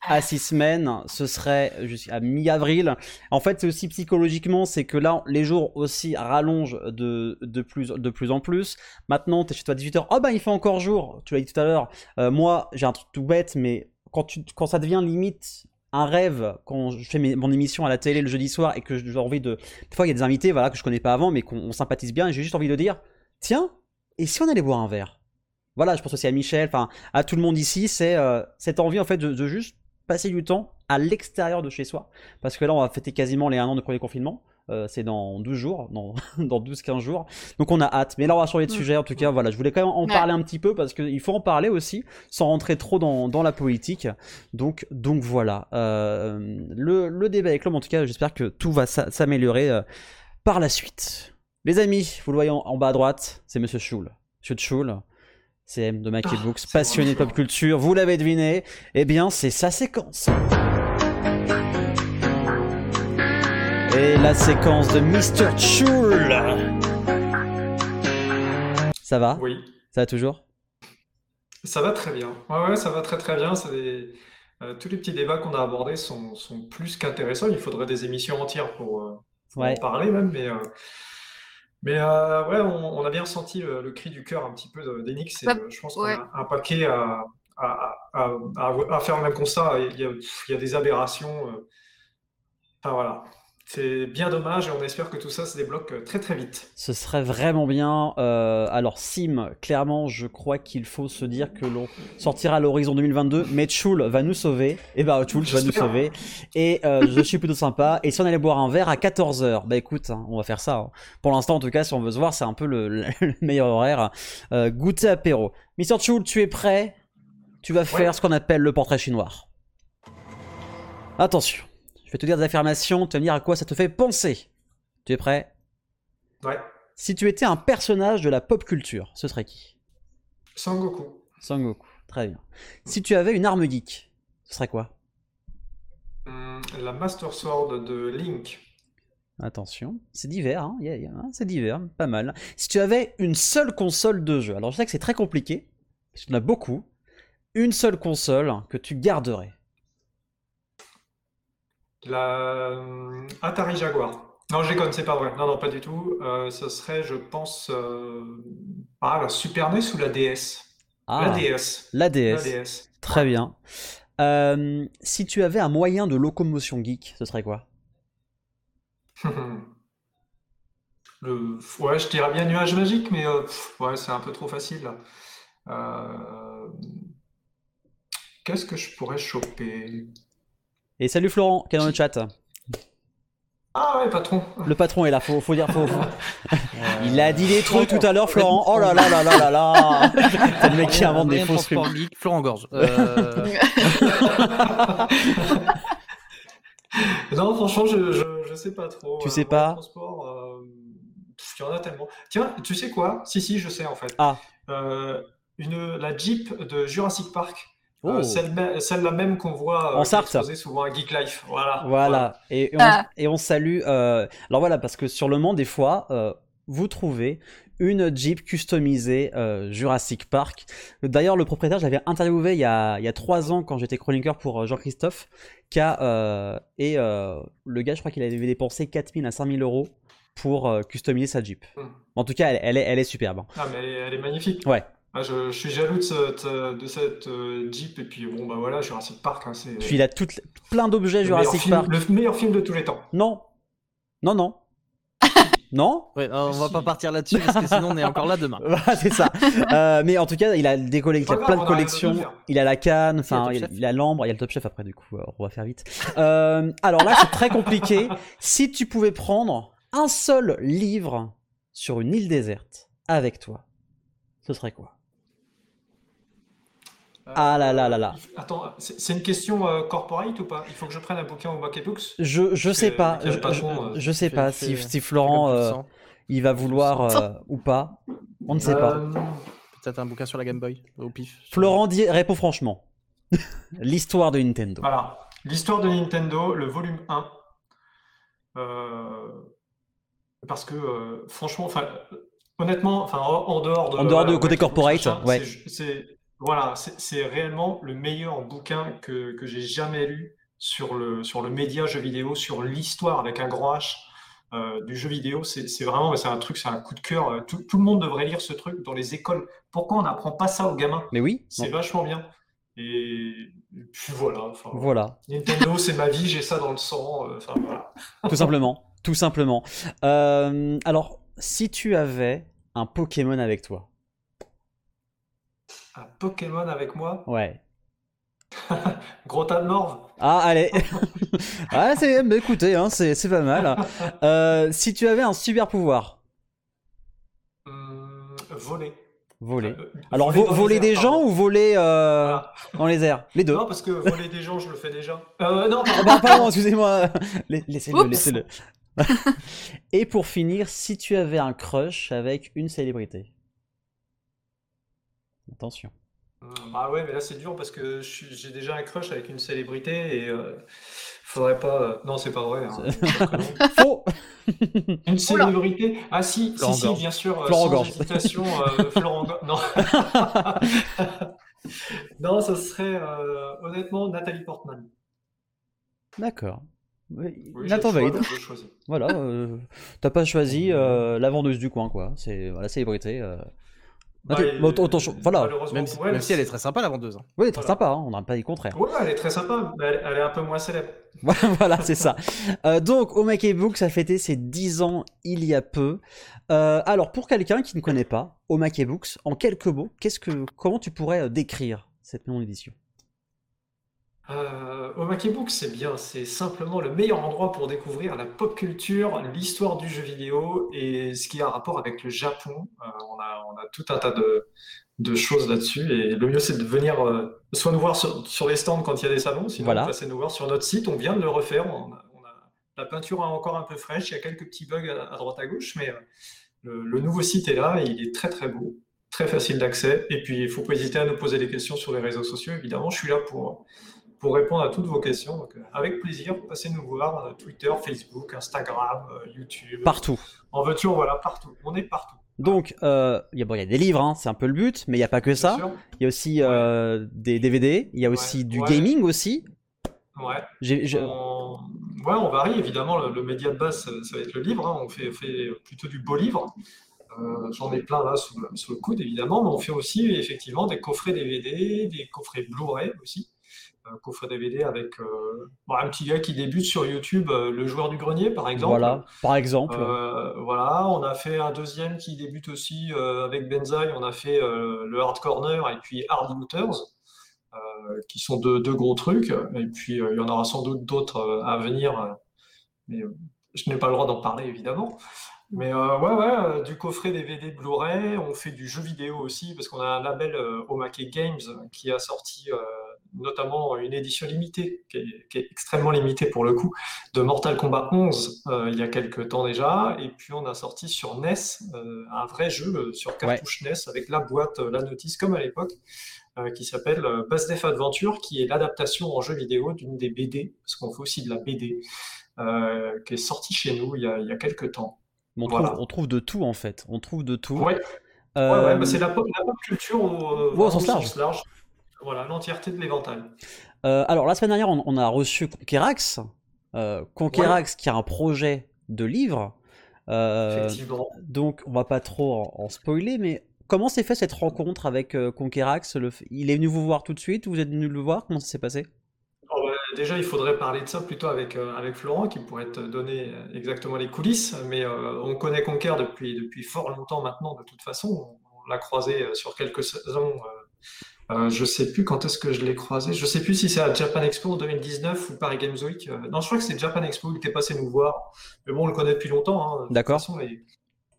à 6 semaines, ce serait jusqu'à mi-avril. En fait, c'est aussi psychologiquement, c'est que là, les jours aussi rallongent de, de, plus, de plus en plus. Maintenant, t'es chez toi à 18h, oh bah il fait encore jour, tu l'as dit tout à l'heure. Euh, moi, j'ai un truc tout bête, mais quand, quand ça devient limite un rêve, quand je fais mon émission à la télé le jeudi soir et que j'ai envie de... Des fois, il y a des invités voilà, que je connais pas avant, mais qu'on on sympathise bien, et j'ai juste envie de dire, tiens, et si on allait boire un verre? Voilà, je pense aussi à Michel, enfin à tout le monde ici, c'est euh, cette envie en fait de juste passer du temps à l'extérieur de chez soi. Parce que là, on va fêter quasiment les 1 an de premier confinement. Euh, c'est dans 12 jours, dans, dans 12-15 jours. Donc on a hâte. Mais là, on va changer de Mm. sujet. En tout cas, voilà, je voulais quand même en Ouais. parler un petit peu parce qu'il faut en parler aussi, sans rentrer trop dans, dans la politique. Donc, donc voilà. Euh, le, le débat avec l'homme, en tout cas, j'espère que tout va s'a- s'améliorer euh, par la suite. Les amis, vous le voyez en, en bas à droite, c'est Monsieur Schul. Monsieur Schul, CM de Mac et Ah, Books, passionné de pop culture. Vous l'avez deviné. Eh bien, c'est sa séquence. Et la séquence de Mr. Chul. Ça va? Oui, Ça va toujours? Ça va très bien. Ouais, ouais, ça va très très bien. C'est des- euh, tous les petits débats qu'on a abordés sont, sont plus qu'intéressants. Il faudrait des émissions entières pour, euh, pour Ouais. en parler même, mais, euh, mais euh, ouais, on, on a bien ressenti le, le cri du cœur un petit peu de- d'Enix et euh, je pense qu'on Ouais. a un paquet à, à, à, à- à faire le même constat. Il y a, il y a des aberrations. euh. Enfin voilà. C'est bien dommage et on espère que tout ça se débloque euh, très très vite. Ce serait vraiment bien. Euh, alors Sim, clairement, je crois qu'il faut se dire que l'on sortira à l'horizon 2022, mais Chul va nous sauver. Et bah Chul va nous sauver. Et euh, je suis plutôt sympa. Et si on allait boire un verre à 14h, bah écoute, hein, on va faire ça. hein. Pour l'instant, en tout cas, si on veut se voir, c'est un peu le, le meilleur horaire. Euh, goûter apéro. Mister Chul, tu es prêt? Tu vas faire ce qu'on appelle le portrait chinois. Attention, vais te dire des affirmations, tu vas me dire à quoi ça te fait penser. Tu es prêt? Ouais. Si tu étais un personnage de la pop culture, ce serait qui? Sangoku. Sangoku. Très bien. Si tu avais une arme geek, ce serait quoi? Hum, La Master Sword de Link. Attention, c'est divers, hein, yeah, yeah, hein, c'est divers, pas mal. Si tu avais une seule console de jeu, alors je sais que c'est très compliqué, parce qu'il y en a beaucoup, une seule console que tu garderais. La hum, Atari Jaguar. Non, je déconne, c'est pas vrai. Non, non, pas du tout. Euh, ce serait, je pense, euh, ah, la Super NES ou la DS? Ah, La DS. la La DS. Très bien. Euh, si tu avais un moyen de locomotion geek, ce serait quoi? Le... Ouais, je dirais bien nuage magique, mais euh, pff, ouais, c'est un peu trop facile là. Euh, Qu'est-ce que je pourrais choper? Et salut Florent, qui est dans le chat. Ah ouais, patron. Le patron est là, faut, faut dire, faut, Il a dit des trucs tout à l'heure, Florent. Oh là là là là là là C'est le mec qui invente des fausses geek, Florent Gorge. Euh, Non, franchement, je, je, je sais pas trop. Tu Euh, sais pas transport, euh, pff, il y en a tellement. Tiens, tu sais quoi? Si, si, je sais en fait. Ah. Euh, une, la Jeep de Jurassic Park. Euh, Oh. celle, celle-là même qu'on voit euh, En Sarthe. exposée souvent à Geek Life. Voilà. Voilà. Et, et on, Ah. et on salue. euh, Alors voilà, parce que sur le Mans, des fois, euh, vous trouvez une Jeep customisée euh, Jurassic Park. D'ailleurs, le propriétaire, je l'avais interviewé il y a, il y a trois ans quand j'étais chroniqueur pour Jean-Christophe. qui a, euh, et euh, le gars, je crois qu'il avait dépensé 4000 à 5000 euros pour euh, customiser sa Jeep. Hmm. En tout cas, elle, elle est, elle est superbe. hein. Ah, mais elle est magnifique. Ouais. Ah, je, je suis jaloux de cette, de cette euh, Jeep. Et puis, bon, bah voilà, Jurassic Park, hein, c'est Puis il a toutes, plein d'objets Jurassic film, Park. le meilleur film de tous les temps. Non. Non, non. non ouais, on va Si. pas partir là-dessus parce que sinon on est encore là demain. Voilà, c'est ça. Euh, mais en tout cas, il a des il a plein de collections. Il a la canne, enfin, il il, a Top Chef. il a l'ambre, il y a le top chef après, du coup, euh, on va faire vite. Euh, alors là, c'est très compliqué. Si tu pouvais prendre un seul livre sur une île déserte avec toi, ce serait quoi? Ah là là là là. Euh, Attends, c'est une question euh, corporate ou pas? Il faut que je prenne un bouquin au Bucket Books? Je, je sais que, pas. Je, patron, je- euh, je sais pas si, si Florent euh, il va vouloir euh, ou pas. On ne sait pas. Peut-être un bouquin sur la Game Boy au pif. Florent dit, répond franchement. L'histoire de Nintendo. Voilà. L'histoire de Nintendo, le volume 1. Euh, parce que, euh, franchement, enfin, honnêtement, enfin, en, en dehors de. En dehors de côté ouais, corporate, ouais. C'est voilà, c'est réellement le meilleur bouquin que, que j'ai jamais lu sur le, sur le média jeu vidéo, sur l'histoire avec un grand H euh, du jeu vidéo. C'est vraiment, c'est un truc, c'est un coup de cœur. Euh, Tout, tout le monde devrait lire ce truc dans les écoles. Pourquoi on n'apprend pas ça aux gamins? Mais oui, C'est vachement bien. Et puis voilà. enfin, voilà, Nintendo, c'est ma vie, j'ai ça dans le sang. euh, Enfin voilà. tout simplement, tout simplement. Euh, alors, si tu avais un Pokémon avec toi, Un Pokémon avec moi, ouais. gros tas de morve. Ah, allez. ah, c'est, mais écoutez, hein, c'est, c'est pas mal. Euh, si tu avais un super pouvoir, Hum, voler. voler. Euh, Alors, voler vo- dans les voler airs, des gens ou voler euh, Voilà. dans les airs? Les deux. Non, parce que voler des gens, je le fais déjà. Euh, non, Ah pardon. bah, pardon, excusez-moi. La- Laissez-le, Oups. laissez-le. Et pour finir, si tu avais un crush avec une célébrité? Attention. Hum, Bah ouais, mais là c'est dur parce que j'ai déjà un crush avec une célébrité et euh, faudrait pas. euh, Non, c'est pas vrai. hein. Faux Une célébrité? Ah si, Florent si, si, bien sûr, euh, Florent sans Gorge. hésitation, euh, Florent Gorge. Non. Non, ça serait euh, honnêtement Nathalie Portman. D'accord. Oui, Nathan choisis. Voilà, euh, t'as pas choisi euh, la vendeuse du coin, quoi. C'est voilà, célébrité. Bah, autant- autant- voilà. malheureusement Même si, elle, même si elle est très sympa, la vendeuse. hein. Oui, très Voilà. sympa, hein, on n'a pas dit le contraire. Ouais, elle est très sympa, mais elle, elle est un peu moins célèbre. voilà, c'est ça. Euh, donc, Omake Books a fêté ses 10 ans il y a peu. Euh, alors, pour quelqu'un qui ne connaît pas Omake Books, en quelques mots, qu'est-ce que, comment tu pourrais euh, décrire cette non-édition? Euh, Omake Book, c'est bien, c'est simplement le meilleur endroit pour découvrir la pop culture, l'histoire du jeu vidéo et ce qui a un rapport avec le Japon. Euh, on a, on a tout un tas de, de choses là-dessus et le mieux c'est de venir euh, soit nous voir sur, sur les stands quand il y a des salons, sinon Voilà. passez nous voir sur notre site, on vient de le refaire. On a- on a- la peinture est encore un peu fraîche, il y a quelques petits bugs à, à droite à gauche, mais euh, le, le nouveau site est là et il est très très beau, très facile d'accès. Et puis il faut pas hésiter à nous poser des questions sur les réseaux sociaux, évidemment, je suis là pour pour répondre à toutes vos questions. Donc, euh, avec plaisir, passez nous voir, euh, Twitter, Facebook, Instagram, euh, YouTube. Partout. En voiture, voilà, partout. On est partout. Donc, euh, il bon, y a des livres, hein, c'est un peu le but, mais il n'y a pas que Bien ça. Il y a aussi euh, des DVD, il y a aussi du ouais. gaming aussi. Ouais. On... Ouais, on varie, évidemment. Le, le média de base, ça, ça va être le livre. hein. On fait, fait plutôt du beau livre. Euh, J'en ai plein là sous sous le coude, évidemment. Mais on fait aussi, effectivement, des coffrets DVD, des coffrets Blu-ray aussi. Euh, coffret DVD avec euh, bon, un petit gars qui débute sur YouTube, euh, le joueur du grenier, par exemple. Voilà, par exemple. Euh, voilà, on a fait un deuxième qui débute aussi avec Benzaï. On a fait le Hard Corner et puis Hard Looters, qui sont deux, deux gros trucs. Et puis il y en aura sans doute d'autres à venir, mais je n'ai pas le droit d'en parler évidemment. Mais euh, ouais, ouais, euh, du coffret DVD Blu-ray, on fait du jeu vidéo aussi parce qu'on a un label euh, Omake Games qui a sorti notamment une édition limitée, qui est, qui est extrêmement limitée pour le coup, de Mortal Kombat 11 euh, il y a quelques temps déjà. Et puis on a sorti sur NES euh, un vrai jeu euh, sur cartouche NES avec la boîte, la notice comme à l'époque, euh, qui s'appelle Buzz Def Adventure, qui est l'adaptation en jeu vidéo d'une des BD, parce qu'on fait aussi de la BD, qui est sortie chez nous il y a, il y a quelques temps. on, voilà. trouve, on trouve de tout en fait. On trouve de tout. Ouais, ouais, ouais, bah, c'est la pop, la pop culture au, sens large. Voilà, l'entièreté de l'éventail. Euh, alors, la semaine dernière, on, on a reçu Conquerax. Euh, Conquerax qui a un projet de livre. Euh, Effectivement. donc, on va pas trop en, en spoiler, mais comment s'est fait cette rencontre avec euh, Conquerax Le Il est venu vous voir tout de suite Vous êtes venu le voir? Comment ça s'est passé? Oh, bah, déjà, il faudrait parler de ça plutôt avec, avec Florent, qui pourrait te donner exactement les coulisses. Mais on connaît Conquer depuis, depuis fort longtemps maintenant, de toute façon. On, on l'a croisé sur quelques saisons. Euh, euh, je sais plus quand est-ce que je l'ai croisé. Je sais plus si c'est à Japan Expo en 2019 ou Paris Games Week. Euh, non, je crois que c'est Japan Expo. Il était passé nous voir. Mais bon, on le connaît depuis longtemps. hein. De toute D'accord. façon, les,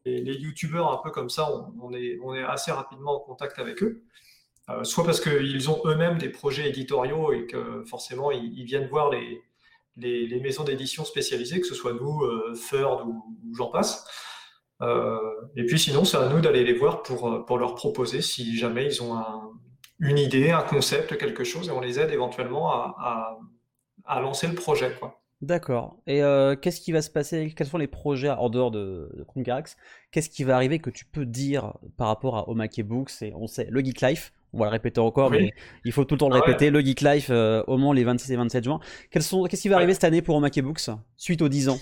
les, les youtubeurs un peu comme ça, on, on est, on est assez rapidement en contact avec eux. Euh, soit parce qu'ils ont eux-mêmes des projets éditoriaux et que forcément ils, ils viennent voir les, les, les maisons d'édition spécialisées, que ce soit nous, euh, Third ou, ou j'en passe. Euh, et puis sinon, c'est à nous d'aller les voir pour, pour leur proposer si jamais ils ont un- une idée, un concept, quelque chose, et on les aide éventuellement à, à, à lancer le projet. Quoi. D'accord. Et euh, qu'est-ce qui va se passer? Quels sont les projets en dehors de, de Qu'est-ce qui va arriver que tu peux dire par rapport à Omake Books? Et on sait, le Geek Life, on va le répéter encore, Oui. mais il faut tout le temps le Ah ouais. répéter. Le Geek Life, euh, au moins les 26 et 27 juin. Qu'est-ce qui va Ouais. arriver cette année pour Omake Books suite aux 10 ans?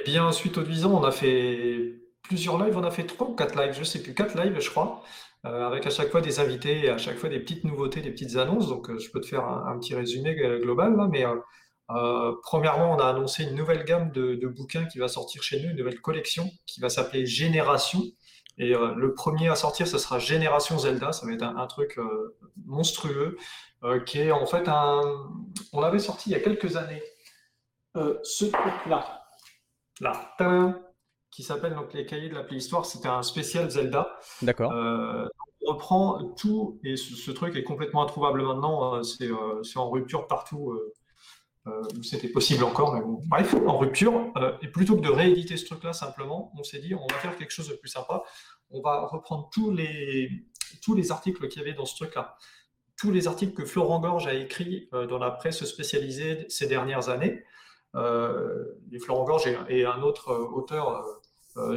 Eh bien, suite aux 10 ans, on a fait plusieurs lives, on a fait trois ou quatre lives, je sais plus, quatre lives, je crois, avec à chaque fois des invités et à chaque fois des petites nouveautés, des petites annonces. Donc, euh, je peux te faire un, petit résumé euh, global là, mais euh, euh, premièrement, on a annoncé une nouvelle gamme de, bouquins qui va sortir chez nous, une nouvelle collection qui va s'appeler Génération. Et euh, le premier à sortir, ce sera Génération Zelda. Ça va être un, truc euh, monstrueux, euh, qui est en fait un. On l'avait sorti il y a quelques années. Euh, ce truc-là, là, tadam, qui s'appelle donc les cahiers de la préhistoire. C'était un spécial Zelda. D'accord. Euh, on reprend tout, et ce, ce truc est complètement introuvable maintenant. euh, c'est euh, c'est en rupture partout où c'était possible encore. Mais bon, bref, en rupture. et plutôt que de rééditer ce truc-là simplement, on s'est dit on va faire quelque chose de plus sympa. On va reprendre tous les, tous les articles qu'il y avait dans ce truc-là. Tous les articles que Florent Gorge a écrits dans la presse spécialisée ces dernières années. Euh, et Florent Gorge et, et un autre auteur,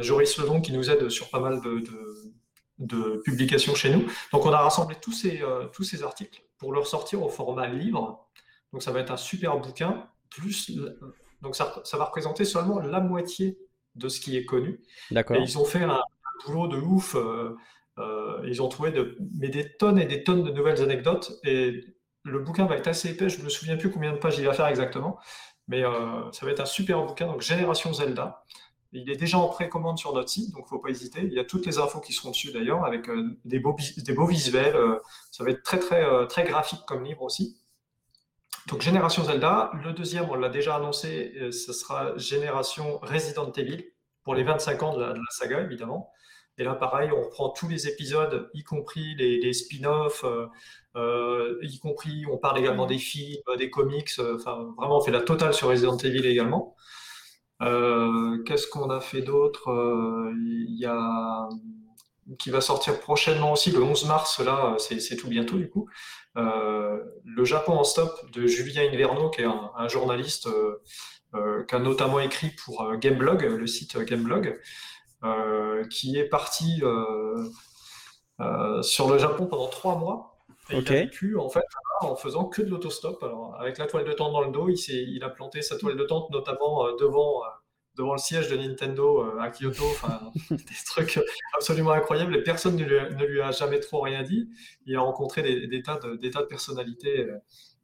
Joris Levon, qui nous aide sur pas mal de, de- de publications chez nous. Donc on a rassemblé tous ces, euh, tous ces articles pour leur sortir au format livre. Donc ça va être un super bouquin. Plus, l- donc ça, ça va représenter seulement la moitié de ce qui est connu. D'accord. Et ils ont fait un, un boulot de ouf. euh, Euh, ils ont trouvé de, mais des tonnes et des tonnes de nouvelles anecdotes. Et le bouquin va être assez épais. Je me souviens plus combien de pages il va faire exactement, mais euh, ça va être un super bouquin. Donc Génération Zelda. Il est déjà en précommande sur notre site, donc faut pas hésiter. Il y a toutes les infos qui seront dessus d'ailleurs, avec euh, des, beaux, des beaux visuels. euh, ça va être très très euh, très graphique comme livre aussi. Donc Génération Zelda. Le deuxième, on l'a déjà annoncé, ce sera Génération Resident Evil pour les 25 ans de la, de la saga évidemment. Et là, pareil, on reprend tous les épisodes, y compris les, les spin-offs, euh, y compris, on parle également des films, des comics. Enfin, vraiment, on fait la totale sur Resident Evil également. Euh, Qu'est-ce qu'on a fait d'autre Euh, Il y a qui va sortir prochainement aussi le 11 mars. Là, c'est tout bientôt du coup. Euh, le Japon en stop de Julien Inverno, qui est un, un journaliste euh, euh, qui a notamment écrit pour Gameblog, le site Gameblog, qui est parti sur le Japon pendant trois mois. Et Ok. il a vécu en fait en faisant que de l'autostop. Alors avec la toile de tente dans le dos, il, a planté sa toile de tente notamment euh, devant, euh, devant le siège de Nintendo euh, à Kyoto. Des trucs absolument incroyables. Et personne ne lui, a, jamais trop rien dit. Il a rencontré des, tas, de, personnalités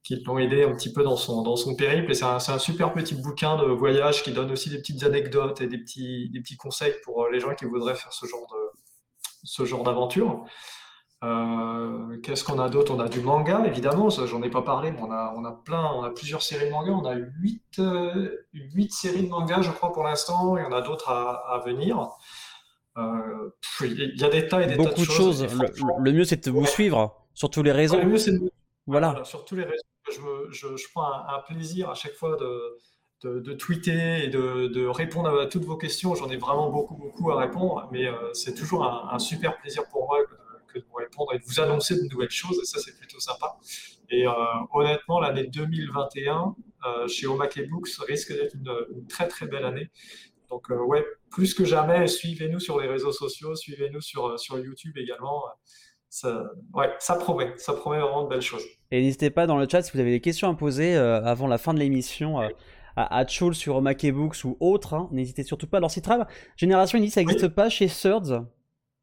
qui l'ont aidé un petit peu dans son, dans son périple. Et c'est un, un super petit bouquin de voyage qui donne aussi des petites anecdotes et des petits, des petits conseils pour les gens qui voudraient faire ce genre d'aventure. Euh, Qu'est-ce qu'on a d'autre? On a du manga, évidemment, j'en ai pas parlé, mais on a, on a plein, on a plusieurs séries de manga. On a huit, euh, huit séries de manga, je crois, pour l'instant. Il y en a d'autres à, à venir. Euh, il y a des tas et des tas Beaucoup de de choses. Et Le, mieux, c'est de vous Ouais. suivre sur tous les réseaux. Ouais, le mieux, c'est de Voilà. voilà, sur tous les réseaux, je, me- je- je prends un, un plaisir à chaque fois de, de, de tweeter et de, de répondre à toutes vos questions. J'en ai vraiment beaucoup, beaucoup à répondre, mais euh, c'est toujours un, un super plaisir pour moi que de, vous répondre et de vous annoncer de nouvelles choses, et ça, c'est plutôt sympa. Et euh, honnêtement, l'année 2021 euh, chez Omake Books risque d'être une, une très, très belle année. Donc, euh, ouais, plus que jamais, suivez-nous sur les réseaux sociaux, suivez-nous sur, sur YouTube également. Ça, ouais, ça promet, ça promet vraiment de belles choses. Et n'hésitez pas dans le chat si vous avez des questions à poser euh, avant la fin de l'émission euh, à, à Chul sur Omake Books ou autre. hein. N'hésitez surtout pas. Alors, Citram, Génération Indie, ça n'existe pas chez Thirds. Alors,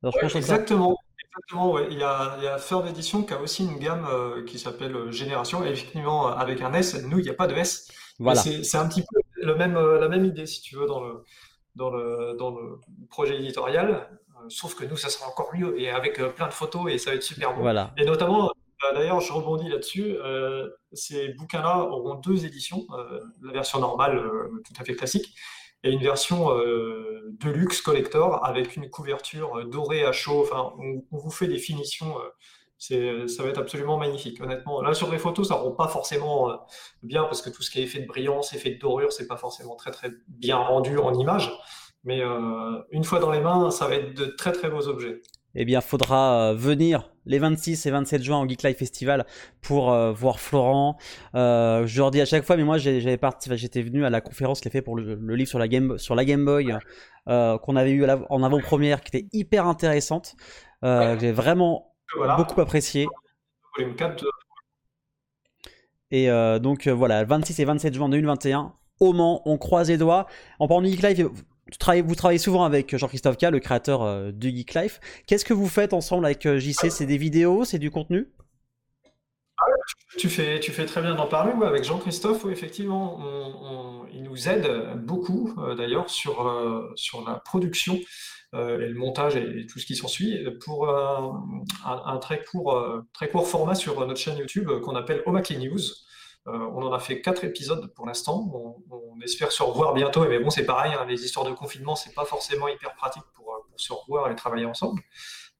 je Ouais, pense que ça. exactement. Exactement, ouais. Il y a, il y a Third Edition qui a aussi une gamme euh, qui s'appelle euh, Génération, et effectivement euh, avec un S. Nous, il n'y a pas de S. Voilà. c'est un petit peu le même, la même idée, si tu veux, dans le, dans le, dans le projet éditorial. Euh, sauf que nous, ça sera encore mieux, et avec euh, plein de photos, et ça va être super beau. Voilà. Et notamment, d'ailleurs, je rebondis là-dessus, ces bouquins-là auront deux éditions, la version normale, tout à fait classique, et une version euh, deluxe collector avec une couverture euh, dorée à chaud. Enfin, on, vous fait des finitions. euh, ça va être absolument magnifique, honnêtement. Là, sur les photos, ça rend pas forcément bien parce que tout ce qui est effet de brillance, effet de dorure, c'est pas forcément très très bien rendu en image. Mais une fois dans les mains, ça va être de très très beaux objets. Eh bien, faudra venir les 26 et 27 juin au Geek Life Festival pour euh, voir Florent. Euh, je leur dis à chaque fois, mais moi j'ai- j'avais j'étais venu à la conférence qu'il a fait pour le, le livre sur la Game, sur la Game Boy euh, qu'on avait eu la- en avant-première, qui était hyper intéressante, que j'ai vraiment Voilà. beaucoup apprécié. Volume 4 de- Et donc voilà, 26 et 27 juin 2021, au Mans, on croise les doigts. En parlant du Geek Life, vous travaillez souvent avec Jean-Christophe K, le créateur euh, du Geek Life. Qu'est-ce que vous faites ensemble avec euh, JC C'est des vidéos, c'est du contenu? Tu fais, tu fais très bien d'en parler. avec Jean-Christophe, effectivement, il nous aide beaucoup, euh, d'ailleurs, sur, euh, sur la production euh, et le montage et, tout ce qui s'ensuit pour euh, un, très court, euh, très court format sur notre chaîne YouTube euh, qu'on appelle Omake News. Euh, on en a fait quatre épisodes pour l'instant. On, espère se revoir bientôt. Mais bon, c'est pareil, hein, les histoires de confinement, c'est pas forcément hyper pratique pour, euh, se revoir et travailler ensemble.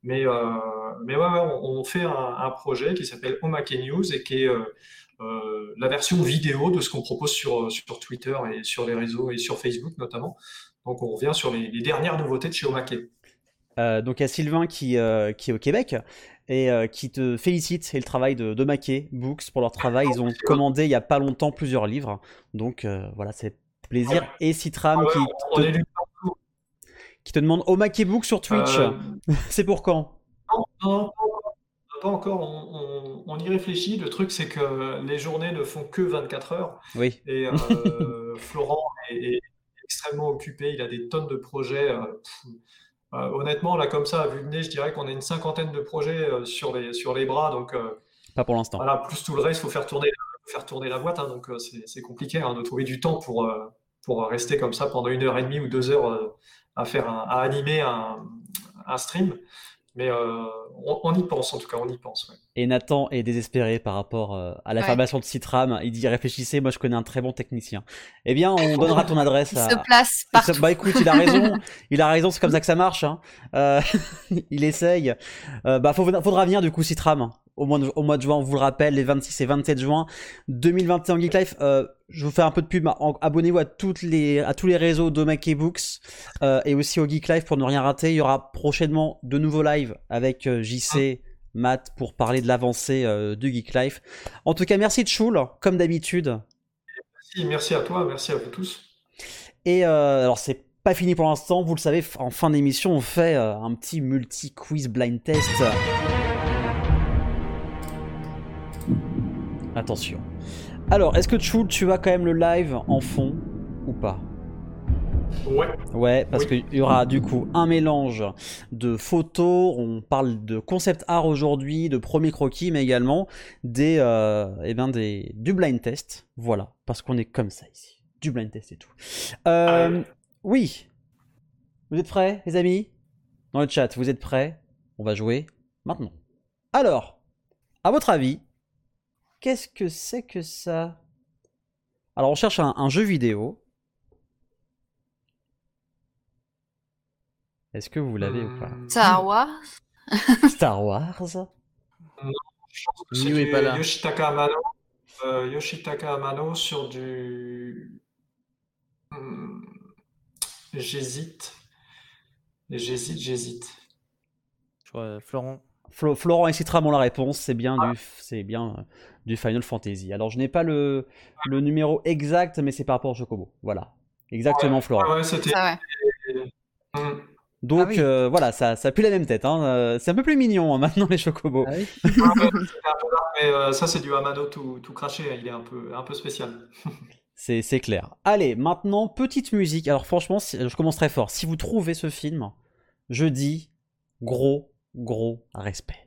Mais, euh, mais ouais, on, fait un, projet qui s'appelle Omake News et qui est la version vidéo de ce qu'on propose sur, sur Twitter et sur les réseaux et sur Facebook notamment. Donc on revient sur les, dernières nouveautés de chez Omake. Donc il y a Sylvain qui, qui est au Québec et euh, qui te félicite et le travail de, de Maquet Books pour leur travail. Ils ont commandé il y a pas longtemps plusieurs livres. Donc euh, voilà, c'est plaisir. Et Citram Ah ouais, qui, te, qui demande au Maquet Books sur Twitch. Euh, c'est pour quand? Non, pas encore, on, on- on y réfléchit. Le truc, c'est que les journées ne font que 24 heures. Oui. Et Florent est, est extrêmement occupé, il a des tonnes de projets. pff, Euh, honnêtement, là, comme ça, à vue de nez, je dirais qu'on a une cinquantaine de projets euh, sur les, sur les bras. Donc, euh, Pas pour l'instant. voilà, plus tout le reste, il faut faire tourner, faut faire tourner la boîte. hein, donc, c'est c'est compliqué hein, de trouver du temps pour, pour rester comme ça pendant une heure et demie ou deux heures à faire un- à animer un, un stream. Mais euh, on, on y pense, en tout cas, on y pense. ouais. Et Nathan est désespéré par rapport euh, à la Ouais. formation de Citram. Il dit réfléchissez, moi je connais un très bon technicien. Eh bien, on donnera ton adresse Il à. se place Il partout. se- Bah écoute, il a raison. Il a raison, c'est comme ça que ça marche. Hein. Euh, il essaye. Euh, bah faut- faudra venir du coup Citram au mois, de, au mois de juin. On vous le rappelle, les 26 et 27 juin 2021 Geek Life. Euh, je vous fais un peu de pub. Abonnez-vous à toutes les à tous les réseaux de Mac et Books euh, et aussi au Geek Life pour ne rien rater. Il y aura prochainement de nouveaux lives avec euh, JC. Matt pour parler de l'avancée euh, du Geek Life. En tout cas, merci de Choul, comme d'habitude. Merci, merci à toi, merci à vous tous. Et alors c'est pas fini pour l'instant, vous le savez, en fin d'émission on fait un petit multi-quiz blind test. Attention. Alors, est-ce que Chul, tu as quand même le live en fond ou pas? Ouais. Ouais, parce Oui. qu'il y aura du coup un mélange de photos, on parle de concept art aujourd'hui, de premiers croquis, mais également des, euh, eh ben des, du blind test. Voilà, parce qu'on est comme ça ici. Du blind test et tout. Euh, oui. Vous êtes prêts, les amis? Dans le chat, vous êtes prêts? On va jouer maintenant. Alors, à votre avis, qu'est-ce que c'est que ça? Alors, on cherche un, un jeu vidéo. Est-ce que vous l'avez ou pas? Hum, Star Wars. Star Wars je pense que c'est du pas là. Yoshitaka Amano. Euh, Yoshitaka Amano sur du. Hum, J'hésite. J'hésite, j'hésite. Je Florent. Flo- Florent et Citram ont la réponse, c'est bien, du, c'est bien euh, du Final Fantasy. Alors je n'ai pas le, le numéro exact, mais c'est par rapport au Chocobo. Voilà. Exactement, Florent. Ouais, c'était. Hum. Donc Ah oui. euh, voilà, ça, ça pue la même tête. hein. Euh, c'est un peu plus mignon hein, maintenant les Chocobos. Ah oui Ah mais euh, ça, c'est du Amano tout, tout craché. Il est un peu, un peu spécial. C'est, c'est clair. Allez, maintenant, petite musique. Alors franchement, si- je commence très fort. Si vous trouvez ce film, je dis gros, gros respect.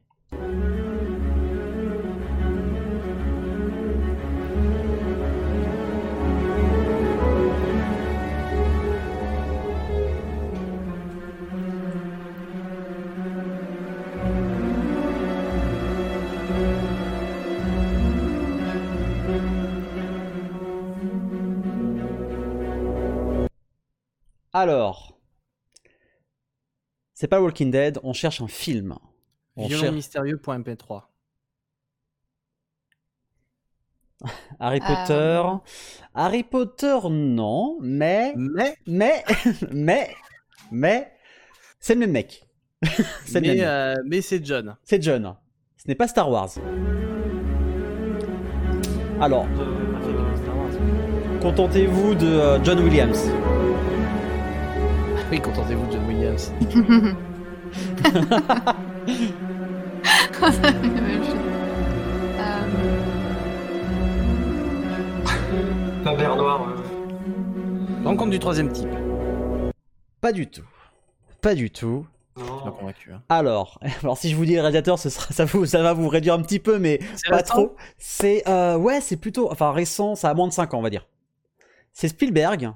Alors, c'est pas Walking Dead, on cherche un film. On Violon cherche mystérieux.mp3. Harry Euh, Potter. Harry Potter, non, mais, Mais, mais, mais, mais, c'est le même mec. c'est mais, euh, mais c'est John. C'est John. Ce n'est pas Star Wars. Alors, contentez-vous de euh, John Williams. Oui, contentez-vous de John Williams. Euh, La mer noire. euh, Rencontre du troisième type. Pas du tout. Pas du tout. Je suis pas non. convaincu. hein. Alors, alors si je vous dis le ce sera, ça, vous, ça va vous réduire un petit peu, mais pas trop. C'est euh, ouais, c'est plutôt, enfin récent, ça a moins de 5 ans, on va dire. C'est Spielberg.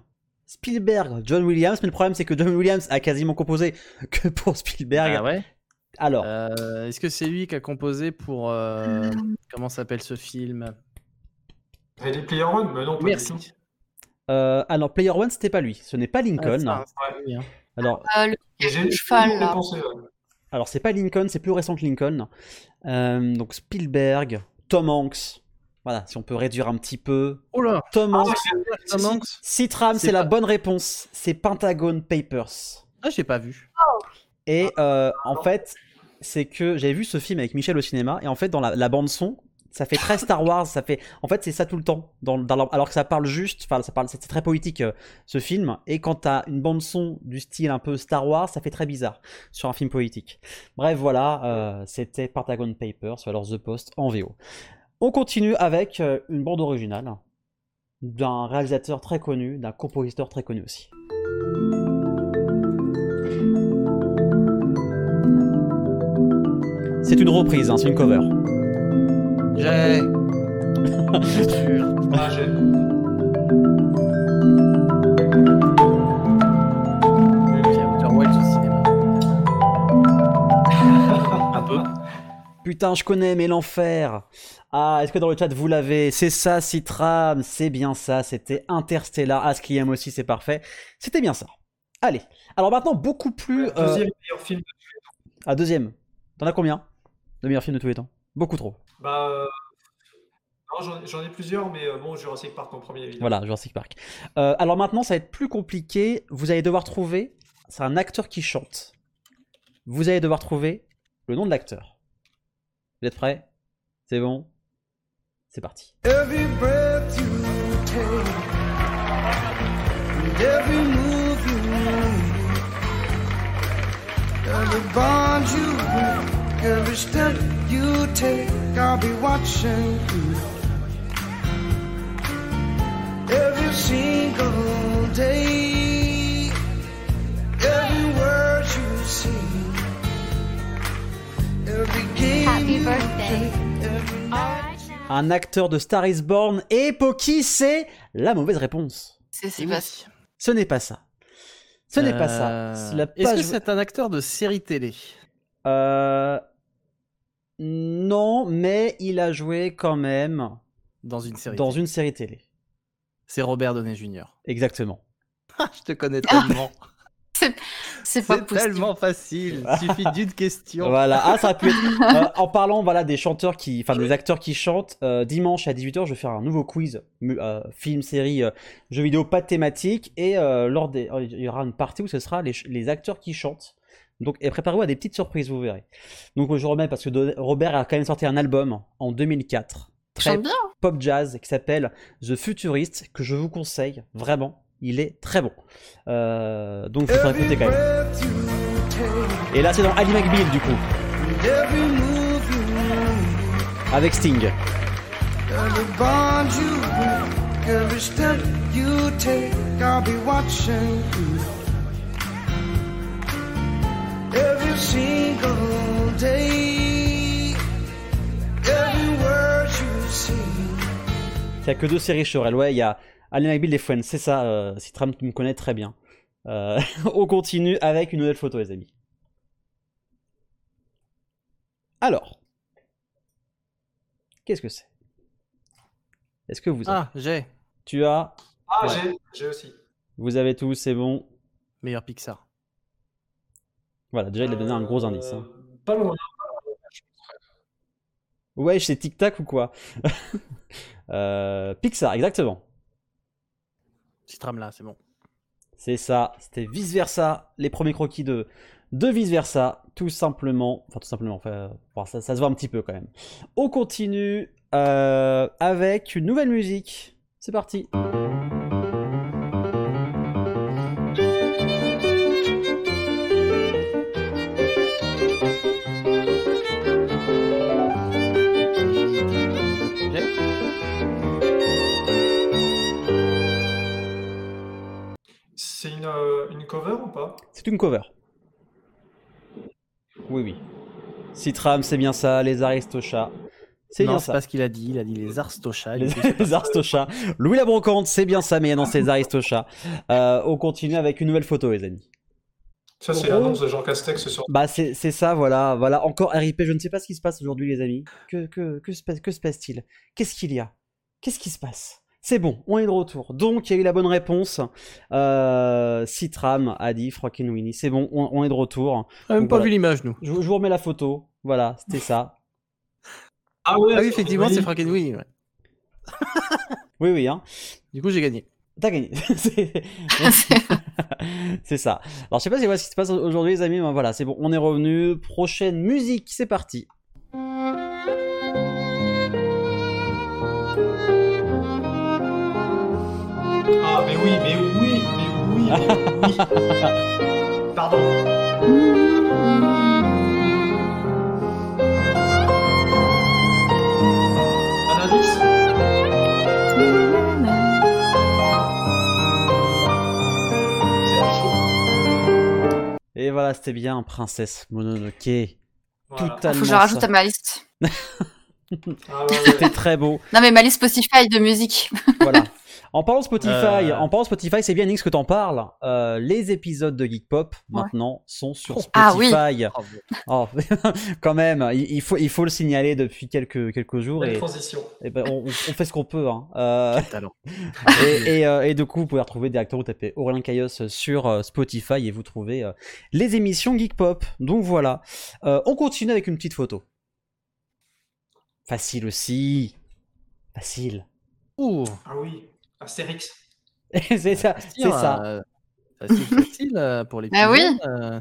Spielberg, John Williams, mais le problème c'est que John Williams a quasiment composé que pour Spielberg. Ah ouais Alors, Euh, Est-ce que c'est lui qui a composé pour. euh, comment s'appelle ce film? Ready Player One Mais non, pas du tout. Merci. euh, alors Player One, c'était pas lui. Ce n'est pas Lincoln. Ah, alors, euh, le Et J'ai cheval, j'ai là. pensé, ouais. alors c'est pas Lincoln, c'est plus récent que Lincoln. Euh, donc Spielberg, Tom Hanks. Voilà, si on peut réduire un petit peu. Oh là Tom Hanks. Hanks Citram, C'est la bonne réponse. C'est Pentagon Papers. Ah, j'ai pas vu. Et euh, en fait, c'est que j'avais vu ce film avec Michel au cinéma, et en fait, dans la, la bande son, ça fait très Star Wars. Ça fait, en fait, c'est ça tout le temps. Dans, alors que ça parle juste, enfin, ça parle, c'est très poétique euh, ce film. Et quand t'as une bande son du style un peu Star Wars, ça fait très bizarre sur un film poétique. Bref, voilà, euh, c'était Pentagon Papers, ou alors The Post en VO. On continue avec euh, une bande originale d'un réalisateur très connu, d'un compositeur très connu aussi. C'est une reprise, hein, c'est une cover. J'ai. sûr. J'ai. Putain, je connais, mais l'enfer. Ah, est-ce que dans le chat vous l'avez? C'est ça, Citram, c'est bien ça. C'était Interstellar. Ah, ce qui aime aussi, c'est parfait. C'était bien ça. Allez. Alors maintenant, beaucoup plus. euh, Deuxième meilleur film. Ah, deuxième. T'en as combien? De meilleurs films de tous les temps? Beaucoup trop. Bah, euh, non, j'en- ai plusieurs, mais euh, bon, Jurassic Park en premier, évidemment. Voilà, Jurassic Park. Euh, alors maintenant, ça va être plus compliqué. Vous allez devoir trouver. C'est un acteur qui chante. Vous allez devoir trouver le nom de l'acteur. Vous êtes prêts? C'est bon? C'est parti. Every breath you take, and every move you make, every bond you break, every step you take, I'll be watching you. Every single Un acteur de Star is Born et Poki, c'est la mauvaise réponse. C'est oui. Ce n'est pas ça. Ce n'est pas ça. Euh, Est-ce que c'est un acteur de série télé Euh, Non, mais il a joué quand même Dans une série dans télé. une série télé. C'est Robert Downey Jr. Exactement. Je te connais tellement. C'est pas c'est possible. tellement facile. Il suffit d'une question. Voilà. Ah, ça a pu être. euh, en parlant voilà, des chanteurs qui. Enfin, des acteurs qui chantent, euh, dimanche à 18h, je vais faire un nouveau quiz. euh, film, série, euh, jeux vidéo, pas de thématique. Et euh, lors des. Il y aura une partie où ce sera les, acteurs qui chantent. Donc, et préparez-vous à des petites surprises, vous verrez. Donc, je remets parce que Robert a quand même sorti un album en 2004. Il Très bien. pop jazz qui s'appelle The Futurist, que je vous conseille vraiment. Il est très bon. Euh, donc, faudra Every écouter quand même. Et là, c'est dans Ali McBeal, du coup, avec Sting. Il n'y a que deux séries Chorel. Ouais, il y a Ali McBeal et Friends. C'est ça, euh, Citram, tu me connais très bien. Euh, on continue avec une nouvelle photo, les amis. Alors, qu'est-ce que c'est? Est-ce que vous avez Ah, j'ai. Tu as Ah, Ouais. j'ai, j'ai aussi. Vous avez tout, c'est bon. Meilleur Pixar. Voilà, déjà, il a donné un gros indice. hein. Euh, Pas loin. Ouais, c'est Tic Tac ou quoi? Euh, Pixar, exactement. Citram là, c'est bon. C'est ça, c'était vice versa, les premiers croquis de, de vice versa, tout simplement. Enfin, tout simplement, enfin, ça, ça se voit un petit peu quand même. On continue euh, avec une nouvelle musique. C'est parti. C'est une cover. Oui, oui. Citram, c'est bien ça, les Aristochats. C'est bien c'est ça. pas ce qu'il a dit. Il a dit les Arstochas. Les. Aristochats. Louis la Brocante, c'est bien ça, mais non, c'est les Aristochats. Euh, on continue avec une nouvelle photo, les amis. Ça, c'est l'annonce de Jean Castex sur. Bah c'est ça, voilà, voilà, encore RIP, je ne sais pas ce qui se passe aujourd'hui les amis. Que, que, que, se passe- que se passe-t-il? Qu'est-ce qu'il y a? Qu'est-ce qui se passe? C'est bon, on est de retour. Donc il y a eu la bonne réponse. Euh, Citram a dit Franken Winnie, c'est bon, on, on est de retour. On a même Donc, pas voilà. vu l'image, nous. Je, vous- je vous remets la photo, voilà, c'était ça. Ah ouais, Ah oui, effectivement, c'est Frankenweenie. Ouais. Oui, oui, hein. Du coup, j'ai gagné. T'as gagné. C'est- ça. Alors je sais pas si ce qui se passe aujourd'hui les amis, mais voilà, c'est bon, on est revenu. Prochaine musique, c'est parti. Oui, mais oui, mais oui, mais oui. Pardon. Un indice C'est chaud. Et voilà, c'était bien Princesse Mononoke. Voilà. Totalement. Faut que je rajoute ça. à ma liste. Ah, ouais, ouais, C'était très beau. Non, mais ma liste Spotify de musique. voilà. En parlant de Spotify, Euh. en parlant de Spotify, c'est bien Nix que t'en parles. Euh, les épisodes de Geek Pop maintenant sont sur Ah oui. Spotify. Oh, quand même, il, il faut il faut le signaler depuis quelques quelques jours et, transition. et ben, on, on fait ce qu'on peut. Hein. Euh, et, et, euh, et du coup, vous pouvez retrouver directement, vous tapez Aurélien Caillos sur euh, Spotify et vous trouvez euh, les émissions Geek Pop. Donc voilà. Euh, on continue avec une petite photo. Facile aussi. Facile. Ouh. Ah oui, Astérix. c'est ça. C'est ça. Euh, Facile, facile euh, pour les Bah oui. jeunes, euh.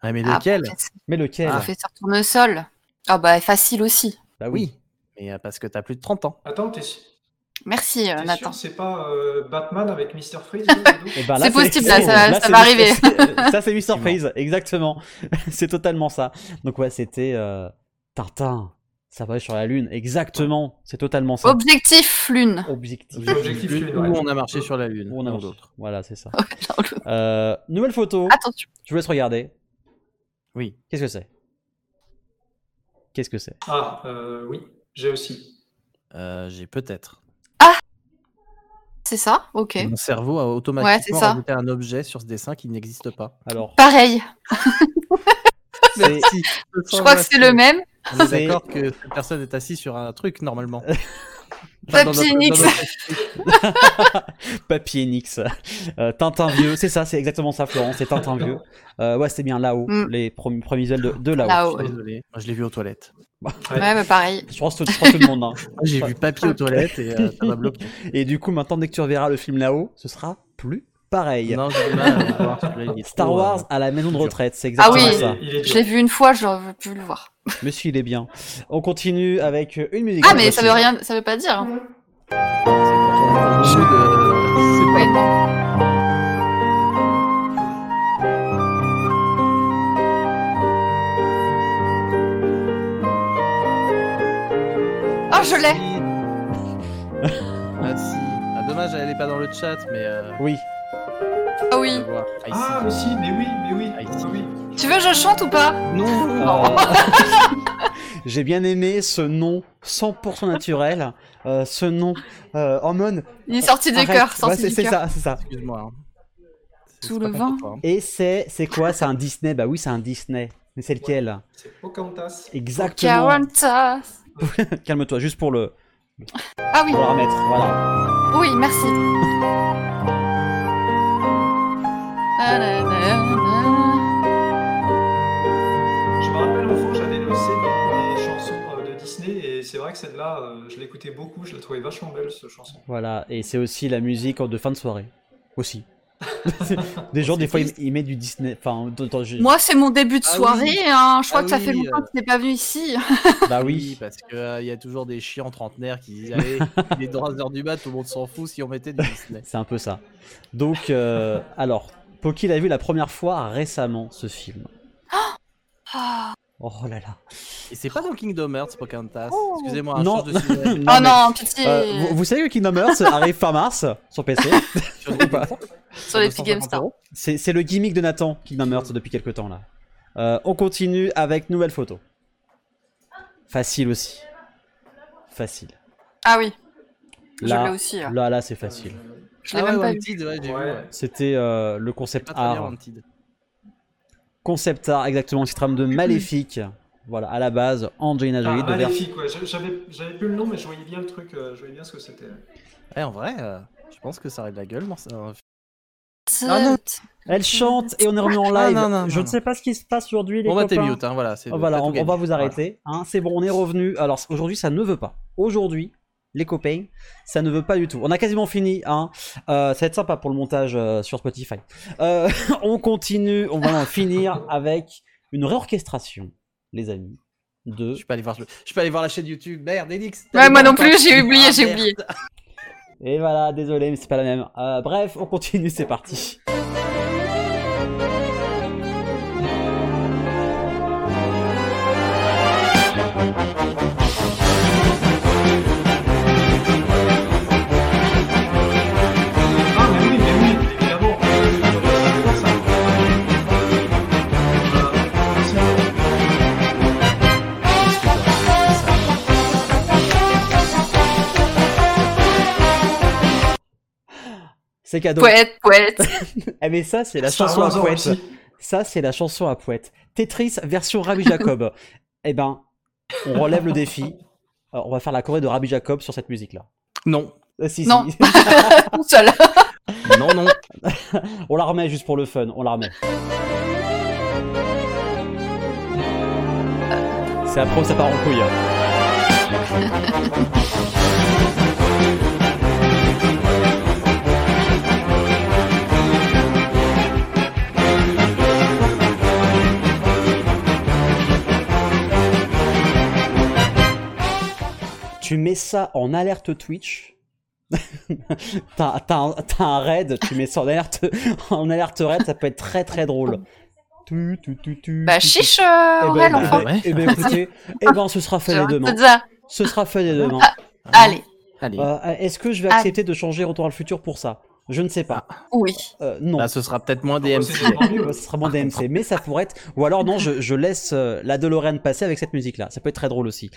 Ah, mais Ah, lequel? professeur- Mais lequel? Professeur Tournesol. Ah bah facile aussi. Bah oui. Mais euh, parce que t'as plus de 30 ans. Attends, t'es Merci euh, Nathan. c'est pas euh, Batman avec Mr. Freeze Eh ben C'est possible, là, ça- va arriver. Ça, c'est Mr. Freeze, exactement. c'est totalement ça. Donc, ouais, c'était euh, Tintin. Ça va sur la Lune, exactement. C'est totalement ça. Objectif Lune. Objectif. Objectif Où Lune, ouais. on a marché sur la Lune. Ou on a- d'autres. Voilà, c'est ça. Euh, nouvelle photo. Attention. Je vous laisse regarder. Oui. Qu'est-ce que c'est? Qu'est-ce que c'est? Ah, euh, oui, j'ai aussi. Euh, J'ai peut-être. C'est ça? Ok. Mon cerveau a Ouais, automatiquement ça. rajouté un objet sur ce dessin qui n'existe pas. Alors, Pareil. Je crois que c'est le même. On est C'est- d'accord que cette personne est assise sur un truc normalement. Enfin, Papier Nix. Papier Nix. Euh, Tintin vieux, c'est ça, c'est exactement ça, Florence, c'est Tintin vieux. Euh, ouais, c'était bien là-haut, Mm. les premiers, premiers visuels de, de là-haut. Je suis désolé. Moi, je l'ai vu aux toilettes. Ouais. Ouais, bah pareil. Je pense, que- je pense que tout le monde. hein. J'ai vu papier aux toilettes et euh, ça m'a bloqué. Et du coup, maintenant, dès que tu reverras le film là-haut, ce sera plus pareil. Non, voir, Star trop, Wars euh, à la maison de retraite, c'est Ah exactement oui. ça. Il est dur. Je l'ai vu une fois, je veux plus le voir. Monsieur, il est bien. On continue avec une musique. Ah mais ça veut rien, ça veut pas dire. hein. C'est Ah je l'ai. Ah si. Ah, dommage, elle est pas dans le chat, mais. Euh, Oui. Ah oui. Ah, mais si, mais oui, mais oui. Ah, oui. Tu veux que je chante ou pas? Non. J'ai bien aimé ce nom 100% naturel. euh, ce nom euh, en mode. Il est sorti du cœur, Ouais, sorti c'est du c'est ça, c'est ça. Excuse-moi. hein. Sous le vent. hein. Et c'est c'est quoi? C'est un Disney Bah oui, c'est un Disney. Mais c'est lequel? C'est Pocahontas. Exactement. Pocahontas. Calme-toi, juste pour le, Ah oui. pour le remettre. Voilà. Oui, merci. Je me rappelle enfant, j'avais le CD des chansons euh, de Disney et c'est vrai que celle-là, euh, je l'écoutais beaucoup, je la trouvais vachement belle cette chanson. Voilà. Et c'est aussi la musique de fin de soirée. Aussi. des gens, des fois, ils, ils mettent du Disney. Enfin, je- Moi, c'est mon début de Ah soirée. oui. hein. Je crois Ah que ça fait oui, longtemps euh. que tu n'es pas venu ici. bah Oui, parce qu'il y a toujours des chiens trentenaires qui disent Allez, il est 3h du mat, tout le monde s'en fout si on mettait du Disney. C'est un peu ça. Donc, euh, alors, Poki l'a vu la première fois récemment, ce film. Ah. Oh là là. Et c'est pas dans Kingdom Hearts, Pocahontas. Oh. Excusez-moi, un Non. change de sujet. oh mais, non, pitié. euh, vous, vous savez que Kingdom Hearts arrive fin mars sur PC Sur les Sur les petits 250 GameStar. euros. C'est c'est le gimmick de Nathan, Kingdom Hearts, depuis quelques temps là. Euh, on continue avec nouvelle photo. Facile aussi. Facile. Ah oui. Je Là, l'ai aussi. là. là, là, c'est facile. Je l'ai Ah même ouais, pas vu. Wanted, ouais, j'ai vu. Ouais. ouais. C'était euh, le concept bien, art. Wanted. Concept art, exactement, qui trame de Maléfique. Voilà, à la base, Angelina Ah, Jolie devait maléfique, ouais. Je- J'avais j'avais plus le nom, mais je voyais bien le truc, euh, je voyais bien ce que c'était. Ouais, en vrai, euh, je pense que ça aurait de la gueule. moi, ça- Ah non. Elle chante et on est remis en Ah, live. non, non, je ne sais pas ce qui se passe aujourd'hui, les Bon, bah, t'es mute, hein, voilà. Oh, voilà, on, va vous Voilà. arrêter. hein. c'est bon, on est revenu. Alors aujourd'hui, ça ne veut pas. Aujourd'hui, les copains, ça ne veut pas du tout. On a quasiment fini. Hein. Euh, ça va être sympa pour le montage euh, sur Spotify. Euh, on continue. On va en finir avec une réorchestration, les amis. De... Je suis pas allé voir, je suis pas allé voir la chaîne YouTube. Merde, Elix. Ouais, moi non plus, j'ai oublié, j'ai oublié. Et voilà, désolé, mais c'est pas la même. Euh, bref, on continue, c'est parti. C'est cadeau. Poète, poète. Eh mais ça, c'est la chanson à poète. Ça, c'est la chanson à poète. Tetris version Rabbi Jacob. eh ben, on relève le défi. Euh, on va faire la choré de Rabbi Jacob sur cette musique-là. Non, Euh, si, Non. si. Tout seul. non, non. on la remet juste pour le fun. On la remet. C'est après ça part en couille. Tu mets ça en alerte Twitch. t'as, un, raid, tu mets ça en alerte, en alerte raid, ça peut être très très drôle. Tu, tu, tu, tu, Bah chiche, Eh ben, enfin. ben, écoutez, eh ben, ce sera fait demain. Ce sera fait dès demain. Allez, Allez. Euh, Est-ce que je vais Allez. accepter de changer Retour à le futur pour ça? Je ne sais pas. oui. Euh, non. Bah, ce sera peut-être moins DMC. ce sera moins DMC, mais ça pourrait être. Ou alors non, je, je laisse euh, la DeLorean passer avec cette musique-là. Ça peut être très drôle aussi.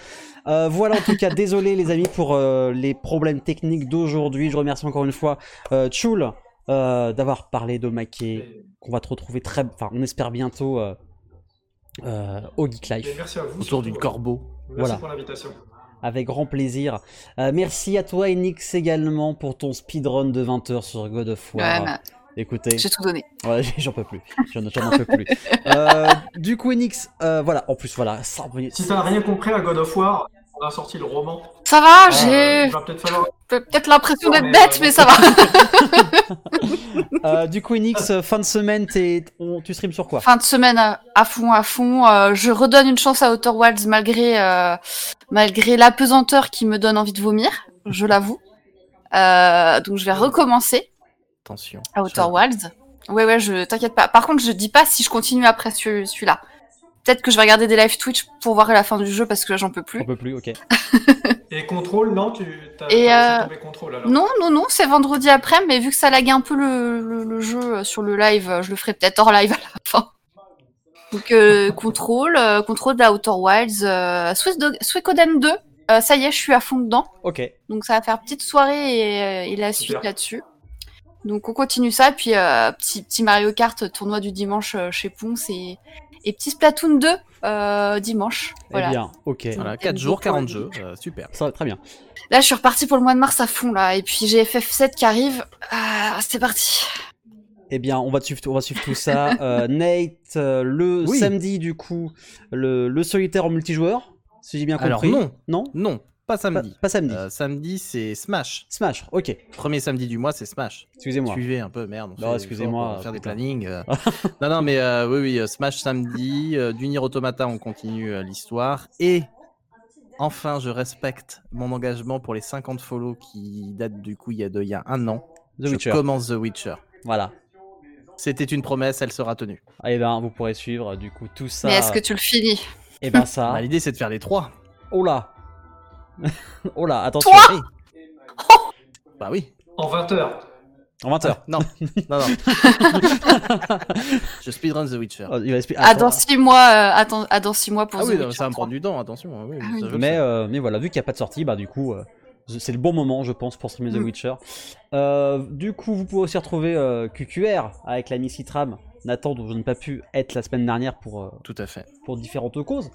Euh, voilà, en tout cas, désolé les amis pour euh, les problèmes techniques d'aujourd'hui. Je remercie encore une fois euh, Chul euh, d'avoir parlé de Maquet, qu'on va te retrouver très. Enfin, on espère bientôt euh, euh, au Geek Et Life. merci à vous. Autour ouais. corbeau. Merci Voilà. pour l'invitation. Avec grand plaisir. Euh, merci à toi, Enix, également pour ton speedrun de 20h sur God of War. Ouais, bah, Écoutez. j'ai tout donné. Ouais, j'en peux plus. J'en j'en peux plus. Euh, du coup, Enix, euh, voilà. En plus, voilà. ça- Si t'as rien compris à God of War, on a sorti le roman. Ça va, Euh, j'ai peut-être l'impression d'être bête, euh, mais ça va. Euh, du coup, Enix, euh, fin de semaine, on- tu streams sur quoi? Fin de semaine à, fond, à fond. Euh, je redonne une chance à Outer Wilds malgré euh, malgré l'apesanteur qui me donne envie de vomir, je l'avoue. Euh, donc je vais recommencer Attention. à Outer Wilds. Ouais, ouais, je t'inquiète pas. Par contre, je dis pas si je continue après celui- celui-là. Peut-être que je vais regarder des live Twitch pour voir la fin du jeu parce que là, j'en peux plus. On peut plus, ok. Et contrôle, non Tu t'as Et, euh, tomber contrôle alors Non, non, non, c'est vendredi après, mais vu que ça lag un peu le, le, le jeu euh, sur le live, euh, je le ferai peut-être hors live à la fin. Donc, euh, contrôle, euh, contrôle d'Outer Wilds, euh, Suicoden 2, euh, ça y est, je suis à fond dedans. Ok. Donc, ça va faire petite soirée et, et la Super. suite là-dessus. Donc, on continue ça, puis euh, petit, petit Mario Kart, tournoi du dimanche chez Ponce et, et petit Splatoon 2 euh, dimanche. Voilà. Eh bien, ok. Voilà, 4 jours, 40 jeux. euh, super. Ça va très bien. Là, je suis reparti pour le mois de mars à fond, là. Et puis, j'ai FF7 qui arrive. Ah, c'est parti. Eh bien, on va suivre, on va suivre tout ça. Euh, Nate, euh, le Oui. samedi, du coup, le, le solitaire en multijoueur, si j'ai bien Alors compris. non, Non? Non, pas samedi. pas samedi. Euh, samedi, c'est Smash. Smash, ok. Premier samedi du mois, c'est Smash. Excusez-moi. Suivez un peu, merde. on Non, excusez-moi, on va faire des plannings. euh. non, non, mais euh, oui, oui, Smash samedi. euh, du Nier Automata, on continue euh, l'histoire. Et enfin, je respecte mon engagement pour les 50 follow qui datent du coup il y a, de, il y a un an. The je Witcher. commence The Witcher. Voilà. C'était une promesse, elle sera tenue. Eh ben, vous pourrez suivre, du coup, tout ça. Mais est-ce que tu le finis? Eh ben, ça. Bah, L'idée, c'est de faire les trois. Oh là Oh là, attention Oui. bah oui. En 20 heures. En 20h. Non, non, non. je speedrun The Witcher. Il va expliquer- Ah, Attends. dans six mois, euh, attends, ah, dans mois pour Ah The oui, Witcher ça va me 3. prendre du temps, attention. oui, Ah oui. Mais, euh, mais voilà, vu qu'il n'y a pas de sortie, bah du coup, euh, c'est le bon moment, je pense, pour streamer The Mm. Witcher. Euh, du coup, vous pouvez aussi retrouver euh, QQR avec l'ami Citram, Nathan, dont je n'ai pas pu être la semaine dernière pour, euh, Tout à fait. pour différentes causes.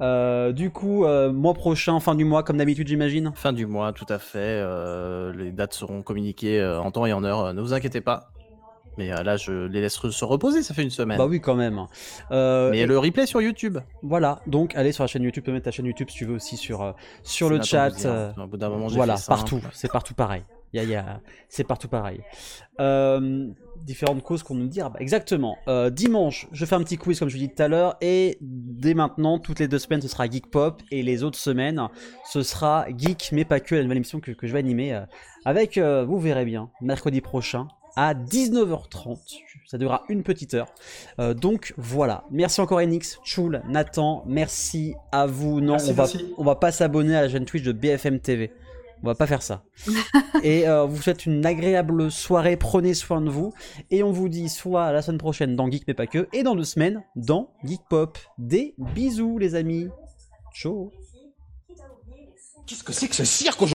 Euh, du coup, euh, mois prochain, fin du mois, comme d'habitude, j'imagine. Fin du mois, tout à fait. euh, les dates seront communiquées en temps et en heure. ne vous inquiétez pas. Mais là, je les laisse se reposer. Ça fait une semaine. Bah oui, quand même. Mais et- le replay sur YouTube. Voilà, donc allez sur la chaîne YouTube, tu peux mettre ta chaîne YouTube si tu veux aussi sur, sur le chat. Au bout d'un moment, voilà, simple. partout, c'est partout pareil. Y a, y a- c'est partout pareil. Euh, différentes causes qu'on nous dit. Ah bah, exactement. Euh, dimanche, je fais un petit quiz comme je vous dis tout à l'heure. Et dès maintenant, toutes les deux semaines, ce sera Geek Pop. Et les autres semaines, ce sera Geek, mais pas que, la nouvelle émission que, que je vais animer. euh, avec, vous verrez bien, mercredi prochain à 19h30. Ça durera une petite heure. Euh, donc voilà. Merci encore Enix, Chul, Nathan. Merci à vous. Non, Merci, on va, merci. on va pas s'abonner à la chaîne Twitch de BFM TV. On va pas faire ça. et euh, vous souhaite une agréable soirée. Prenez soin de vous. Et on vous dit soit la semaine prochaine dans Geek. Et dans deux semaines dans Geek Pop. Des bisous les amis. Ciao. Qu'est-ce que c'est que ce cirque aujourd'hui?